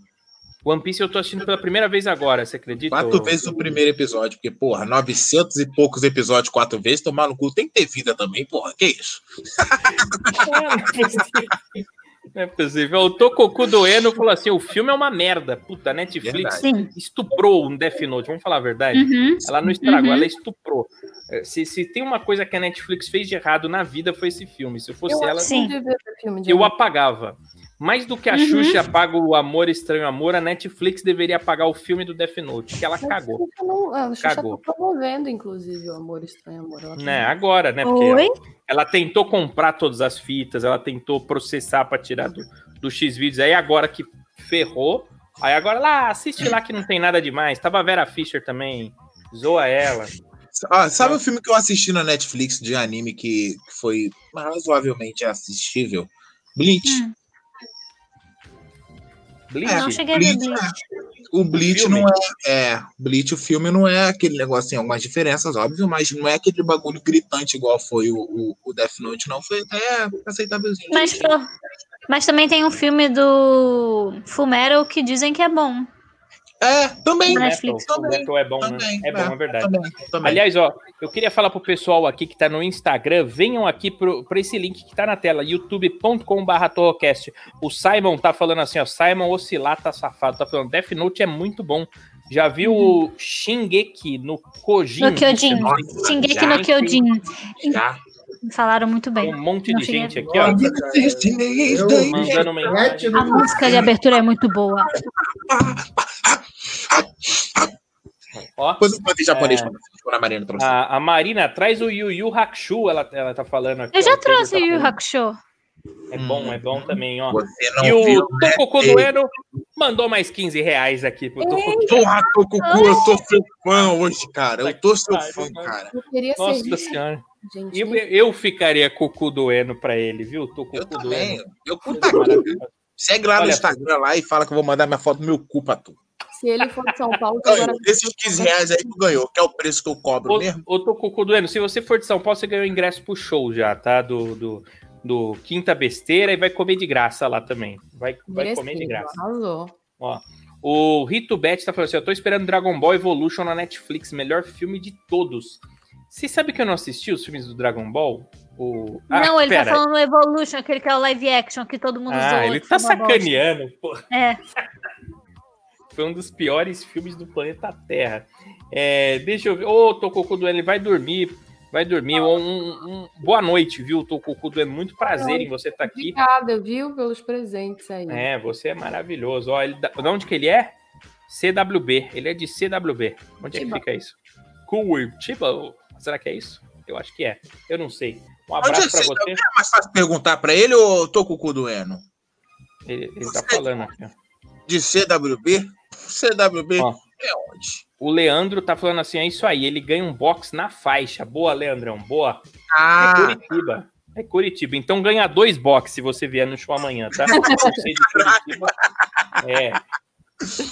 One Piece eu tô assistindo pela primeira vez agora, você acredita? Quatro ô- vezes o primeiro episódio, porque, porra, 900 e poucos episódios quatro vezes, tomar no cu tem que ter vida também, porra, que isso? É, não é possível. Não é possível. O Tokoku do Eno falou assim: o filme é uma merda. Puta, a Netflix estuprou um Death Note, vamos falar a verdade. Uhum. Ela não estragou, Uhum. ela estuprou. É, Se, se tem uma coisa que a Netflix fez de errado na vida, foi esse filme. Se fosse Eu ela, Sim. eu apagava. Mais do que a Uhum. Xuxa apaga o Amor Estranho Amor, a Netflix deveria apagar o filme do Death Note, que ela Mas cagou. A Xuxa, não, a Xuxa Cagou. tá promovendo, inclusive, o Amor Estranho Amor. Ela tá- Né, agora, né? Porque ela, ela tentou comprar todas as fitas, ela tentou processar pra tirar do, do X-Vídeos. Aí agora que ferrou, aí agora lá, assiste lá que não tem nada demais. Tava a Vera Fischer também, zoa ela. Ah, sabe o filme que eu assisti na Netflix de anime que que foi razoavelmente assistível? Bleach. Hum. Bleach? É, Não cheguei a ver Bleach, Bleach. O Bleach filme? não é, é. Bleach, o filme não é aquele negócio, tem algumas diferenças, óbvio, mas não é aquele bagulho gritante igual foi o, o, o Death Note, não. Foi até aceitávelzinho. Mas, mas também tem um filme do Fumero que dizem que é bom. É, também. O Na Metal, Netflix o Metal é bom, né? também, É bom, é verdade. Também, também. Aliás, ó, eu queria falar pro pessoal aqui que tá no Instagram, venham aqui pro, pra esse link que tá na tela, youtube.com.br torrocast. O Simon tá falando assim, ó, Simon Oscilata Safado, tá falando, Death Note é muito bom. Já viu o Shingeki no Kojin? No Kyojin. Nossa, Shingeki já, no Kyojin. Já. Falaram muito bem. um monte Não de gente aqui, ó, eu- mandando mensagem. A música de abertura é muito boa. Ó, Depois eu falei japonês É. quando a Marina trouxe. a, a Marina traz o Yu Yu Hakusho, ela, ela tá falando aqui. Eu ó, já Pedro trouxe tá o Yu falando. Hakusho. É bom, é bom também, ó. E o viu, né? Dueno mandou mais 15 reais aqui pro Tococo. Porra, tô com o cu, eu sou seu fã hoje, cara. Eu tô seu fã, cara. Eu queria Nossa servir, senhora. gente. Eu, eu ficaria com o cu doendo pra ele, viu? Tô com Eu o cu também. doendo. Eu puta aqui, viu? Segue lá no Olha, Instagram lá e fala que eu vou mandar minha foto do meu cu pra tu. Se ele for de São Paulo, agora... Ganhou. Esses 15 reais aí tu ganhou, que é o preço que eu cobro Ô, mesmo. ô Tococo Dueno, se você for de São Paulo, você ganhou ingresso pro show já, tá? Do, do, do Quinta Besteira e vai comer de graça lá também. Vai, vai comer de graça. Arrasou. Ó, o Rito Bet tá falando assim: eu tô esperando Dragon Ball Evolution na Netflix, melhor filme de todos. Você sabe que eu não assisti os filmes do Dragon Ball? O... Ah, não, ele pera. tá falando do Evolution, aquele que é o live action que todo mundo Ah, zoou. ele tá bosta. sacaneando, pô. É. (laughs) Foi um dos piores filmes do planeta Terra. É, deixa eu ver. Ô, Tococo Dueno, ele vai dormir. Vai dormir. Um, um- boa noite, viu, Tococo Dueno? Muito prazer em você estar aqui. Obrigada, viu, pelos presentes aí. É, você é maravilhoso. Ó, ele, da- de onde que ele é? CWB. Ele é de CWB. Onde é que fica isso? Curitiba? Será que é isso? Eu acho que é. Eu não sei. Um é abraço pra você você. É mais fácil perguntar pra ele ou tô com o cu doendo? Ele, ele tá falando aqui, ó. De CWB? CWB Ó. é onde? O Leandro tá falando assim: é isso aí. Ele ganha um box na faixa. Boa, Leandrão. Boa. É Ah, Curitiba. É Curitiba. Então ganha dois box se você vier no show amanhã, tá? (laughs) Você de Curitiba. É.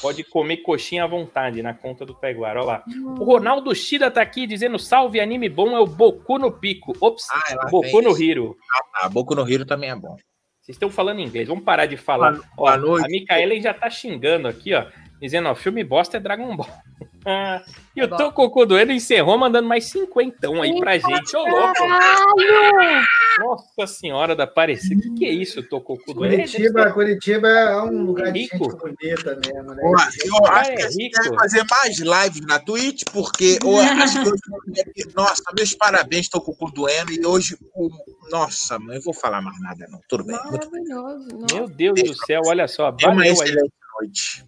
Pode comer coxinha à vontade na conta do Peguar. Olha lá. O Ronaldo Shida tá aqui dizendo: salve, anime bom é o Boku no Pico. Ops, ah lá Boku vem no isso. Hiro. Ah, Boku no Hiro também é bom. Vocês estão falando inglês, vamos parar de falar. Boa- Ó, boa noite. A Micaela já tá xingando aqui, ó. Dizendo, ó, filme bosta é Dragon Ball. (laughs) Ah, e É o bom. Tococo Doendo encerrou mandando mais cinquentão aí pra gente. Ô, louco! Caralho! Nossa senhora da Aparecida. O que, que é isso, Tococo Doendo? Curitiba, Curitiba é um lugar de Rico. gente bonita mesmo, né? Eu Ah, acho é que a gente rico. deve fazer mais lives na Twitch, porque eu acho que hoje, nossa, meus parabéns, o cu doendo, e hoje, o- nossa, mãe, eu vou falar mais nada, não. Tudo bem. Muito bem. Maravilhoso. Meu. Deus do céu, olha só. Uma Valeu aí. noite.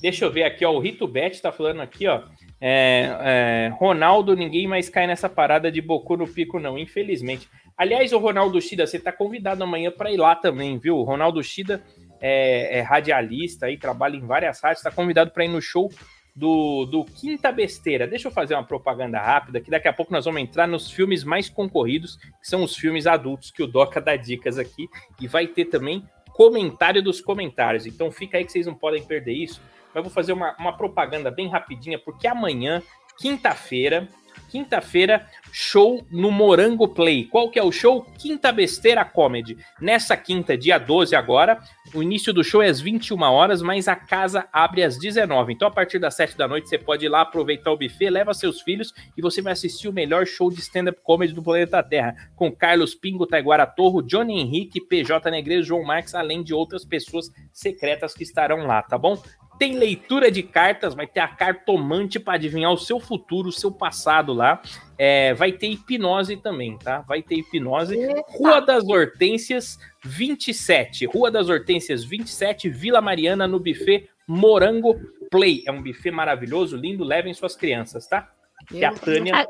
Deixa eu ver aqui, ó. O Rito Bet tá falando aqui, ó. É, é, Ronaldo, ninguém mais cai nessa parada de Boku no Pico, não, infelizmente. Aliás, o Ronaldo Shida, você tá convidado amanhã para ir lá também, viu? O Ronaldo Shida é, é radialista aí, trabalha em várias rádios, tá convidado para ir no show do, do Quinta Besteira. Deixa eu fazer uma propaganda rápida, que daqui a pouco nós vamos entrar nos filmes mais concorridos, que são os filmes adultos, que o Doca dá dicas aqui, e vai ter também comentário dos comentários. Então fica aí que vocês não podem perder isso mas vou fazer uma, uma propaganda bem rapidinha, porque amanhã, quinta-feira, quinta-feira, show no Morango Play. Qual que é o show? Quinta Besteira Comedy. Nessa quinta, dia 12 agora, o início do show é às 21 horas, mas a casa abre às 19. Então, a partir das 7 da noite, você pode ir lá aproveitar o buffet, leva seus filhos e você vai assistir o melhor show de stand-up comedy do planeta Terra, com Carlos Pingo, Taiguara Torro, Johnny Henrique, PJ Negreiro, João Marques, além de outras pessoas secretas que estarão lá, tá bom? Tem leitura de cartas, vai ter a cartomante para adivinhar o seu futuro, o seu passado lá. É, vai ter hipnose também, tá? Vai ter hipnose. Rua das Hortências 27. Rua das Hortências 27, Vila Mariana, no buffet Morango Play. É um buffet maravilhoso, lindo. Levem suas crianças, tá? Que a Tânia,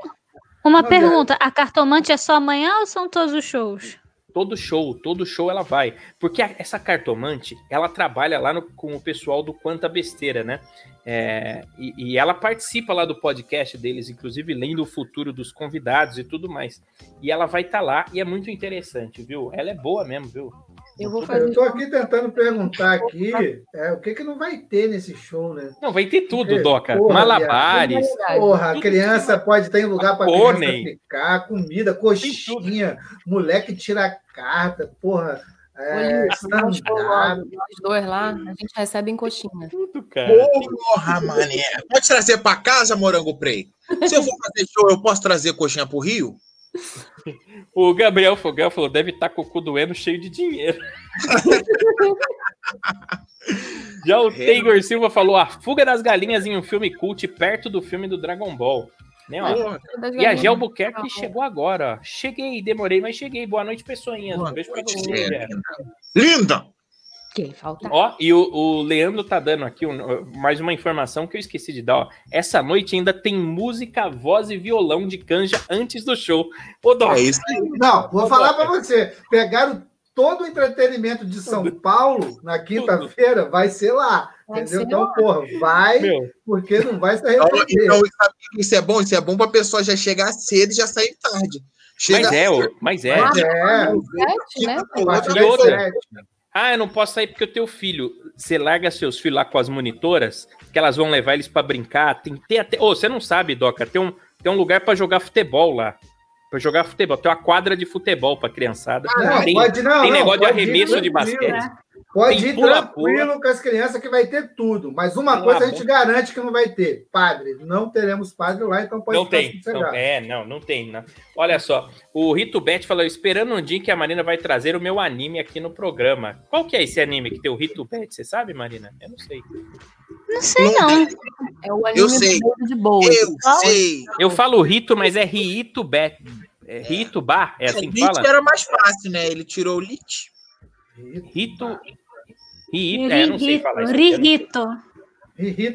Uma pergunta: a cartomante é só amanhã ou são todos os shows? Todo show, todo show ela vai. Porque a- essa cartomante, ela trabalha lá no- com o pessoal do Quanta Besteira, né? É, e, e ela participa lá do podcast deles, inclusive lendo o futuro dos convidados e tudo mais. E ela vai estar lá e é muito interessante, viu? Ela é boa mesmo, viu? Eu vou fazer. Eu estou aqui tentando perguntar aqui é, o que, que não vai ter nesse show, né? Não, vai ter tudo, É, Doca. porra, Malabares. Porra, a Tudo criança pode ter lugar para Pônei. criança ficar, comida, coxinha, moleque tira carta, porra. É, um logo, nós dois lá, a gente recebe em coxinha. Tudo, cara. Porra, mané. Pode trazer pra casa, Morango Prey? Se eu for fazer show, eu posso trazer coxinha pro Rio? O Gabriel Fogel falou: deve estar com o cu doendo cheio de dinheiro. (laughs) Já o Taylor Silva falou: a fuga das galinhas em um filme cult perto do filme do Dragon Ball. Né, ó? E a Gel Buquerque chegou agora. ó. Cheguei, demorei, mas cheguei. Boa noite, pessoinhas. Um boa beijo pra noite, você. é, Gé. linda. Quem falta? Ó, e o, o Leandro tá dando aqui um- mais uma informação que eu esqueci de dar. Ó. Essa noite ainda tem música, voz e violão de canja antes do show. Ô, Doc, É isso aí. Não, vou falar para você. Pegaram todo o entretenimento de São Paulo na quinta-feira, vai ser lá. Vai Entendeu? ser Então, lá. porra, vai, meu, porque não vai se Então, arrepender. então, isso é bom? Isso é bom pra pessoa já chegar cedo e já sair tarde. Chega mas é, cedo, ô, mas é. Mas é, Sete, né? Ah, eu não posso sair porque eu tenho filho. Você larga seus filhos lá com as monitoras, que elas vão levar eles pra brincar. Tem, tem até. Ô, você não sabe, Doca, tem um, tem um lugar pra jogar futebol lá. Pra jogar futebol. Tem uma quadra de futebol pra criançada. Não, tem pode, não, tem não, negócio de pode ir arremesso de basquete. né? Pode ir tranquilo com as crianças que vai ter tudo. Mas uma coisa a gente garante que não vai ter. Padre, não teremos padre lá, então pode não ficar tem. Não, é, não, não tem. Não. Olha só, o Rito Bet falou: esperando um dia que a Marina vai trazer o meu anime aqui no programa. Qual que é esse anime que tem o Rito Bet? Você sabe, Marina? Eu não sei. Não sei, não. É o Eu anime sei. do de boa. Eu sei. Eu falo Rito, mas é Rito Bet. É Rito Bar? É assim que Lit fala? era mais fácil, né? Ele tirou o Lit. Rito. Rito, é, não sei falar isso.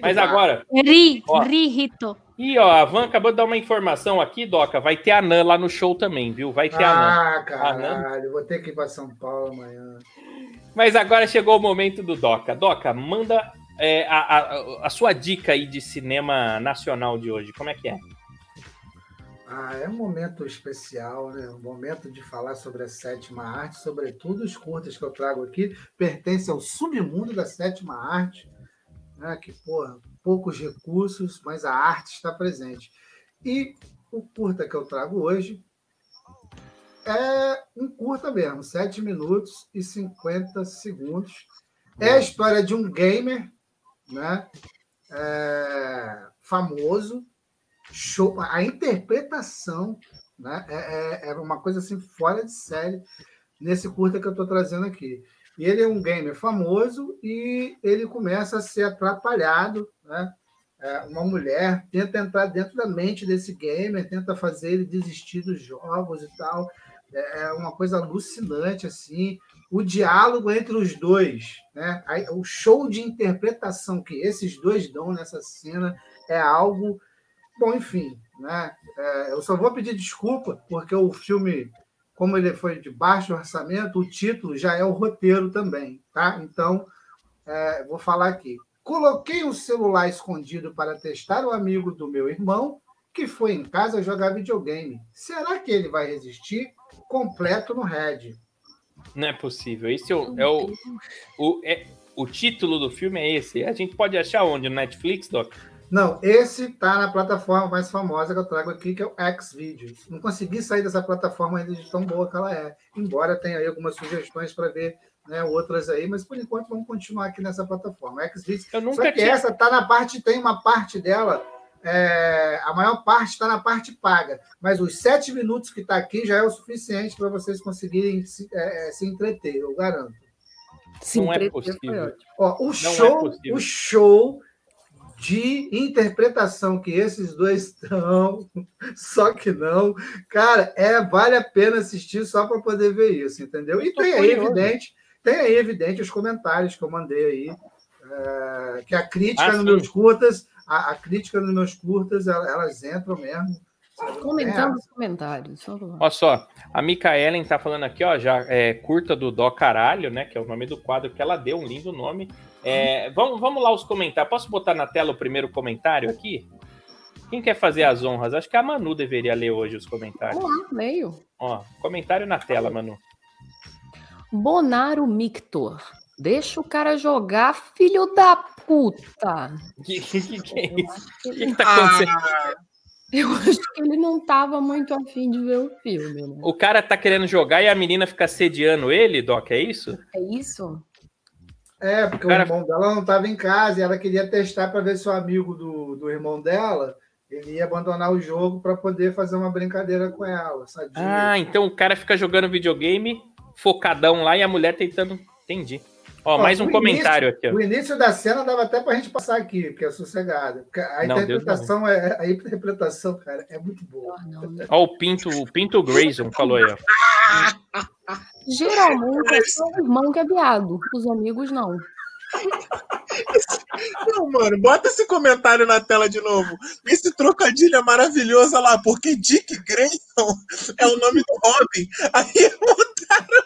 Mas cara. agora, Ri. Rihito. e ó, a Van acabou de dar uma informação aqui, Doca. Vai ter a Nan lá no show também, viu? Vai ter a Nan. Ah, caralho, vou ter que ir para São Paulo amanhã. Mas agora chegou o momento do Doca. Doca, manda é, a, a, a sua dica aí de cinema nacional de hoje. Como é que é? Ah, é um momento especial, né? Um momento de falar sobre a sétima arte, sobretudo os curtas que eu trago aqui, pertencem ao submundo da sétima arte, né? Que, porra, poucos recursos, mas a arte está presente. E o curta que eu trago hoje é um curta mesmo, 7 minutos e 50 segundos. É a história de um gamer, né? é, famoso, show, a interpretação né, é, é, era uma coisa assim fora de série nesse curta que eu estou trazendo aqui. E ele é um gamer famoso e ele começa a ser atrapalhado, né? É, uma mulher tenta entrar dentro da mente desse gamer, tenta fazer ele desistir dos jogos e tal. É é uma coisa alucinante, assim. O diálogo entre os dois, né? O show de interpretação que esses dois dão nessa cena é algo. Bom, enfim, né? É, eu só vou pedir desculpa, porque o filme, como ele foi de baixo orçamento, o título já é o roteiro também, tá? Então, é, vou falar aqui. Coloquei um celular escondido para testar o amigo do meu irmão, que foi em casa jogar videogame. Será que ele vai resistir? Completo no Red. Não é possível. Esse é o, é o, o, é- o título do filme é esse. A gente pode achar onde? No Netflix, Doc? Não, esse tá na plataforma mais famosa que eu trago aqui, que é o Xvideos. Não consegui sair dessa plataforma ainda de tão boa que ela é. Embora tenha aí algumas sugestões para ver né, outras aí, mas por enquanto vamos continuar aqui nessa plataforma. Xvideos. Eu Só nunca que tinha. essa tá na parte, tem uma parte dela, é, a maior parte está na parte paga, mas os sete minutos que está aqui já é o suficiente para vocês conseguirem se, é, é, se entreter, eu garanto. Se Não é entreter possível. Ó, o Não é show, possível. o show de interpretação que esses dois (laughs) estão, só que não, cara, é vale a pena assistir só para poder ver isso, entendeu? E tem aí evidente, tem aí evidente os comentários que eu mandei aí, é, que a crítica Ah, nos meus curtas, a, a crítica nos meus curtas, ela- elas entram mesmo. Comentando os comentários. Olha só, a Micaelen tá falando aqui, ó, já é curta do Dó Caralho, né? Que é o nome do quadro que ela deu, um lindo nome. É, vamos, vamos lá os comentários. Posso botar na tela o primeiro comentário aqui? Quem quer fazer as honras? Acho que a Manu deveria ler hoje os comentários. Vamos lá, meio. Ó, comentário na tela, Manu. Bonaro Mictor. Deixa o cara jogar, filho da puta. Que que, que é isso? O que, Eu que tá acontecendo? acho que ele não tava muito afim de ver o filme, né? O cara tá querendo jogar e a menina fica sediando ele, Doc, é isso? É isso? É, porque Cara- o irmão dela não estava em casa e ela queria testar para ver se o amigo do, do irmão dela ele ia abandonar o jogo para poder fazer uma brincadeira com ela, sabe? Ah, então o cara fica jogando videogame, focadão lá e a mulher tentando. Entendi. Ó, Ó, mais um comentário aqui, ó. O início da cena dava até para a gente passar aqui, porque é sossegada. Porque A Não, interpretação, é, a interpretação, cara, é muito boa. Ah, não? Ó, o Pinto, o Pinto Grayson falou aí, ó. Geralmente é só o irmão que é viado, os amigos não. Não, mano, bota esse comentário na tela de novo. Esse trocadilho é maravilhoso, olha lá, porque Dick Grayson é o nome do Robin. Aí (laughs) botaram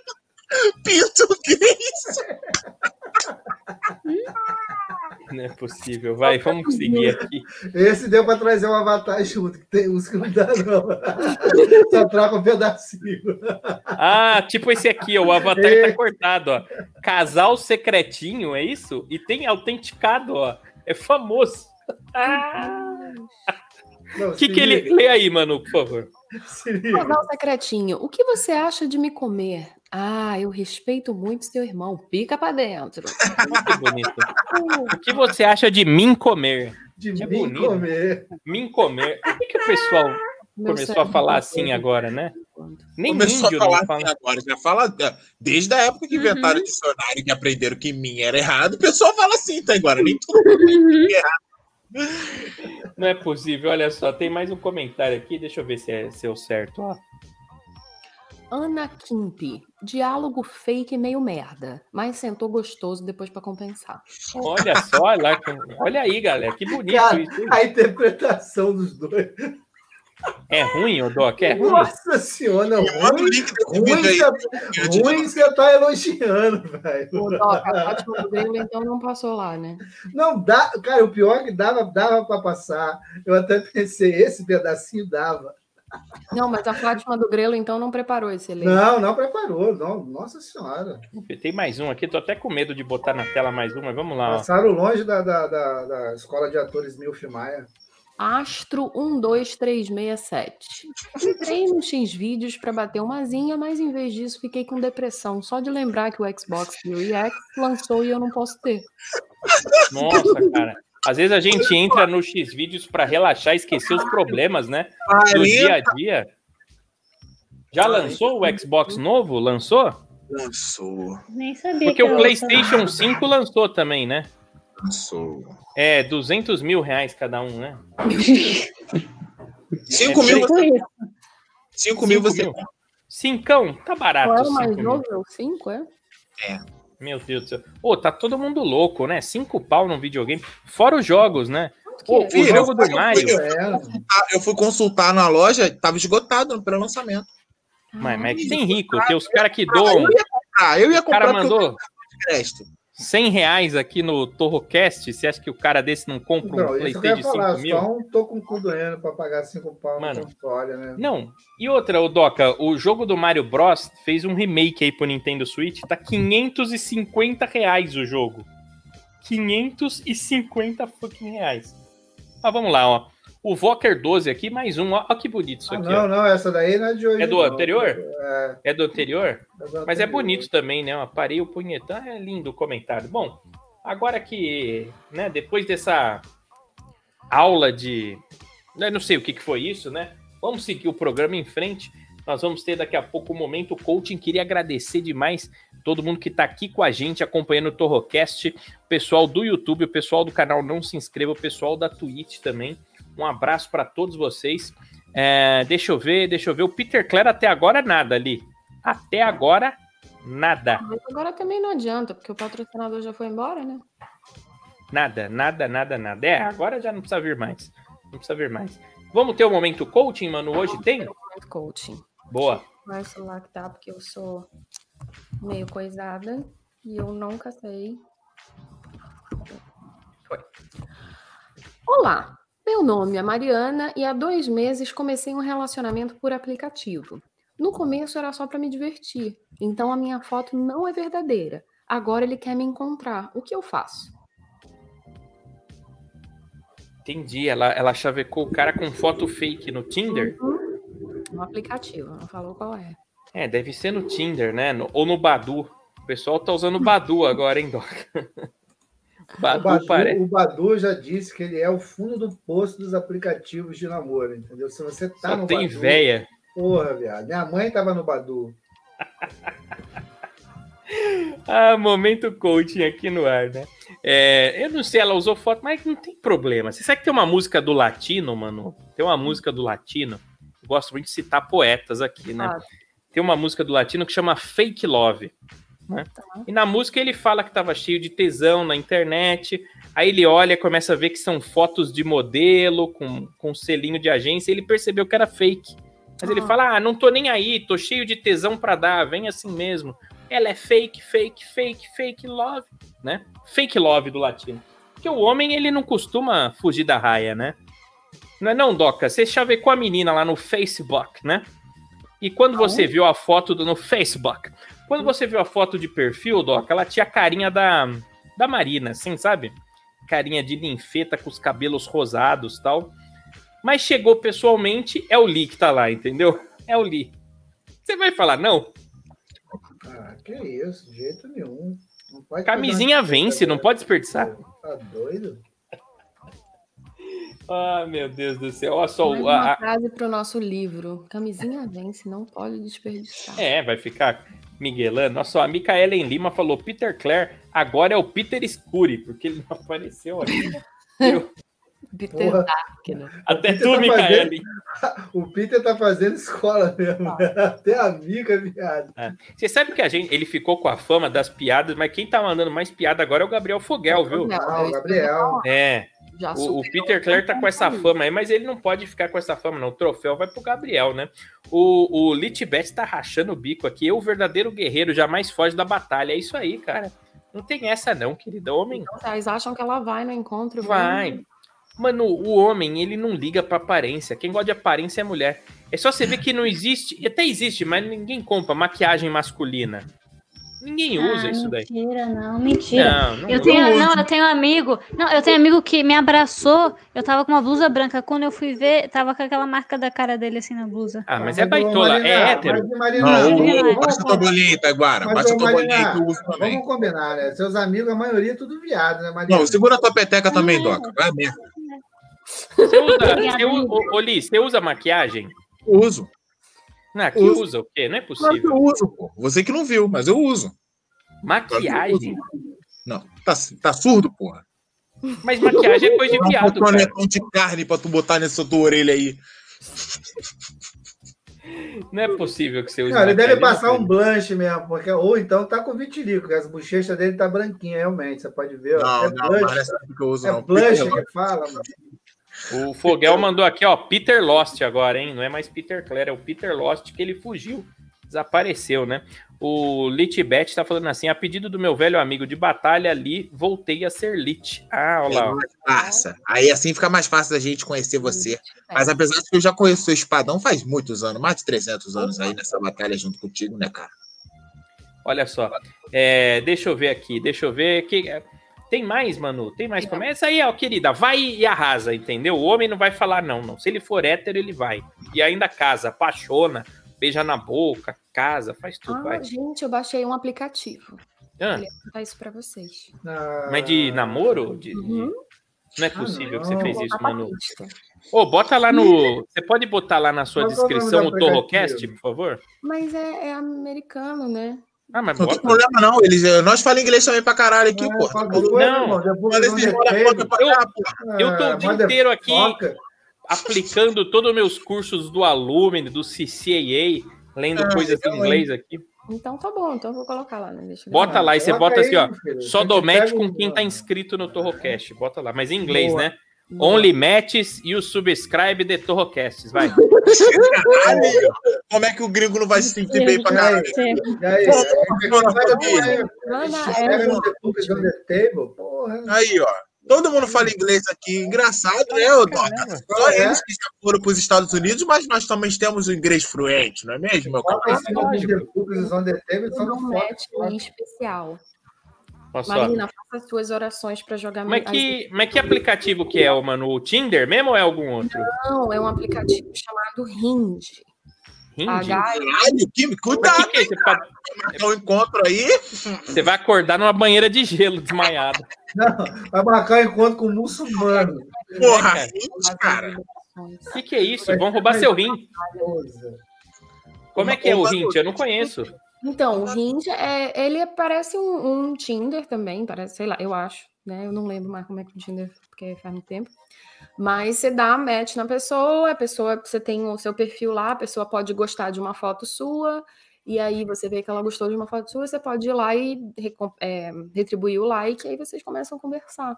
Pinto. Não é possível. Vai, vamos seguir aqui. Esse deu para trazer um avatar junto, que tem uns que não dá, não. Só troca um pedacinho. Ah, tipo esse aqui, ó, o avatar tá cortado, ó. Casal secretinho, é isso? E tem autenticado, ó. É famoso. Ah. O que, que ele. Lê aí, Manu, por favor. Casal secretinho, o que você acha de me comer? Ah, eu respeito muito seu irmão. Pica pra dentro. Que bonito. O que (laughs) você acha de mim comer? De Que mim bonito. comer. Mim comer. Por que, que o pessoal Meu começou a falar tá assim agora, né? Nem Começou índio a falar não fala. assim agora, já fala desde a época que inventaram o dicionário e aprenderam que mim era errado, o pessoal fala assim, tá agora, nem tudo é errado. Não é possível. Olha só, tem mais um comentário aqui. Deixa eu ver se é, se é o certo. Ó. Ana Kimp, diálogo fake meio merda, mas sentou gostoso depois pra compensar. Olha só, olha, lá, olha aí, galera. Que bonito Cara, isso. a interpretação dos dois. É ruim, o Doc? É ruim. Nossa senhora, Ruim, ruim, você, ruim você tá elogiando, velho. O Doc, a Fátima então não passou lá, né? Não dá, cara, o pior é que dava, dava para passar. Eu até pensei, esse pedacinho dava. Não, mas a Fátima do Grelo, então, não preparou esse elenco. Não, não preparou, não. Nossa senhora. Tem mais um aqui. Tô até com medo de botar na tela mais um, mas vamos lá. Ó. Passaram longe da, da, da, da escola de atores Milf Maia. Astro 12367. Entrei no X-Vídeos para bater uma zinha, mas em vez disso fiquei com depressão só de lembrar que o Xbox Series X lançou e eu não posso ter. Nossa, cara. Às vezes a gente entra no X-Vídeos pra relaxar e esquecer os problemas, né? Do dia a dia. Já lançou o Xbox novo? Lançou? lançou, Nem sabia Porque que o era PlayStation 5 lançou também, né? lançou. É, 200 mil reais cada um, né? (laughs) 5 É, mil, Tipo você, isso. 5 mil Cinco você mil. Cincão, tá barato. Qual é o mais cinco mil. novo? É o 5, é? Meu Deus do céu. Ô, tá todo mundo louco, né? Cinco pau no videogame. Fora os jogos, né? Pô, que é? o Filho, jogo eu do fui- Mario. É, Ah, eu fui consultar na loja, tava esgotado no pré-lançamento. Mas, mas tem rico, tem os caras que doam. Eu ia comprar, eu ia O cara comprar porque eu mandou crédito. 100 reais aqui no Torrocast. Você acha que o cara desse não compra um Não, PlayStation de ia falar, 5 mil? só um tô com o cu doendo pra pagar 5 pau Mano. no console, né? Não. E outra, o Doca, o jogo do Mario Bros fez um remake aí pro Nintendo Switch. Tá 550 reais o jogo. 550 fucking reais. Mas vamos lá, ó. O Voker 12 aqui, mais um. Ó que bonito isso Ah, aqui, não, ó. não, essa daí não é de hoje. É do não. anterior? É, É do anterior? é do Mas é bonito também, né? Aparei o punhetão, é lindo o comentário. Bom, agora que, né, depois dessa aula de. Eu não sei o que, que foi isso, né? Vamos seguir o programa em frente. Nós vamos ter daqui a pouco o momento coaching. Queria agradecer demais todo mundo que está aqui com a gente, acompanhando o Torrocast, o pessoal do YouTube, o pessoal do canal Não Se Inscreva, o pessoal da Twitch também. Um abraço para todos vocês. É, deixa eu ver, deixa eu ver. O Peter Clare até agora nada ali. Até agora, nada. Mas agora também não adianta, porque o patrocinador já foi embora, né? Nada, nada, nada, nada. É, agora já não precisa vir mais. Não precisa vir mais. Vamos ter o momento coaching, mano? Hoje tem? Muito coaching. Boa. Vai celular que tá, porque eu sou meio coisada e eu nunca sei. Foi. Olá, meu nome é Mariana e há dois meses comecei um relacionamento por aplicativo. No começo era só para me divertir, então a minha foto não é verdadeira. Agora ele quer me encontrar. O que eu faço? Entendi. Ela, ela chavecou o cara com foto fake no Tinder. No aplicativo, não falou qual é. É, deve ser no Tinder, né? No- ou no Badu. O pessoal tá usando o Badu agora, hein, Doc? (laughs) O Badu, Badu, parece. o Badu já disse que ele é o fundo do poço dos aplicativos de namoro, entendeu? Se você tá Só no tem Badu, véia. porra, viado. Minha mãe tava no Badu. (laughs) Ah, momento coaching aqui no ar, né? É, eu não sei, ela usou foto, mas não tem problema. Você sabe que tem uma música do latino, mano? Tem uma música do latino. Eu gosto muito de citar poetas aqui, né? Ah, Tem uma música do latino que chama Fake Love. Né? E na música ele fala que tava cheio de tesão na internet. Aí ele olha começa a ver que são fotos de modelo com, com selinho de agência. Ele percebeu que era fake. Mas ele Ah. fala: Ah, não tô nem aí, tô cheio de tesão pra dar, vem assim mesmo. Ela é fake, fake, fake, fake love, né? Fake love do latino. Porque o homem, ele não costuma fugir da raia, né? Não é não, Doca? Você chavecou a menina lá no Facebook, né? E quando você viu a foto do, no Facebook, quando você viu a foto de perfil, Doca, ela tinha a carinha da, da Marina, assim, sabe? Carinha de ninfeta com os cabelos rosados tal. Mas chegou pessoalmente, é o Lee que tá lá, entendeu? É o Lee. Você vai falar, não? Ah, que isso, de jeito nenhum. Não pode Camisinha vence, não pode desperdiçar. Tá doido? Ah, meu Deus do céu. Olha só. Mais o- uma a- a- frase para o nosso livro. Camisinha vence, não pode desperdiçar. É, vai ficar miguelando. Olha só, a em Lima falou: Peter Clare agora é o Peter Scuri, porque ele não apareceu ali. Viu? (laughs) Peter Porra. Dark, né? Até Peter tu, tá Micaela. (laughs) O Peter tá fazendo escola mesmo. Até amiga, viado. Você sabe que a gente, ele ficou com a fama das piadas, mas quem tá mandando mais piada agora é o Gabriel Fogel, viu? Não, Ah, é o Gabriel. É, o, o Peter Clare tá com essa fama aí, mas ele não pode ficar com essa fama, não. O troféu vai pro Gabriel, né? O, o Litbet tá rachando o bico aqui. Eu, o verdadeiro guerreiro, jamais foge da batalha. É isso aí, cara. Não tem essa, não, querido. Homem Então, vocês acham que ela vai no encontro? Vai. Vem. Mano, o homem, ele não liga pra aparência. Quem gosta de aparência é mulher. É só você ver que não existe, e até existe, mas ninguém compra maquiagem masculina. Ninguém usa Ah, isso daí. Mentira, não, mentira. Não, não Eu usa. tenho, uso. não, eu tenho um amigo. Não, eu tenho um amigo que me abraçou. Eu tava com uma blusa branca. Quando eu fui ver, tava com aquela marca da cara dele assim na blusa. Ah, mas ô, é baitola, Marina, é hétero. Marina, Não, o- baixa tua bolinha, Itaguara. Baixa tua bolinha Marina, que eu uso também. Vamos combinar, né? Seus amigos, a maioria é tudo viado, né, Marina? Não, segura tua peteca também, Doca. Vai mesmo. Você usa, você, Li, você usa maquiagem? Eu uso. Não, aqui Uso. usa o quê? Não é que possível. eu uso, pô. Você que não viu, mas eu uso. Maquiagem? Não, tá, tá surdo, porra. Mas maquiagem é coisa de um viado, cara. tonetão de carne pra tu botar nessa tua orelha aí. Não é possível que você use Não, ele deve maquiagem, passar um blanche mesmo, porque, ou então tá com vitiligo, que as bochechas dele tá branquinha, realmente, você pode ver. ó. Não, é não, blush, não é assim que eu uso, é não. blush Porque- que fala, mano. O Fogel mandou aqui, ó, Peter Lost agora, hein? Não é mais Peter Clare, é o Peter Lost que ele fugiu, desapareceu, né? O Litbet tá falando assim: a pedido do meu velho amigo de batalha ali, voltei a ser Lit. Ah, olha lá. ó. Passa. Aí assim fica mais fácil da gente conhecer você. Mas apesar de que eu já conheço seu espadão faz muitos anos, mais de 300 anos aí nessa batalha junto contigo, né, cara? Olha só. É, deixa eu ver aqui, deixa eu ver. Que, é, tem mais, Manu? Tem mais? Começa aí, ó, querida. Vai e arrasa, entendeu? O homem não vai falar não, não. Se ele for hétero, ele vai. E ainda casa, apaixona, beija na boca, casa, faz tudo, vai. Ah, gente, eu baixei um aplicativo. Ah, Vou contar isso pra vocês. Ah, mas de namoro? De, de- Uhum. Não é possível que você não. fez isso, Manu. Ô, bota lá no. Você pode botar lá na sua Mas descrição o Torrocast, por favor? Mas é, é americano, né? Ah, mas Não tem bota. problema, não. Eles, nós falamos inglês também pra caralho aqui, É, pô. Não. depois pra cá, pô. Eu tô o dia inteiro aqui foca. aplicando todos os meus cursos do Alumni, do CCAA, lendo Ah, coisas em inglês aqui. Então tá bom, então eu vou colocar lá, né? Deixa eu ver. Bota lá e você bota aí, assim, ó. filho. Só domete com quem tá inscrito no Torrocast. Bota lá, mas em inglês, Boa. né? Only matches e o subscribe de Torrocasts. Vai. Caralho. Como é que o gringo não vai se sentir bem pra caralho? Aí, é, é. Aí, ó. Todo mundo fala inglês aqui. Engraçado, né, ô Doca? Só É. eles que já foram para os Estados Unidos, mas nós também temos o inglês fluente, não é mesmo, meu on the Table, só um match em especial. Marina, as suas orações pra jogar Mas que, mas que aplicativo que é, mano? O Tinder mesmo ou é algum outro? Não, é um aplicativo chamado Hinge. Hinge? Caralho, que, cuidado, que que é? Você, marcar um encontro aí. você vai acordar numa banheira de gelo desmaiado. Não, vai marcar um encontro com um muçulmano. Porra, cara? gente, cara. O que, que é isso? Vão roubar seu rim. Como é que é o Hint? Eu não conheço. Então, o Hinge, é, ele parece um, um Tinder também, parece, sei lá, eu acho, né? Eu não lembro mais como é que o Tinder, porque faz muito tempo. Mas você dá match na pessoa, a pessoa, você tem o seu perfil lá, a pessoa pode gostar de uma foto sua, e aí você vê que ela gostou de uma foto sua, você pode ir lá e é, retribuir o like, e aí vocês começam a conversar.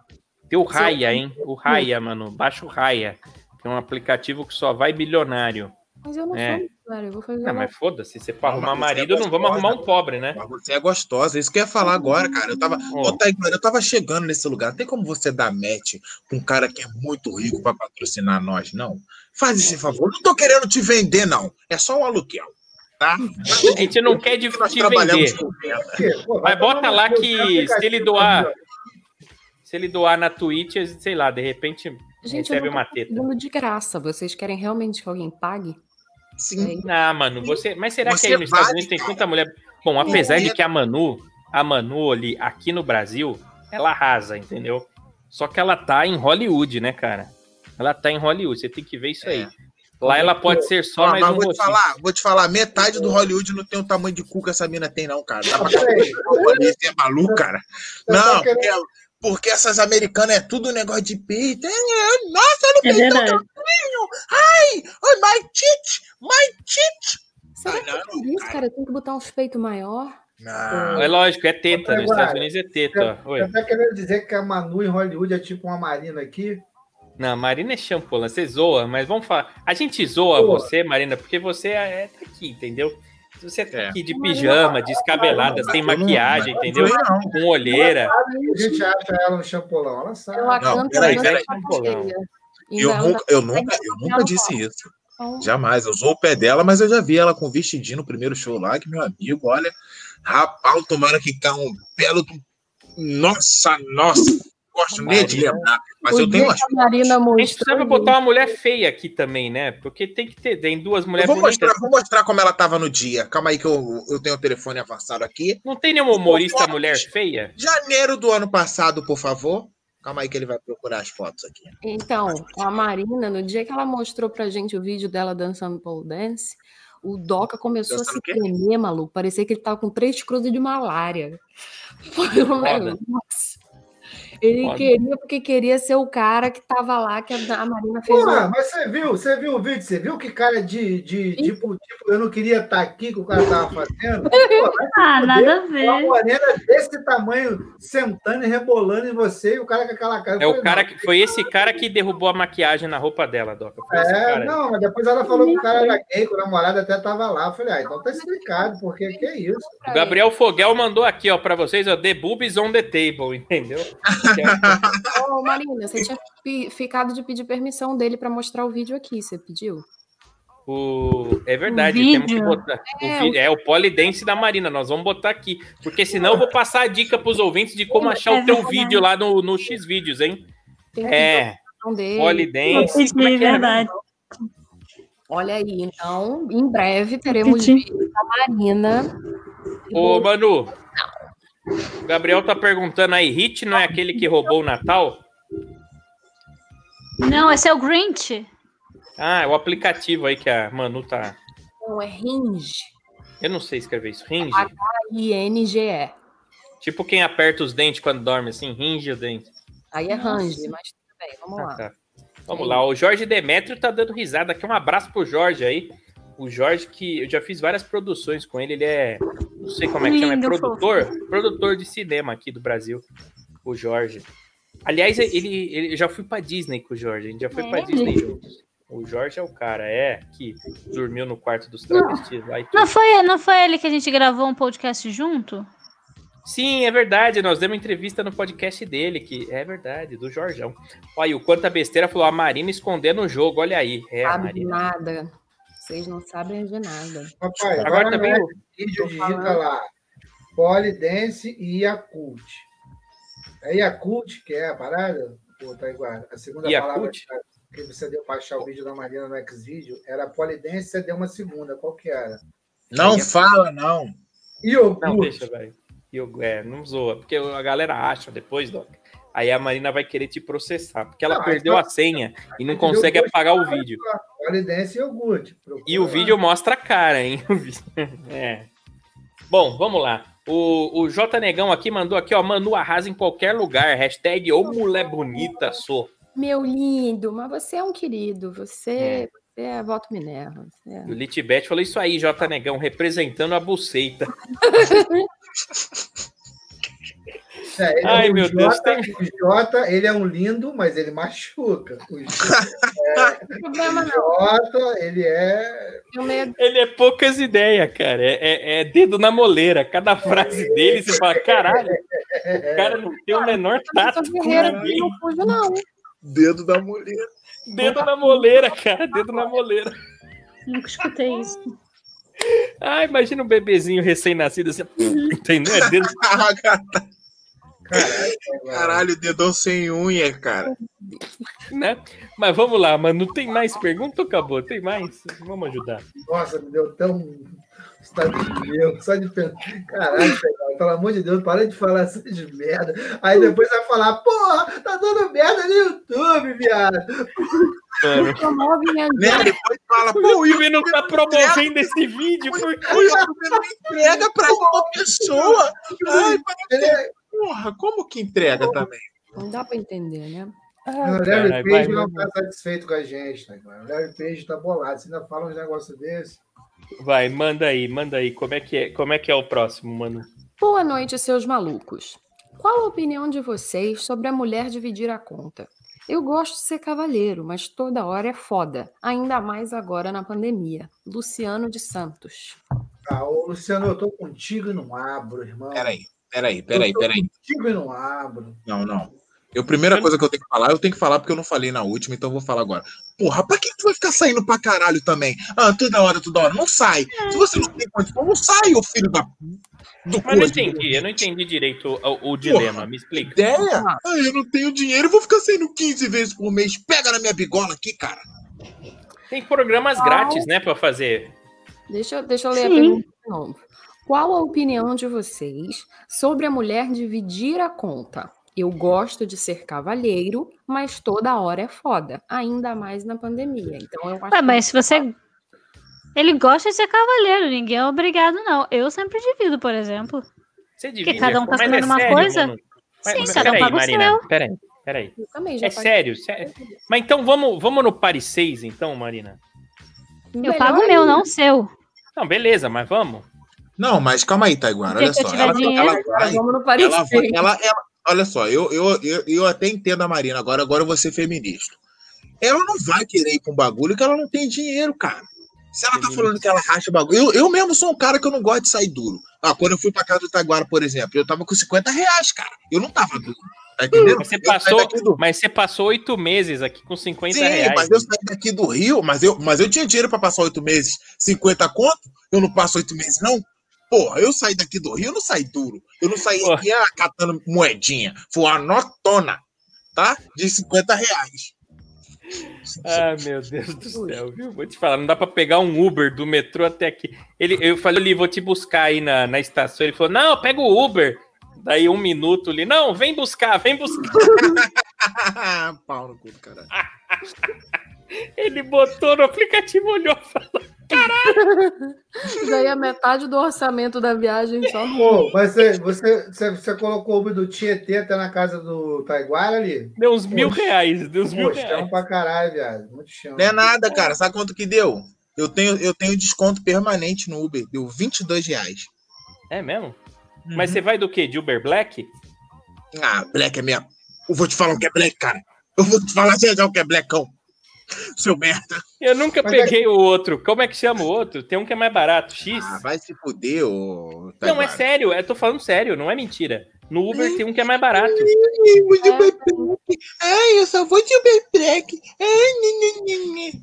Tem o Raya, hein? O Raya, mano. Baixa o Raya. Que é um aplicativo que só vai bilionário. Mas eu não É. sou, vou fazer Não, uma- mas foda-se. Se for Não, arrumar mas você é marido, não vamos gostosa. arrumar um pobre, né? Mas você é gostosa, isso que eu ia falar agora, cara. Eu tava, Taiguara, eu tava chegando nesse lugar. Tem como você dar match com um cara que é muito rico pra patrocinar nós, não? Faz esse favor. Não tô querendo te vender, não. É só um aluguel, tá? (laughs) A gente não quer te vender. com Mas vai bota lá que se ele doar- Se ele doar na Twitch, sei lá, de repente Gente, eu recebe não uma teta. de graça. Vocês querem realmente que alguém pague? Sim. Ah, Manu, você. Mas será que Você aí nos Estados vale, Unidos tem cara. tanta mulher. Bom, apesar de que a Manu, a Manu ali, aqui no Brasil, ela arrasa, entendeu? Só que ela tá em Hollywood, né, cara? Ela tá em Hollywood, você tem que ver isso aí. Lá ela pode ser só Ó, mais mas um vou te falar, vou te falar, metade do Hollywood não tem o tamanho de cu que essa mina tem, não, cara. Dá pra. Você é maluco, cara? Não, porque, porque essas americanas é tudo negócio de peito. É, é, nossa, olha o É peitão verdade. Ai, oh, my tit, my tit. Será Ah, que é não, por isso, cara. Tem que botar uns peitos maior? Não. É lógico, é teta. Nos Agora, Estados Unidos é teta. Você tá querendo dizer que a Manu em Hollywood é tipo uma Marina aqui? Não, Marina é champola, você zoa, mas vamos falar. A gente zoa Pô. você, Marina, porque você é tá aqui, entendeu? Você tá É. aqui de pijama, descabelada, sem maquiagem, entendeu? Com olheira. A gente acha ela um champolão, ela sabe. Ela não, peraí, peraí. Eu Ainda nunca, eu nunca, eu nunca disse isso. Então, Jamais. Eu sou o pé dela, mas eu já vi ela com vestidinho no primeiro show lá, que meu amigo, olha, rapaz, tomara que caia um belo. Nossa, nossa, gosto nem de lembrar. Mas o eu tenho dia umas. que a Marina A gente precisava botar uma mulher feia aqui também, né? Porque tem que ter, tem duas Eu mulheres vou bonitas. mostrar, vou mostrar como ela tava no dia. Calma aí que eu, eu tenho o telefone avançado aqui. Não tem nenhuma humorista mulher feia? Janeiro do ano passado, por favor. Calma aí que ele vai procurar as fotos aqui. Então, a Marina, no dia que ela mostrou pra gente o vídeo dela dançando pole dance, o Doca começou Dançando a se tremer, maluco. Parecia que ele tava com três cruzes de malária. (laughs) Foi um negócio. Ele Foda. queria porque queria ser o cara que tava lá, que a Marina fez. Porra, mas você viu, você viu o vídeo? Você viu que cara de, de tipo, tipo, eu não queria estar aqui que o cara tava fazendo? (laughs) Pô, Ah, nada a uma ver. morena desse tamanho sentando e rebolando em você e o cara com aquela cara. É o cara que foi esse cara que derrubou a maquiagem na roupa dela, Doca. É, não, mas depois ela falou que o cara era gay, que o namorado até tava lá. Eu falei, ah, então tá explicado, porque que é isso? O Gabriel Fogel mandou aqui, ó, pra vocês, ó, The Boobies on the Table, (laughs) entendeu? É- Ô, Marina, você tinha fi- ficado de pedir permissão dele pra mostrar o vídeo aqui. Você pediu? O... É verdade, O temos que botar. O É, vi- É, o polidense da Marina, nós vamos botar aqui. Porque senão eu vou passar a dica pros ouvintes de como achar É o teu verdade. vídeo lá no, no X vídeos, hein? Tem É, pedir a permissão dele. polidense. Como é é? verdade. Olha aí, então, em breve teremos da Marina. Ô, Manu, o Gabriel tá perguntando aí, Hit não é aquele que roubou o Natal? Não, esse é o Grinch. Ah, é o aplicativo aí que a Manu tá. Não, é Hinge. Eu não sei escrever isso. Ringe. I-N-G-E. Tipo quem aperta os dentes quando dorme, assim, ringe o dente. Aí é. Range, mas tudo bem, vamos Ah, lá. tá. Vamos lá, o Jorge Demétrio tá dando risada aqui. Um abraço pro Jorge aí. O Jorge, que eu já fiz várias produções com ele, ele é. Não sei como é que chama, é produtor? Produtor de cinema aqui do Brasil. O Jorge. Aliás, ele, ele eu já fui pra Disney com o Jorge. A gente já foi pra É? Disney juntos. O Jorge é o cara, é, que dormiu no quarto dos travestis lá e tudo. Não foi, não foi ele que a gente gravou um podcast junto? Sim, é verdade. Nós demos entrevista no podcast dele, que é verdade, do Jorjão. Olha, o Quanta Besteira falou: a Marina escondendo o jogo, olha aí. É, a Sabe Marina. nada. Vocês não sabem de nada. Rapaz, Agora agora também. vídeo digita lá, Polidense e Yakult. É Yakult que é a parada? Pô, tá igual. A segunda Yakult? palavra que você deu para achar o vídeo da Marina no Xvideo era Polidense, você deu uma segunda. Qual que era? Não Aí é- fala, não. Iogurte. Não, deixa, velho. É, não zoa, porque a galera acha depois, Doc. Aí a Marina vai querer te processar, porque ela Não, perdeu então- a senha e não consegue apagar o vídeo. lá, Polidense e iogurte. E o lá. vídeo mostra a cara, hein? (laughs) É. Bom, vamos lá. O, o J Negão aqui mandou aqui, ó, Manu arrasa em qualquer lugar. Hashtag ô mulher bonita, sou. Meu lindo, mas você é um querido. Você, você é voto Minerva. É- o Litbet falou isso aí, J Negão, representando a buceita. (laughs) É, ele- Ai, o meu Deus, Jota, O Jota, ele é um lindo, mas ele machuca. O Jota, tem problema. Jota, ele é. Ele é poucas ideias, cara. É, é- é dedo na moleira. Cada frase dele, você fala, caralho, o cara não tem o menor tato não fujo, não. Dedo da mulher. Dedo na moleira, cara. Dedo na moleira. Nunca escutei isso. Ah, imagina um bebezinho recém-nascido assim. Entendeu? É dedo. (laughs) Caralho, dedão sem unha, cara. né? Mas vamos lá, mano. Tem mais pergunta ou acabou? Tem mais? Vamos ajudar. Nossa, me deu tão. Está de meu, só de pensar. Caralho, pelo amor de Deus, para de falar essas merda. Aí depois vai falar, porra, tá dando merda no YouTube, viado. Mano, Né? Depois fala, o pô, o YouTube não tá promovendo esse vídeo. Quê? YouTube não entrega pra uma pessoa. Ai, porra, como que entrega também? Não dá pra entender, né? o Larry Page vai, não tá satisfeito com a gente, né? O Larry Page tá bolado. Você ainda fala uns negócios desses. Vai, manda aí, manda aí. Como é que é, como é, que é o próximo, mano? Boa noite, seus malucos. Qual a opinião de vocês sobre a mulher dividir a conta? Eu gosto de ser cavalheiro, mas toda hora é foda. Ainda mais agora na pandemia. Luciano de Santos. Ah, ô, Luciano, eu tô contigo e não abro, irmão. Peraí, peraí, peraí, Eu tô peraí. Contigo e não abro. Não, não. Eu, primeira coisa que eu tenho que falar, eu tenho que falar porque eu não falei na última, então eu vou falar agora. Porra, pra que tu vai ficar saindo pra caralho também? Ah, toda hora, toda hora. Não sai. Se você não tem condição, não sai, ô filho da. Do Mas não entendi, eu não entendi direito o, o dilema. Me explica. Ideia? Ah, eu não tenho dinheiro, eu vou ficar saindo 15 vezes por mês. Pega na minha bigola aqui, cara. Tem programas Qual? grátis, né, pra fazer. Deixa, eu- deixa eu ler a Sim. pergunta de novo. Qual a opinião de vocês sobre a mulher dividir a conta? Eu gosto de ser cavalheiro, mas toda hora é foda, ainda mais na pandemia. Então eu acho Ué, que- mas se você. Ele gosta de ser cavaleiro, ninguém é obrigado, não. Eu sempre divido, por exemplo. Você divide. cada um tá mas é comendo uma sério, coisa? mano? Mas- Sim, mas cada um paga o seu. peraí, peraí. eu também já É sério, sério. Mas então vamos, vamos no Paris 6, então, Marina? Eu Melhor pago o meu, ainda. não o seu. Não, beleza, mas vamos. Não, mas calma aí, Taiguara. Olha só. Ela, ela. Ela, ela- olha só, eu, eu, eu, eu até entendo a Marina. Agora, agora eu vou ser feminista. Ela não vai querer ir pra um bagulho que ela não tem dinheiro, cara. Se ela tá falando que ela racha o bagulho. Eu, eu mesmo sou um cara que eu não gosto de sair duro. Ah, quando eu fui pra casa do Taguara, por exemplo, eu tava com 50 reais, cara. Eu não tava duro. Tá entendendo? Mas você passou, do- mas você passou oito meses aqui com 50 Sim, reais. mas eu saí daqui do Rio, mas eu, mas eu tinha dinheiro pra passar oito meses. 50 conto? Eu não passo oito meses, não? Porra, eu saí daqui do Rio, eu não saí duro. Eu não saí Porra. aqui ah, catando moedinha. Foi uma notona, tá? De 50 reais. Ah, meu Deus do céu, viu? Vou te falar, não dá pra pegar um Uber do metrô até aqui. Ele, eu falei ali, vou te buscar aí na, na estação. Ele falou, não, pega o Uber. Daí um minuto ali, não, vem buscar, vem buscar. (laughs) Pau no cu do caralho. Ele botou no aplicativo, olhou e falou, Já ia metade do orçamento da viagem só no. Pô, mas você, você, você, você colocou o Uber do Tietê até na casa do Taiguara ali? deu uns mil Poxa. reais, deu uns mil Pô, chão reais. pra caralho, viado. Muito chão. Não é nada, cara. Sabe quanto que deu? Eu tenho, eu tenho desconto permanente no Uber. Deu 22 reais. É mesmo? Mas você vai do quê? De Uber Black? Ah, Black é minha. Eu vou te falar o que é Black, cara. Eu vou te falar já já o que é Blackão. (laughs) Seu merda. Eu nunca Mas peguei o outro. Como é que chama o outro? Tem um que é mais barato, X. Ah, vai se fuder, ô. não, é sério, eu tô falando sério, não é mentira. No Uber tem um que é mais barato. Ai, É. Eu só vou de Uber Black. Ai.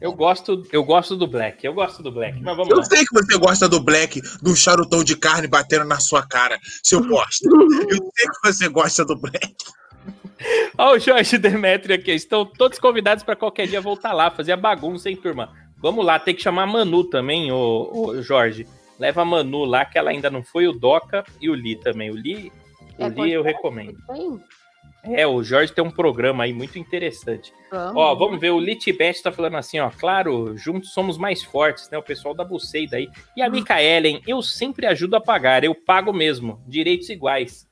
Eu gosto, eu gosto do Black, eu gosto do Black. Mas vamos Eu lá. sei que você gosta do Black, do charutão de carne batendo na sua cara, seu bosta. (laughs) Eu sei que você gosta do Black. Ó, o Jorge Demetrio aqui. Estão todos convidados para qualquer dia voltar lá, fazer a bagunça, hein, turma? Vamos lá, tem que chamar a Manu também, ô, ô, Jorge. Leva a Manu lá, que ela ainda não foi, o Doca e o Li também. O Li, o É, Li eu recomendo. É, o Jorge tem um programa aí muito interessante. Vamos. Ó, vamos ver, o Litibet tá falando assim, ó, claro, juntos somos mais fortes, né? O pessoal da Buceida aí. E a Micaelen, eu sempre ajudo a pagar, eu pago mesmo, direitos iguais.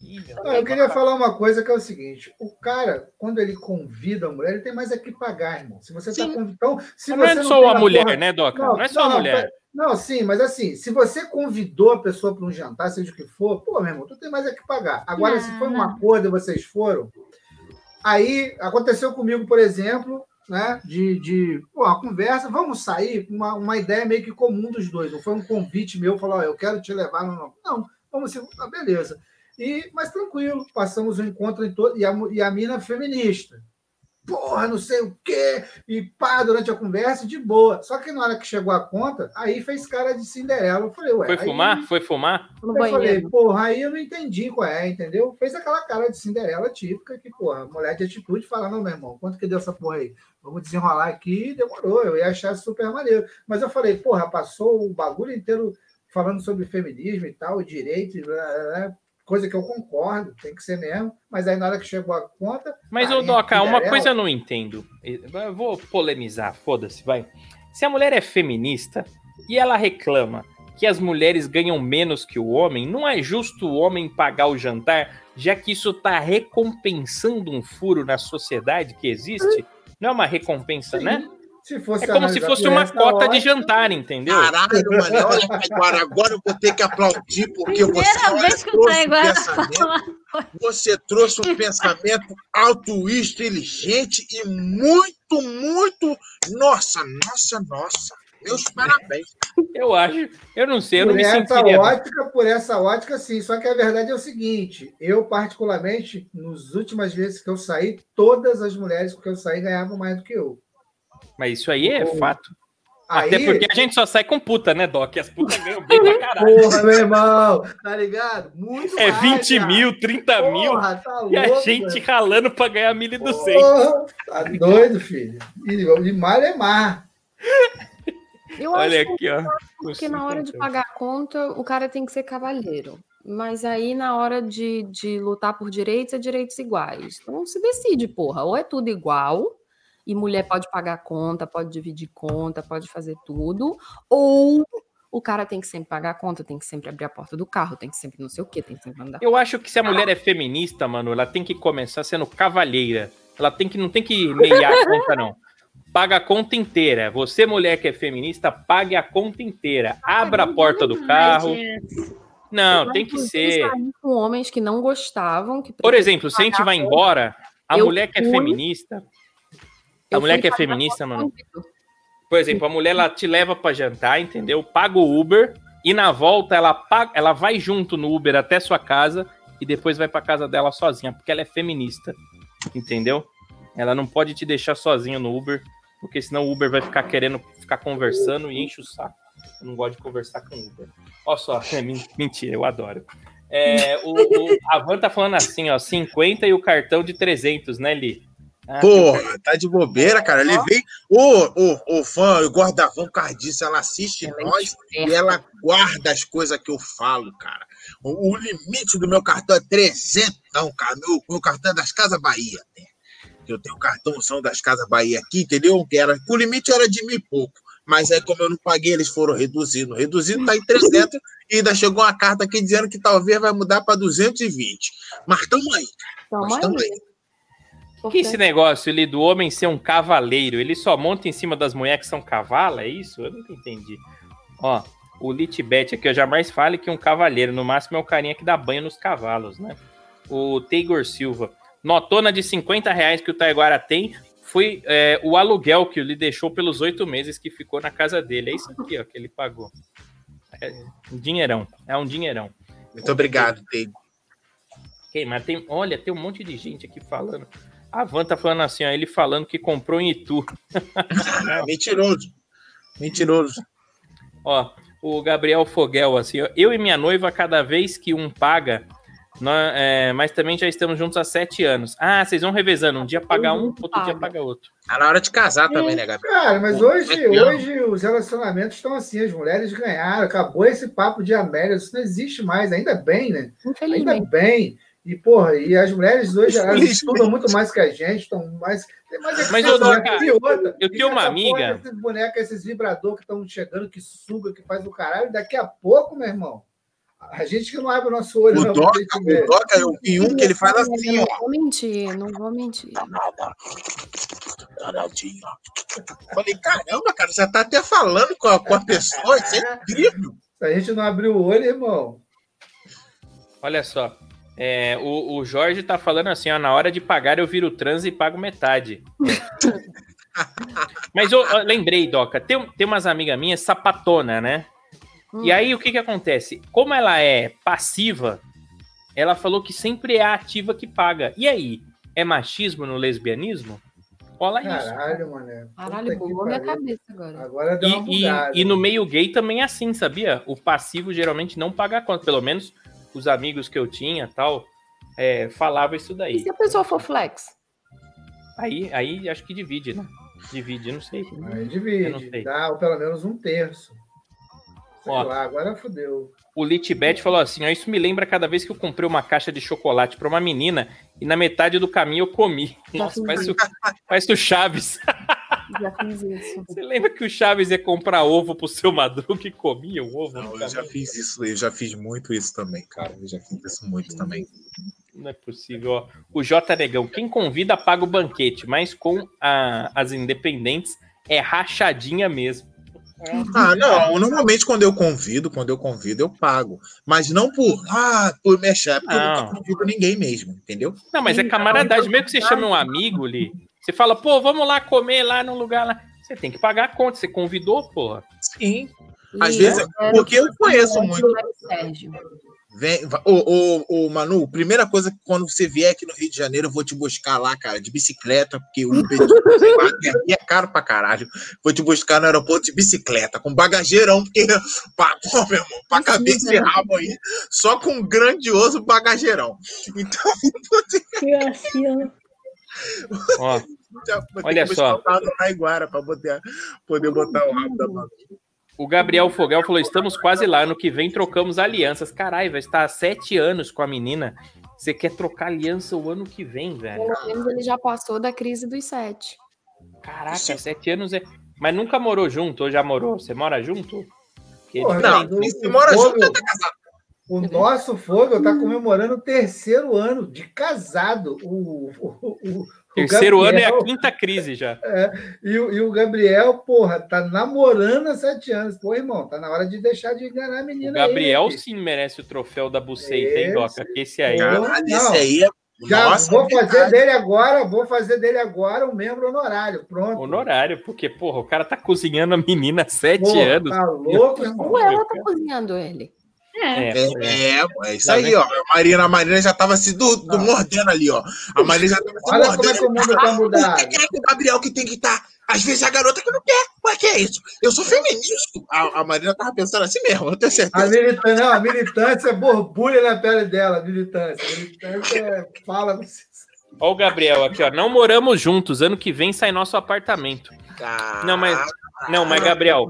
Ih, Ah, Eu queria falar uma coisa que é o seguinte: o cara, quando ele convida a mulher, ele tem mais a que pagar, irmão. Se você tá convidando. Então, se não você é só a mulher, porra- né, Doca? Não, Não, é só a não, mulher. Não, sim, mas assim, se você convidou a pessoa para um jantar, seja o que for, pô, meu irmão, tu tem mais é que pagar. Agora, Não, se foi um não. acordo e vocês foram, aí aconteceu comigo, por exemplo, né, de, de pô, uma conversa, vamos sair, uma, uma ideia meio que comum dos dois. Não foi um convite meu, falar, ó, eu quero te levar. Não, não, não vamos ser, ah, beleza. E, mas tranquilo, passamos o encontro em todo, e a, e a mina feminista. Porra, não sei o quê, e pá, durante a conversa, de boa. Só que na hora que chegou a conta, aí fez cara de Cinderela. Eu falei, ué. Foi aí- fumar? Foi fumar? No Eu falei, banheiro. porra, aí eu não entendi qual é, entendeu? Fez aquela cara de Cinderela típica que, porra, mulher de atitude fala, não, meu irmão, quanto que deu essa porra aí? Vamos desenrolar aqui, demorou, eu ia achar super maneiro. Mas eu falei, porra, passou o bagulho inteiro falando sobre feminismo e tal, direito, e blá, blá, blá, coisa que eu concordo, tem que ser mesmo. Mas aí na hora que chegou a conta. Mas, ô Doca, uma coisa eu não entendo. Eu vou polemizar, foda-se, vai. Se a mulher é feminista e ela reclama que as mulheres ganham menos que o homem, não é justo o homem pagar o jantar, já que isso tá recompensando um furo na sociedade que existe? Não é uma recompensa, Sim, né? Se fosse É como se fosse uma cota de ótica, jantar, entendeu? Caralho, (laughs) mano, olha, agora, agora eu vou ter que aplaudir, porque você, Primeira olha, vez que o um você trouxe um pensamento altruísta, inteligente e muito, muito. Nossa, nossa, nossa. Meus parabéns. Eu acho, eu não sei, eu não Por me essa sentiria. ótica, por essa ótica, sim. Só que a verdade é o seguinte: eu, particularmente, nas últimas vezes que eu saí, todas as mulheres com que eu saí ganhavam mais do que eu. Mas isso aí é Pô, fato. Aí, Até porque a gente só sai com puta, né, Doc? E as putas ganham bem pra caralho. porra, meu irmão, tá ligado? Muito É mais, 20 cara. mil, 30 mil. Porra, tá E a louco, gente velho. ralando pra ganhar 1.200. Porra, tá doido, filho. E, e mar é mar. Eu Olha acho aqui, ó. que na hora de pagar a conta, o cara tem que ser cavalheiro. Mas aí, na hora de, de lutar por direitos, é direitos iguais. Então se decide, porra. Ou é tudo igual, e mulher pode pagar a conta, pode dividir conta, pode fazer tudo, ou o cara tem que sempre pagar a conta, tem que sempre abrir a porta do carro, tem que sempre não sei o quê, tem que sempre andar. Eu acho que se a mulher é feminista, mano, ela tem que começar sendo cavalheira. Ela tem que não tem que meiar a conta, não. Paga a conta inteira. Você, mulher que é feminista, pague a conta inteira. Abra a porta do carro. Não, tem que ser. com homens que não gostavam. Que Por exemplo, se a gente vai embora, a mulher que é fui- a mulher que é feminista, mano. Por exemplo, a mulher ela te leva pra jantar, entendeu? Paga o Uber e na volta ela paga, ela vai junto no Uber até sua casa e depois vai pra casa dela sozinha, porque ela é feminista, entendeu? Ela não pode te deixar sozinho no Uber, porque senão o Uber vai ficar querendo ficar conversando e enche o saco. Eu não gosto de conversar com o Uber. Olha só, (laughs) é men- mentira, eu adoro. É, o, o- a Van tá falando assim, ó, 50 e o cartão de 300, né, Li? Ah, Porra, tá de bobeira, cara. Eu levei. Ô, ô, ô, fã, eu gosto da Van. Ela assiste Ela é nós e esperta. ela guarda as coisas que eu falo, cara. O, o limite do meu cartão é 300, cara. Meu, meu cartão é das Casas Bahia. Né? Eu tenho o cartão são das Casas Bahia aqui, entendeu? Que era, o limite era de mil e pouco. Mas aí, como eu não paguei, eles foram reduzindo. Reduzindo tá em 300 e ainda chegou uma carta aqui dizendo que talvez vai mudar para 220. Mas tamo aí, Tamo Nós tamo aí. Que esse negócio ali do homem ser um cavaleiro, ele só monta em cima das mulheres que são cavala, é isso? Eu nunca entendi. Ó, o Litbet aqui, eu jamais fale que um cavaleiro, no máximo é o carinha que dá banho nos cavalos, né? O Teigor Silva, notona de 50 reais que o Taiguara tem, foi é, o aluguel que ele deixou pelos oito meses que ficou na casa dele. É isso aqui, ó, que ele pagou. É um dinheirão, é um dinheirão. Muito obrigado, Teigo. Ok, mas tem, olha, tem um monte de gente aqui falando. A Van tá falando assim, ó, ele falando que comprou em Itu. Mentiroso. Mentiroso. Ó, o Gabriel Foguel, assim, ó, eu e minha noiva, cada vez que um paga, nós, é, mas também já estamos juntos há sete anos. Ah, vocês vão revezando, um dia paga um, outro dia paga. paga outro. Tá na hora de casar também, né, Gabriel? Cara, mas hoje, é hoje os relacionamentos estão assim, as mulheres ganharam, acabou esse papo de Amélia, isso não existe mais, ainda bem, né? Ainda bem. E, porra, e as mulheres hoje, elas estudam muito mais que a gente, estão mais. Tem mais Mas, acesso, ô, né? Doca, E outra, eu tenho uma amiga- porra Esses bonecos, esses vibrador que estão chegando, que suga, que faz o caralho, daqui a pouco, meu irmão. A gente que não abre o nosso olho, O não, Doca, o. Doca, eu vi um que ele faz assim, não ó. vou mentir, não vou mentir. Ronaldinho. Falei, caramba, cara, você tá até falando com a, com a pessoa, isso é incrível. Se a gente não abrir o olho, irmão. Olha só. É, o, o Jorge tá falando assim, ó, na hora de pagar eu viro trans e pago metade. (laughs) Mas eu, eu lembrei, Doca, tem, tem umas amigas minhas sapatona, né? E aí o que que acontece? Como ela é passiva, ela falou que sempre é a ativa que paga. E aí, é machismo no lesbianismo? Rola isso. Caralho, mané. Caralho, bugou minha cabeça agora. Agora deu uma E, e- bugada. e no meio gay também é assim, sabia? O passivo geralmente não paga a conta. Pelo menos os amigos que eu tinha tal é, falavam isso E daí. se a pessoa for flex? Aí, aí acho que divide, né? Divide, não sei. Aí Eu não divide, sei. dá pelo menos um terço. Sei Ó. lá, agora fodeu. O Litbet falou assim: ó, isso me lembra cada vez que eu comprei uma caixa de chocolate para uma menina e na metade do caminho eu comi. Nossa, parece o, parece o Chaves. (laughs) Já fiz isso. Você lembra que o Chaves ia comprar ovo pro seu madruga e comia o ovo? Não, eu já fiz isso, eu já fiz muito isso também, cara. Eu já fiz isso muito também. Não é possível. Ó. O J Negão, quem convida paga o banquete, mas com a- as independentes é rachadinha mesmo. Ah, não, normalmente quando eu convido, quando eu convido, eu pago. Mas não por, ah, por mexer, é porque eu Não. nunca convido ninguém mesmo, entendeu? Não, mas é camaradagem. Mesmo que você chame um amigo ali, você fala, pô, vamos lá comer lá no lugar lá. Você tem que pagar a conta. Você convidou, porra. Sim. Às E vezes, era porque eu conheço o muito. Mário Sérgio. Vem, ô, ô, ô, Manu, primeira coisa que quando você vier aqui no Rio de Janeiro, eu vou te buscar lá, cara, de bicicleta, porque o Uber de- é caro pra caralho. Vou te buscar no aeroporto de bicicleta, com bagageirão, porque, (laughs) pá, pô, meu irmão, pra caber esse né? rabo aí, só com um grandioso bagageirão. Então, (laughs) Ó, já Olha só. Taiguara pra poder, poder botar o rabo da o Gabriel Fogel falou: estamos quase lá. Ano que vem trocamos alianças. Caralho, vai estar há sete anos com a menina. Você quer trocar aliança o ano que vem, velho? Pelo menos ele já passou da crise dos sete. Caraca, sete anos é. Mas nunca morou junto ou já morou? Você mora junto? Porque Porra, diferente. Não, se o mora Fogo- junto, já tá casado. O nosso Fogo está comemorando o terceiro ano de casado. O, o, o- o Terceiro ano é a Gabriel- quinta crise já. E, o- e o Gabriel, porra, tá namorando há sete anos. Pô, irmão, tá na hora de deixar de enganar a O menina. aí, Gabriel filho. sim merece o troféu da Buceita, hein, Esse. Doca? Que esse aí. Cara, Caralho, esse aí é. Já Nossa, vou é fazer verdade. dele agora, vou fazer dele agora um membro honorário. Pronto. Honorário, porque, porra, o cara tá cozinhando a menina há sete Porra, anos. Tá louco, irmão? Ou ela tá cozinhando ele. É. É, é. É, é isso Tá aí, vendo? ó. A Marina, a Marina já tava se do, do Não. mordendo ali, ó. A Marina já tava se Olha como é mordendo. que o mundo tá mudado. Por que é que o Gabriel que tem que estar? Às vezes é a garota que não quer. Ué, que é isso? Eu sou feminista. A, a Marina tava pensando assim mesmo, eu tenho A certeza. militância, não, a militância borbulha na pele dela, a militância. A militância é- fala. Ó o Gabriel aqui, ó. Não moramos juntos. Ano que vem sai nosso apartamento. Não, mas. Não, mas, Gabriel,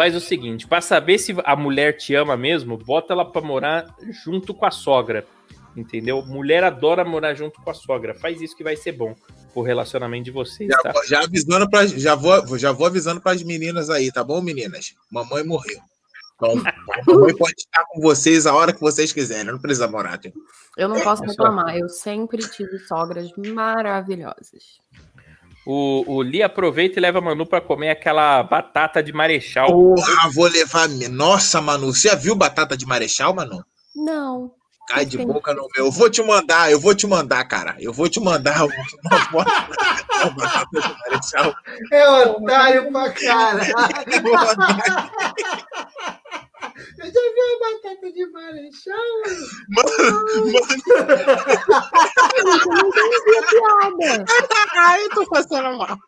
faz o seguinte: pra saber se a mulher te ama mesmo, bota ela pra morar junto com a sogra. Entendeu? Mulher adora morar junto com a sogra. Faz isso que vai ser bom pro relacionamento de vocês, Já, tá? vou- já avisando pra, já vou, já vou avisando para as meninas aí, tá bom, meninas? Mamãe morreu. Então, a (laughs) mamãe pode estar com vocês a hora que vocês quiserem, não precisa morar. Tipo. Eu não posso Olha só. reclamar. Eu sempre tive sogras maravilhosas. O, o Li aproveita e leva a Manu pra comer aquela batata de marechal. Porra, vou levar. Nossa, Manu, você já viu batata de marechal, Manu? Não. Cai de boca no meu. Eu vou te mandar, eu vou te mandar, cara. Eu vou te mandar (laughs) uma foto batata de marechal. É otário pra caralho. (laughs) Eu. Eu já vi a batata de marechal. Mano, mano, Piada. ai, eu tô passando mal.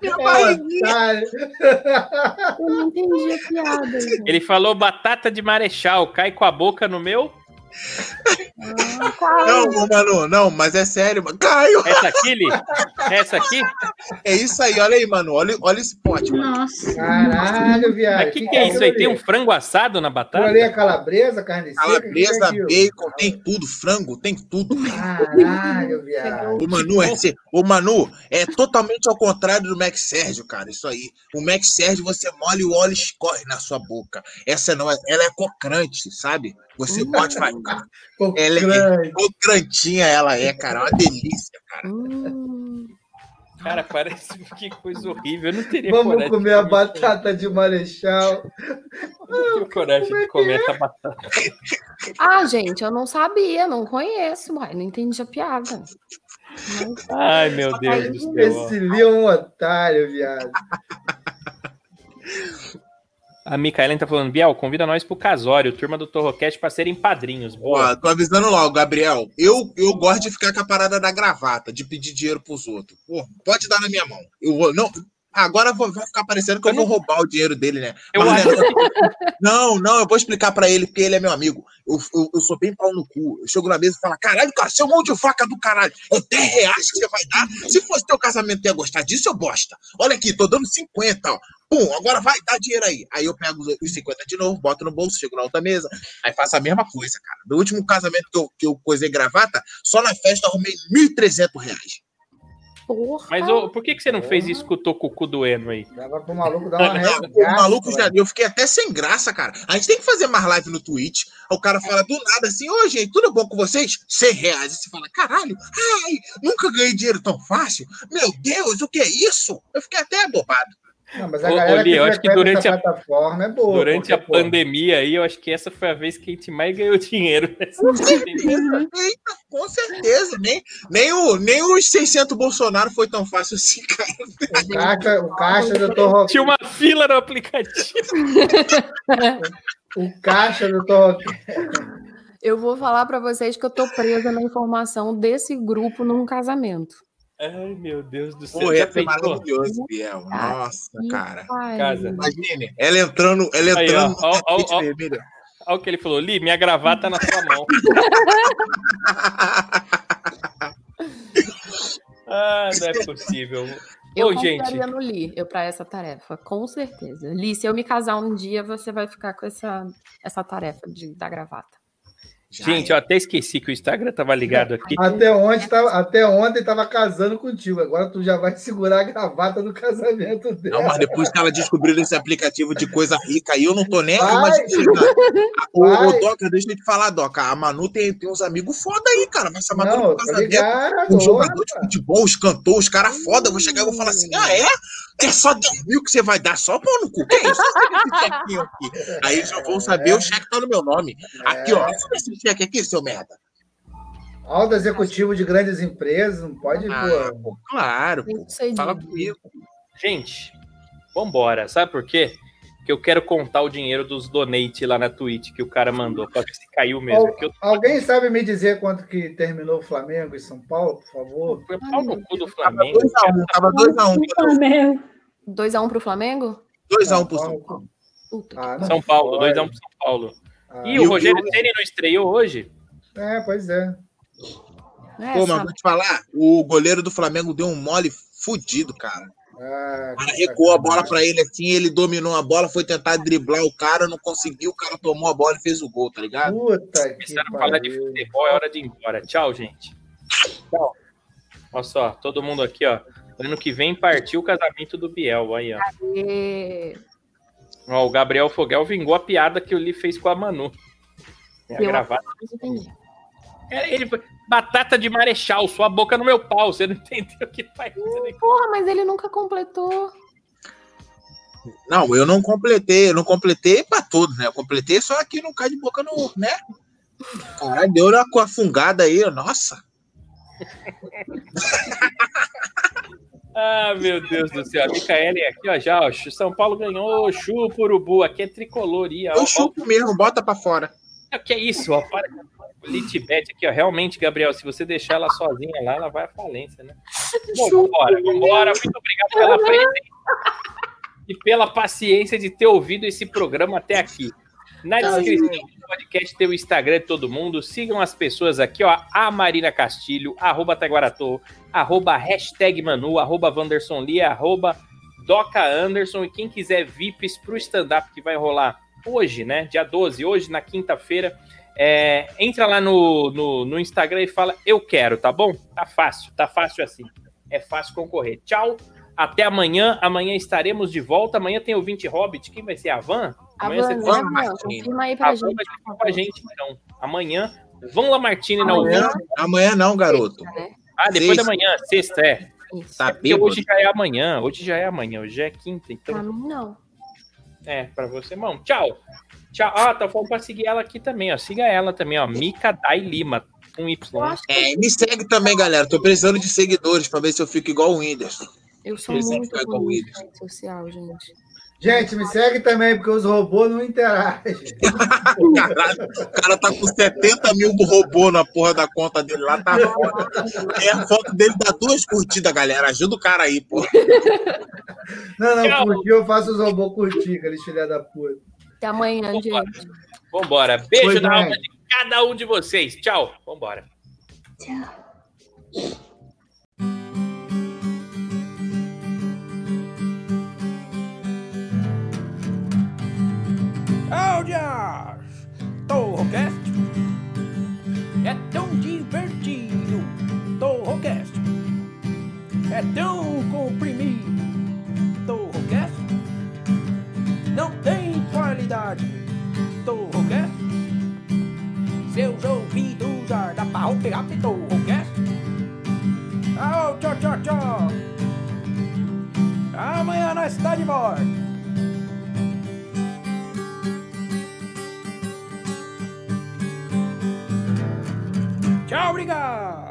Minha É barriguinha. Eu não entendi a piada. Ele falou batata de marechal. Cai com a boca no meu. Ah. Não, Manu, não, mas é sério, mano. Caio! Essa aqui, Li? Essa aqui? É isso aí, olha aí, mano. Olha, olha esse pote, mano. Nossa. Caralho, viado. Mas o que, que é isso aí? Tem um frango assado na batata? ali é calabresa, carne seca? Calabresa, que é aquilo? bacon, tem tudo, frango, tem tudo. Caralho, viado. O Manu, é, o Manu é totalmente ao contrário do Max Sérgio, cara. Isso aí. O Max Sérgio, você molha e o óleo escorre na sua boca. Essa não é. Ela é cocrante, sabe? Você pode fazer. Ela é Crânio. cocrantinha, ela é, cara. É uma delícia, cara. Hum. Cara, parece que coisa horrível. Eu não teria Vamos coragem. comer a batata de marechal. Eu não tenho coragem de comer essa batata. Ah, gente, eu não sabia, não conheço, uai, não entendi a piada. Mas, Ai, meu Deus do céu. Esse Lee é um otário, viado. A Micaela tá falando, Biel, convida nós pro casório, turma do Torrocast, pra serem padrinhos. Boa. Ó, tô avisando logo, Gabriel. Eu, eu gosto de ficar com a parada da gravata, de pedir dinheiro pros outros. Pô, pode dar na minha mão. Eu vou. Não. Agora vou- vai ficar parecendo que eu, Eu vou não- roubar o dinheiro dele, né? Eu Mas, acho né, Não, não, eu vou explicar pra ele, porque ele é meu amigo. Eu, eu, eu sou bem pau no cu. Eu chego na mesa e falo: caralho, cara, seu mão de faca do caralho. É 10 reais que você vai dar? Se fosse teu casamento, ia gostar disso, eu bosta. Olha aqui, tô dando 50, ó. Pum, agora vai, dá dinheiro aí. Aí eu pego os 50 de novo, boto no bolso, chego na outra mesa. Aí faço a mesma coisa, cara. No último casamento que eu, que eu coisei gravata, só na festa eu arrumei 1.300 reais. Porra. Mas ô, por que, que você não fez isso com o Tocucu doendo aí? Dava pro maluco dar uma resgata. o maluco já. Eu fiquei até sem graça, cara. A gente tem que fazer mais live no Twitch. O cara fala do nada assim: Ô, gente, tudo bom com vocês? 100 reais. E você fala: caralho, ai, nunca ganhei dinheiro tão fácil. Meu Deus, o que é isso? Eu fiquei até bobado. Não, mas a Ô, ô, galera Li, que eu acho que durante a- plataforma é boa. Durante a porque, pô, pandemia aí, eu acho que essa foi a vez que a gente mais ganhou (laughs) dinheiro. nessa Com certeza, eita, com certeza. Nem, nem, o, nem os 600 Bolsonaro foi tão fácil assim, cara. O caixa, o caixa do Dr. Tinha uma fila no aplicativo. O caixa do Dr. Eu vou falar pra vocês que eu tô presa na informação desse grupo num casamento. Ai, meu Deus do céu. Pô, ia ser pensou? maravilhoso, Biel. Nossa, cara. Casa. Imagine, ela entrando, ela Aí, entrando ó, ó, ó, ó. vermelho. Olha o que ele falou. Li, minha gravata na sua mão. (laughs) Ah, não é possível. Eu Ô, gente. confiaria no Li, eu para essa tarefa, com certeza. Li, se eu me casar um dia, você vai ficar com essa, essa tarefa de, da gravata. Gente, eu até esqueci que o Instagram tava ligado aqui. Até ontem, tava, até ontem tava casando contigo. Agora tu já vai segurar a gravata do casamento dela. Não, mas depois que ela descobriu esse aplicativo de coisa rica aí, eu não tô nem Vai. mais ô, Doca, deixa eu te falar, Doca. A Manu tem, tem uns amigos foda aí, cara. Vai chamar todo pro casamento. Os jogadores de futebol, os cantores, os caras foda. Eu vou chegar e vou falar assim: ah, é? É só 10 mil que você vai dar só pau no cu. Que é isso? Chequinho aqui. Aí eles já vão saber, o cheque tá no meu nome. Aqui, ó. Esse cheque aqui, seu merda. Alto executivo de grandes empresas, não pode, Ah, pô. claro, pô. Fala comigo. Gente, vambora. Sabe por quê? Que eu quero contar o dinheiro dos donate lá na Twitch que o cara mandou, pra ver se caiu mesmo. Que eu Alguém sabe me dizer quanto que terminou o Flamengo e São Paulo, por favor? Foi pau no cu do Tava Flamengo. 2x1, tava 2x1. 2x1 pro Flamengo? 2x1 pro São Paulo. Ah, São Paulo, pode. 2x1 pro São Paulo. Ah, E E o o- Rogério Ceni não estreou hoje? É, pois é. Pô, mas vou te falar, o goleiro do Flamengo deu um mole fudido, cara. Ah, O cara recuou a bola pra ele assim, ele dominou a bola, foi tentar driblar o cara, não conseguiu, o cara tomou a bola e fez o gol, tá ligado? Puta que Começaram a falar de pariu. futebol, é hora de ir embora. Tchau, gente. Tchau. Olha só, todo mundo aqui, ó. Ano que vem partiu o casamento do Biel. Aí, ó. Ó, o Gabriel Fogel vingou a piada que o Lee fez com a Manu. É a Eu- gravata. Entendi. É, ele foi, batata de marechal, sua boca no meu pau. Você não (laughs) entendeu o que faz? Porra, mas ele nunca completou. Não, eu não completei, eu não completei pra todos, né? Eu completei só aqui no cai de boca no, né? Caralho, deu uma com a fungada aí, nossa. (laughs) Ah, meu Deus do céu. A Micaele aqui, ó, já, ó. São Paulo ganhou, chupa urubu. Aqui é tricolor. E, ó, Eu ó, chupo mesmo, bota pra fora. Ó, que é isso, ó. Para. Litbet aqui, ó. Realmente, Gabriel, se você deixar ela sozinha lá, ela vai à falência, né? Bom, vambora, vambora. Muito obrigado pela presença e pela paciência de ter ouvido esse programa até aqui. Na descrição do podcast tem o Instagram de todo mundo. Sigam as pessoas aqui, ó. A Marina Castilho, arroba Taguaratô, arroba hashtag Manu, arroba Wanderson Lee, arroba Doca Anderson. E quem quiser VIPs pro stand-up que vai rolar hoje, né? Dia 12, hoje, na quinta-feira. É, entra lá no, no, no Instagram e fala, eu quero, tá bom? Tá fácil, tá fácil assim. É fácil concorrer. Tchau, até amanhã. Amanhã estaremos de volta. Amanhã tem o 20 Hobbit. Quem vai ser a Van? A Amanhã Van, você né, Van Van? Confirma aí a pra Van gente. vai ficar com a gente, então. Amanhã, Van Lamartine na Amanhã, amanhã não, garoto. Né? Ah, depois Sexta. da manhã, sexta, é. Tá Porque bêbado? hoje já é amanhã. Hoje já é amanhã. Hoje é quinta, então. Pra mim, não. É, pra você, mão. Tchau. Tchau. Ah, tá falando pra seguir ela aqui também, ó. Siga ela também, ó. Mica Dai Lima, com Y. Eu É, me segue também, galera. Tô precisando de seguidores pra ver se eu fico igual o Whindersson. eu sou sempre muito ruim o rede social, gente. Gente, me segue também, porque os robôs não interagem. (laughs) Caralho, o cara tá com 70 mil robô na porra da conta dele lá, tá foda. É a foto dele dá duas curtidas, galera. Ajuda o cara aí, pô. Não, não, Tchau. curtir eu faço os robôs curtir, aqueles filha da puta. Até amanhã, Vambora. gente. Vambora. Beijo Pois na é. alma de cada um de vocês. Tchau. Vambora. Áudias! Torrocast é tão divertido. Torrocast é tão comprimido. Torrocast não tem qualidade. Torrocast seus ouvidos ardam para o rápido. Torrocast. Au, tchau, tchau, tchau. Amanhã nós está de volta. Tchau, obrigado!